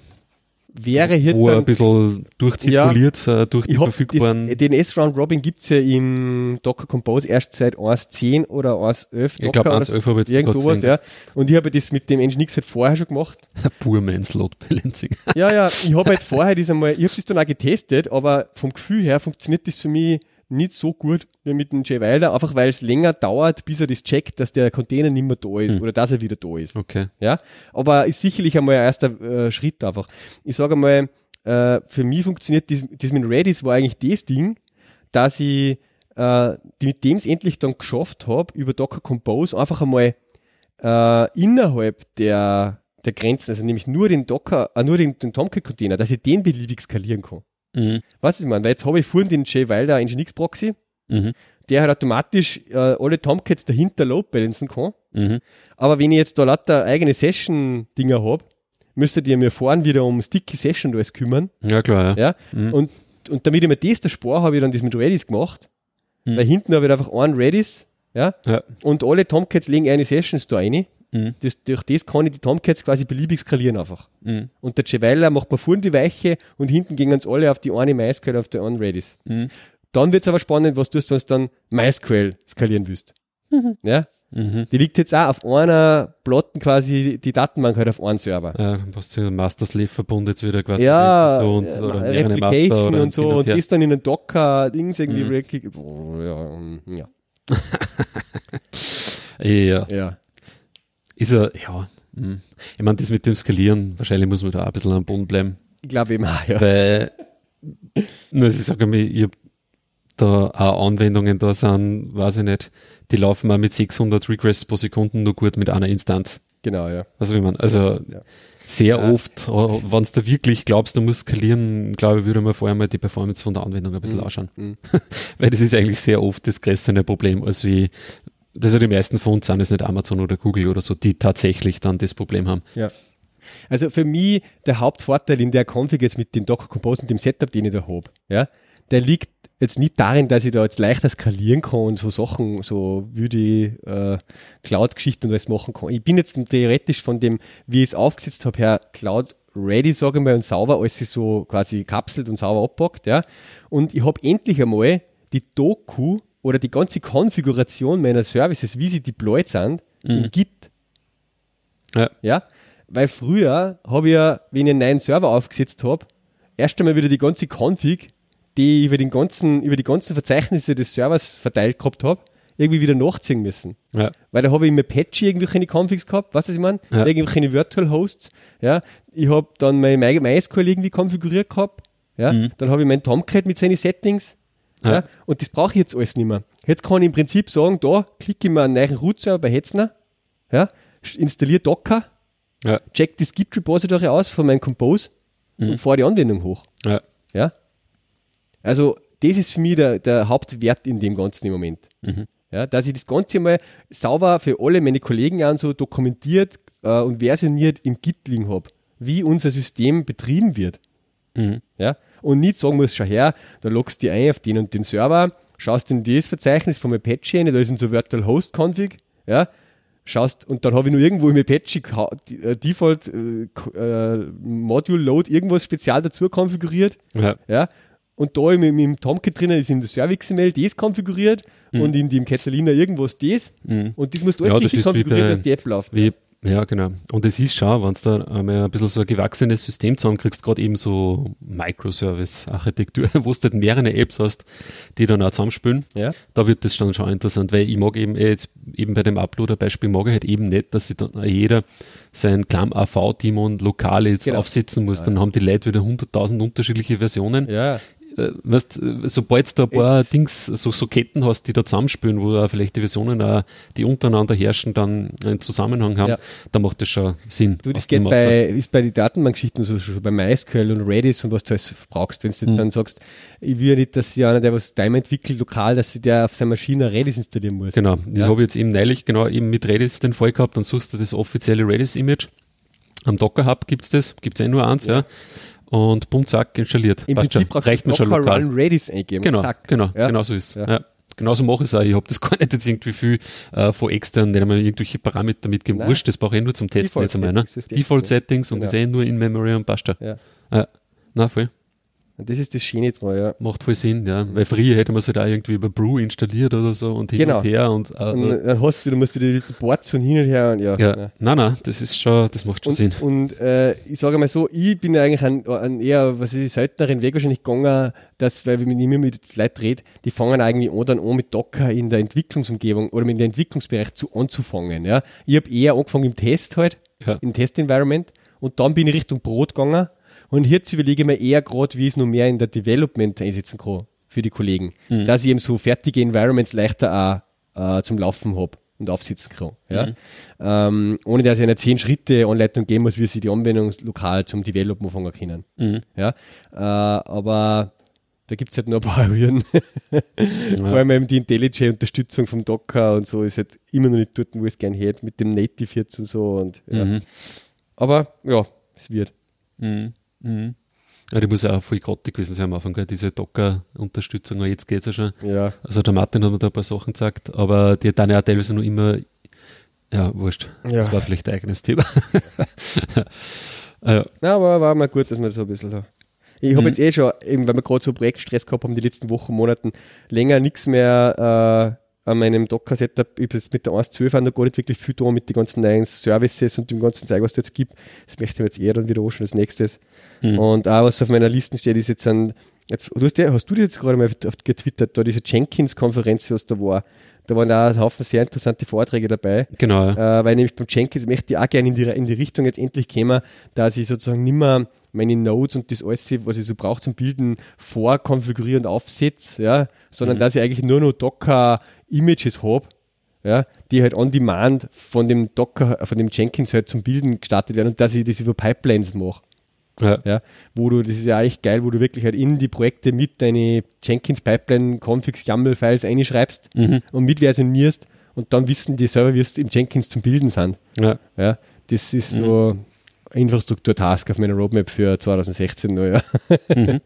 wäre hier wo ein bisschen durchzirkuliert ja, äh, durch die verfügbaren. Das, den S-Round Robin gibt's ja im Docker Compose erst seit 1.10 oder 1.11 Ich glaube 1.11 habe ich jetzt Irgend sowas, ja. Und ich habe das mit dem Nginx halt vorher schon gemacht. [laughs] Pur Man's Load Balancing. ja, ja, [laughs] ich habe halt vorher das einmal, ich habe das dann auch getestet, aber vom Gefühl her funktioniert das für mich nicht so gut wie mit dem Jay Wilder, einfach weil es länger dauert, bis er das checkt, dass der Container nicht mehr da ist hm. oder dass er wieder da ist. Okay. Ja, aber ist sicherlich einmal ein erster äh, Schritt einfach. Ich sage einmal, äh, für mich funktioniert das, das mit Redis war eigentlich das Ding, dass ich äh, mit dem es endlich dann geschafft habe, über Docker Compose einfach einmal äh, innerhalb der der Grenzen, also nämlich nur den Docker, äh, nur den, den Tomcat-Container, dass ich den beliebig skalieren kann. Mhm. Was ich meine? Weil jetzt habe ich vorhin den J. Wilder Nginx Proxy, mhm. der halt automatisch äh, alle Tomcats dahinter load balancen kann. Mhm. Aber wenn ich jetzt da lauter eigene Session-Dinger habe, müsstet ihr mir vorhin wieder um Sticky Session alles kümmern. Ja, klar. Ja. ja? Mhm. Und, und damit ich mir das der Spar habe ich dann das mit Redis gemacht. Mhm. Weil hinten habe ich einfach einen Redis, ja? ja. Und alle Tomcats legen eine Sessions da rein. Mhm. Das, durch das kann ich die Tomcats quasi beliebig skalieren einfach. Mhm. Und der Chevailer macht man vorne die Weiche und hinten gehen uns alle auf die eine MySQL, auf der einen Redis. Mhm. Dann wird es aber spannend, was tust, wenn du dann MySQL skalieren willst. [laughs] Ja? Mhm. Die liegt jetzt auch auf einer Platten quasi, die Datenbank halt auf einem Server. Ja, was zu einem Master-Slave-Verbund jetzt wieder quasi. Ja, und, ja, oder Replication und so und, und das dann in einen Docker, Dings irgendwie, mhm. oh, ja. [laughs] ja. ja. ja ist er, ja, hm. ich meine, das mit dem Skalieren, wahrscheinlich muss man da auch ein bisschen am Boden bleiben. Ich glaube immer, ja. Weil, nur ich sage mir, ich habe da auch Anwendungen da sind, weiß ich nicht, die laufen auch mit 600 Requests pro Sekunde nur gut mit einer Instanz. Genau, ja. Also wie man, also ja. sehr ja. oft, wenn du da wirklich glaubst, du musst skalieren, glaube ich, würde man vorher mal die Performance von der Anwendung ein bisschen mhm. anschauen. Mhm. [laughs] Weil das ist eigentlich sehr oft das größere Problem, als wie das sind die meisten von uns sind es nicht Amazon oder Google oder so, die tatsächlich dann das Problem haben. Ja. Also für mich der Hauptvorteil in der Config jetzt mit dem Docker Compose und dem Setup, den ich da habe, ja, der liegt jetzt nicht darin, dass ich da jetzt leichter skalieren kann und so Sachen, so wie die äh, Cloud-Geschichte und alles machen kann. Ich bin jetzt theoretisch von dem, wie ich es aufgesetzt habe, her Cloud ready, sage ich mal, und sauber, alles ist so quasi kapselt und sauber abpackt, ja. Und ich habe endlich einmal die Doku oder die ganze Konfiguration meiner Services, wie sie deployed sind, mhm. in Git. Ja. ja? Weil früher habe ich ja, wenn ich einen neuen Server aufgesetzt habe, erst einmal wieder die ganze Config, die ich über, den ganzen, über die ganzen Verzeichnisse des Servers verteilt gehabt habe, irgendwie wieder nachziehen müssen. Ja. Weil da habe ich im Apache irgendwelche Configs gehabt, weißt du, was ich meine? Ja. Irgendwelche Virtual Hosts. Ja. Ich habe dann mein MySQL irgendwie konfiguriert gehabt. Ja. Mhm. Dann habe ich mein Tomcat mit seinen Settings. Ja. ja. Und das brauche ich jetzt alles nicht mehr. Jetzt kann ich im Prinzip sagen, da klicke ich mir einen neuen Root-Server bei Hetzner, ja, installiere Docker, ja. check das Git-Repository aus von meinem Compose mhm. und fahre die Anwendung hoch. Ja. ja. Also, das ist für mich der, der Hauptwert in dem Ganzen im Moment. Mhm. Ja, dass ich das Ganze mal sauber für alle meine Kollegen an so dokumentiert äh, und versioniert im Git liegen habe, wie unser System betrieben wird. Mhm. Ja, und nicht sagen muss, schau her, da loggst du ein auf den und den Server, schaust in das Verzeichnis vom Apache rein, da ist ein so Virtual Host Config, ja, schaust und dann habe ich nur irgendwo im Apache äh, Default äh, äh, Module Load irgendwas spezial dazu konfiguriert, ja, ja und da im, im Tomcat drinnen ist in der Service XML das konfiguriert mhm. und in dem Catalina irgendwas das mhm. und das musst du alles ja, richtig konfigurieren, dass die App läuft. Wie ja, genau. Und es ist schon, wenn du da einmal ein bisschen so ein gewachsenes System zusammenkriegst, gerade eben so Microservice-Architektur, [laughs] wo du halt mehrere Apps hast, die dann auch zusammenspielen, ja. da wird das dann schon interessant, weil ich mag eben eh jetzt eben bei dem Uploader-Beispiel mag ich halt eben nicht, dass sich dann jeder sein Klamm AV-Team lokal jetzt genau. aufsetzen muss. Dann haben die Leute wieder 100.000 unterschiedliche Versionen. Ja äh, weißt, sobald du ein paar es Dings, so, so Ketten hast, die da zusammenspielen, wo da vielleicht die Versionen auch, die untereinander herrschen, dann einen Zusammenhang haben, ja. dann macht das schon Sinn. Du, das geht bei, ist bei den Datenbankgeschichten so, schon bei MySQL und Redis und was du alles brauchst, wenn du jetzt hm. dann sagst, ich will ja nicht, dass ja einer, der was Daim entwickelt, lokal, dass der auf seiner Maschine Redis installieren muss. Genau. Ja. Ich habe jetzt eben neulich genau eben mit Redis den Fall gehabt, dann suchst du das offizielle Redis-Image. Am Docker Hub gibt's das, gibt's eh nur eins, ja. ja und bumm, zack, installiert. Im Passt Prinzip schon. Reicht mir schon lokal. Run Redis eingeben. Genau, zack. genau, ja. genau so ist ja. ja. Genauso mache ich es auch. Ich habe das [laughs] gar nicht jetzt irgendwie viel äh, von extern, nicht einmal irgendwelche Parameter mitgeben. Wurscht, das brauche ich nur zum Testen Default jetzt einmal. Ne? Default Settings und genau. das eh nur in Memory und passt schon. Ja. Ja, na voll. Und das ist das Schöne dran, ja. Macht voll Sinn, ja. Weil früher hätte man es halt auch irgendwie über Brew installiert oder so und hin Genau. und her und, äh, Und dann hast du, du musst wieder die Boards und hin und her und ja. ja. Nein, nein, das ist schon, das macht schon Sinn. Und, und äh, ich sage mal so, ich bin eigentlich ein, ein eher, was ich selteneren Weg wahrscheinlich gegangen, dass, weil wenn ich immer mit Leuten rede, die fangen eigentlich an, dann an mit Docker in der Entwicklungsumgebung oder mit dem Entwicklungsbereich zu anzufangen. Ja. Ich habe eher angefangen im Test halt, Ja. im Test-Environment und dann bin ich Richtung Brot gegangen und jetzt überlege ich mir eher gerade, wie ich es noch mehr in der Development einsetzen kann für die Kollegen, Mhm. dass ich eben so fertige Environments leichter auch äh, zum Laufen habe und aufsitzen kann. Ja? Mhm. Ähm, ohne dass ich eine 10 Schritte Anleitung geben muss, wie sie die Anwendung lokal zum Developen anfangen können. Mhm. Ja? Äh, aber da gibt es halt noch ein paar Hürden. [laughs] Vor Ja. allem eben die IntelliJ-Unterstützung vom Docker und so ist halt immer noch nicht dort, wo es gerne hätte, mit dem Native jetzt und so. Und, ja. Mhm. Aber ja, es wird. Mhm. Mhm. Ja, die muss ja auch voll grottig gewesen sein am Anfang, gell? diese Docker-Unterstützung, jetzt geht's ja schon. Ja, Also der Martin hat mir da ein paar Sachen gesagt, aber die hat dann ja teilweise noch immer, ja, wurscht. Ja. Das war vielleicht ein eigenes Thema. [laughs] äh, Na, aber war mal gut, dass man so ein bisschen da. Ich habe Mhm. jetzt eh schon, eben weil wir gerade so Projektstress gehabt haben, die letzten Wochen, Monaten, länger nichts mehr äh, an meinem Docker-Setup. Ich jetzt mit der 1.12 auch noch gar nicht wirklich viel da mit den ganzen neuen Services und dem ganzen Zeug, was es jetzt gibt. Das möchte ich mir jetzt eher dann wieder anschauen als nächstes. Mhm. Und auch was auf meiner Liste steht, ist jetzt ein, jetzt, du hast, ja, hast du dir jetzt gerade mal getwittert, da diese Jenkins-Konferenz, was da war. Da waren auch ein Haufen sehr interessante Vorträge dabei. genau. Äh, weil nämlich beim Jenkins möchte ich auch gerne in die, in die Richtung jetzt endlich kommen, dass ich sozusagen nicht mehr meine Nodes und das alles, was ich so brauche zum Bilden, vorkonfigurieren und aufsetze, ja, sondern dass ich eigentlich nur noch Docker-Images habe, ja, die halt on demand von dem Docker, von dem Jenkins halt zum Bilden gestartet werden und dass ich das über Pipelines mache. Ja. Ja, wo du, das ist ja eigentlich geil, wo du wirklich halt in die Projekte mit deine Jenkins Pipeline Configs YAML Files einschreibst Mhm. und mitversionierst und dann wissen die selber, wie es im Jenkins zum Bilden sind. Ja. Ja, das ist so ein Infrastruktur-Task auf meiner Roadmap für 2016. noch, Ja. [laughs]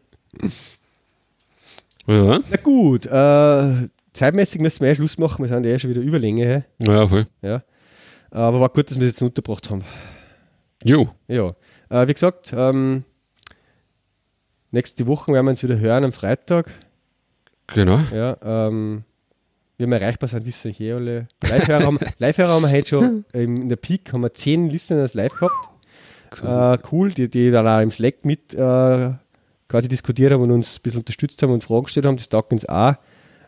Ja, Na gut, äh, zeitmäßig müssen wir eh Schluss machen, wir sind ja eh schon wieder Überlänge. hä? ja, voll. Ja. Aber war gut, dass wir es jetzt untergebracht haben. Jo. Ja. Äh, wie gesagt, ähm, nächste Woche werden wir uns wieder hören am Freitag. Genau. Ja, ähm, wie wir erreichbar sind, wissen ich eh alle. Live-Hörer haben, Live-Hörer haben wir heute schon ähm, in der Peak haben wir zehn Listeners live gehabt. Äh, cool, die, die dann auch im Slack mit äh, quasi diskutiert haben und uns ein bisschen unterstützt haben und Fragen gestellt haben. Das taugt uns auch.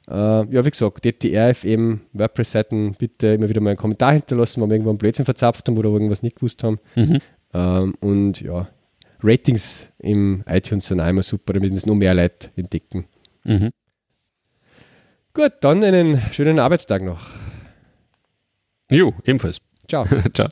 Äh, ja, wie gesagt, DTR, FM, WordPress-Seiten, bitte immer wieder mal einen Kommentar hinterlassen, wenn wir irgendwo einen Blödsinn verzapft haben oder irgendwas nicht gewusst haben. Mhm. Ähm, und ja, Ratings im iTunes sind auch immer super, damit uns noch mehr Leute entdecken. Mhm. Gut, dann einen schönen Arbeitstag noch. Jo, ebenfalls. Ciao. [laughs] Ciao.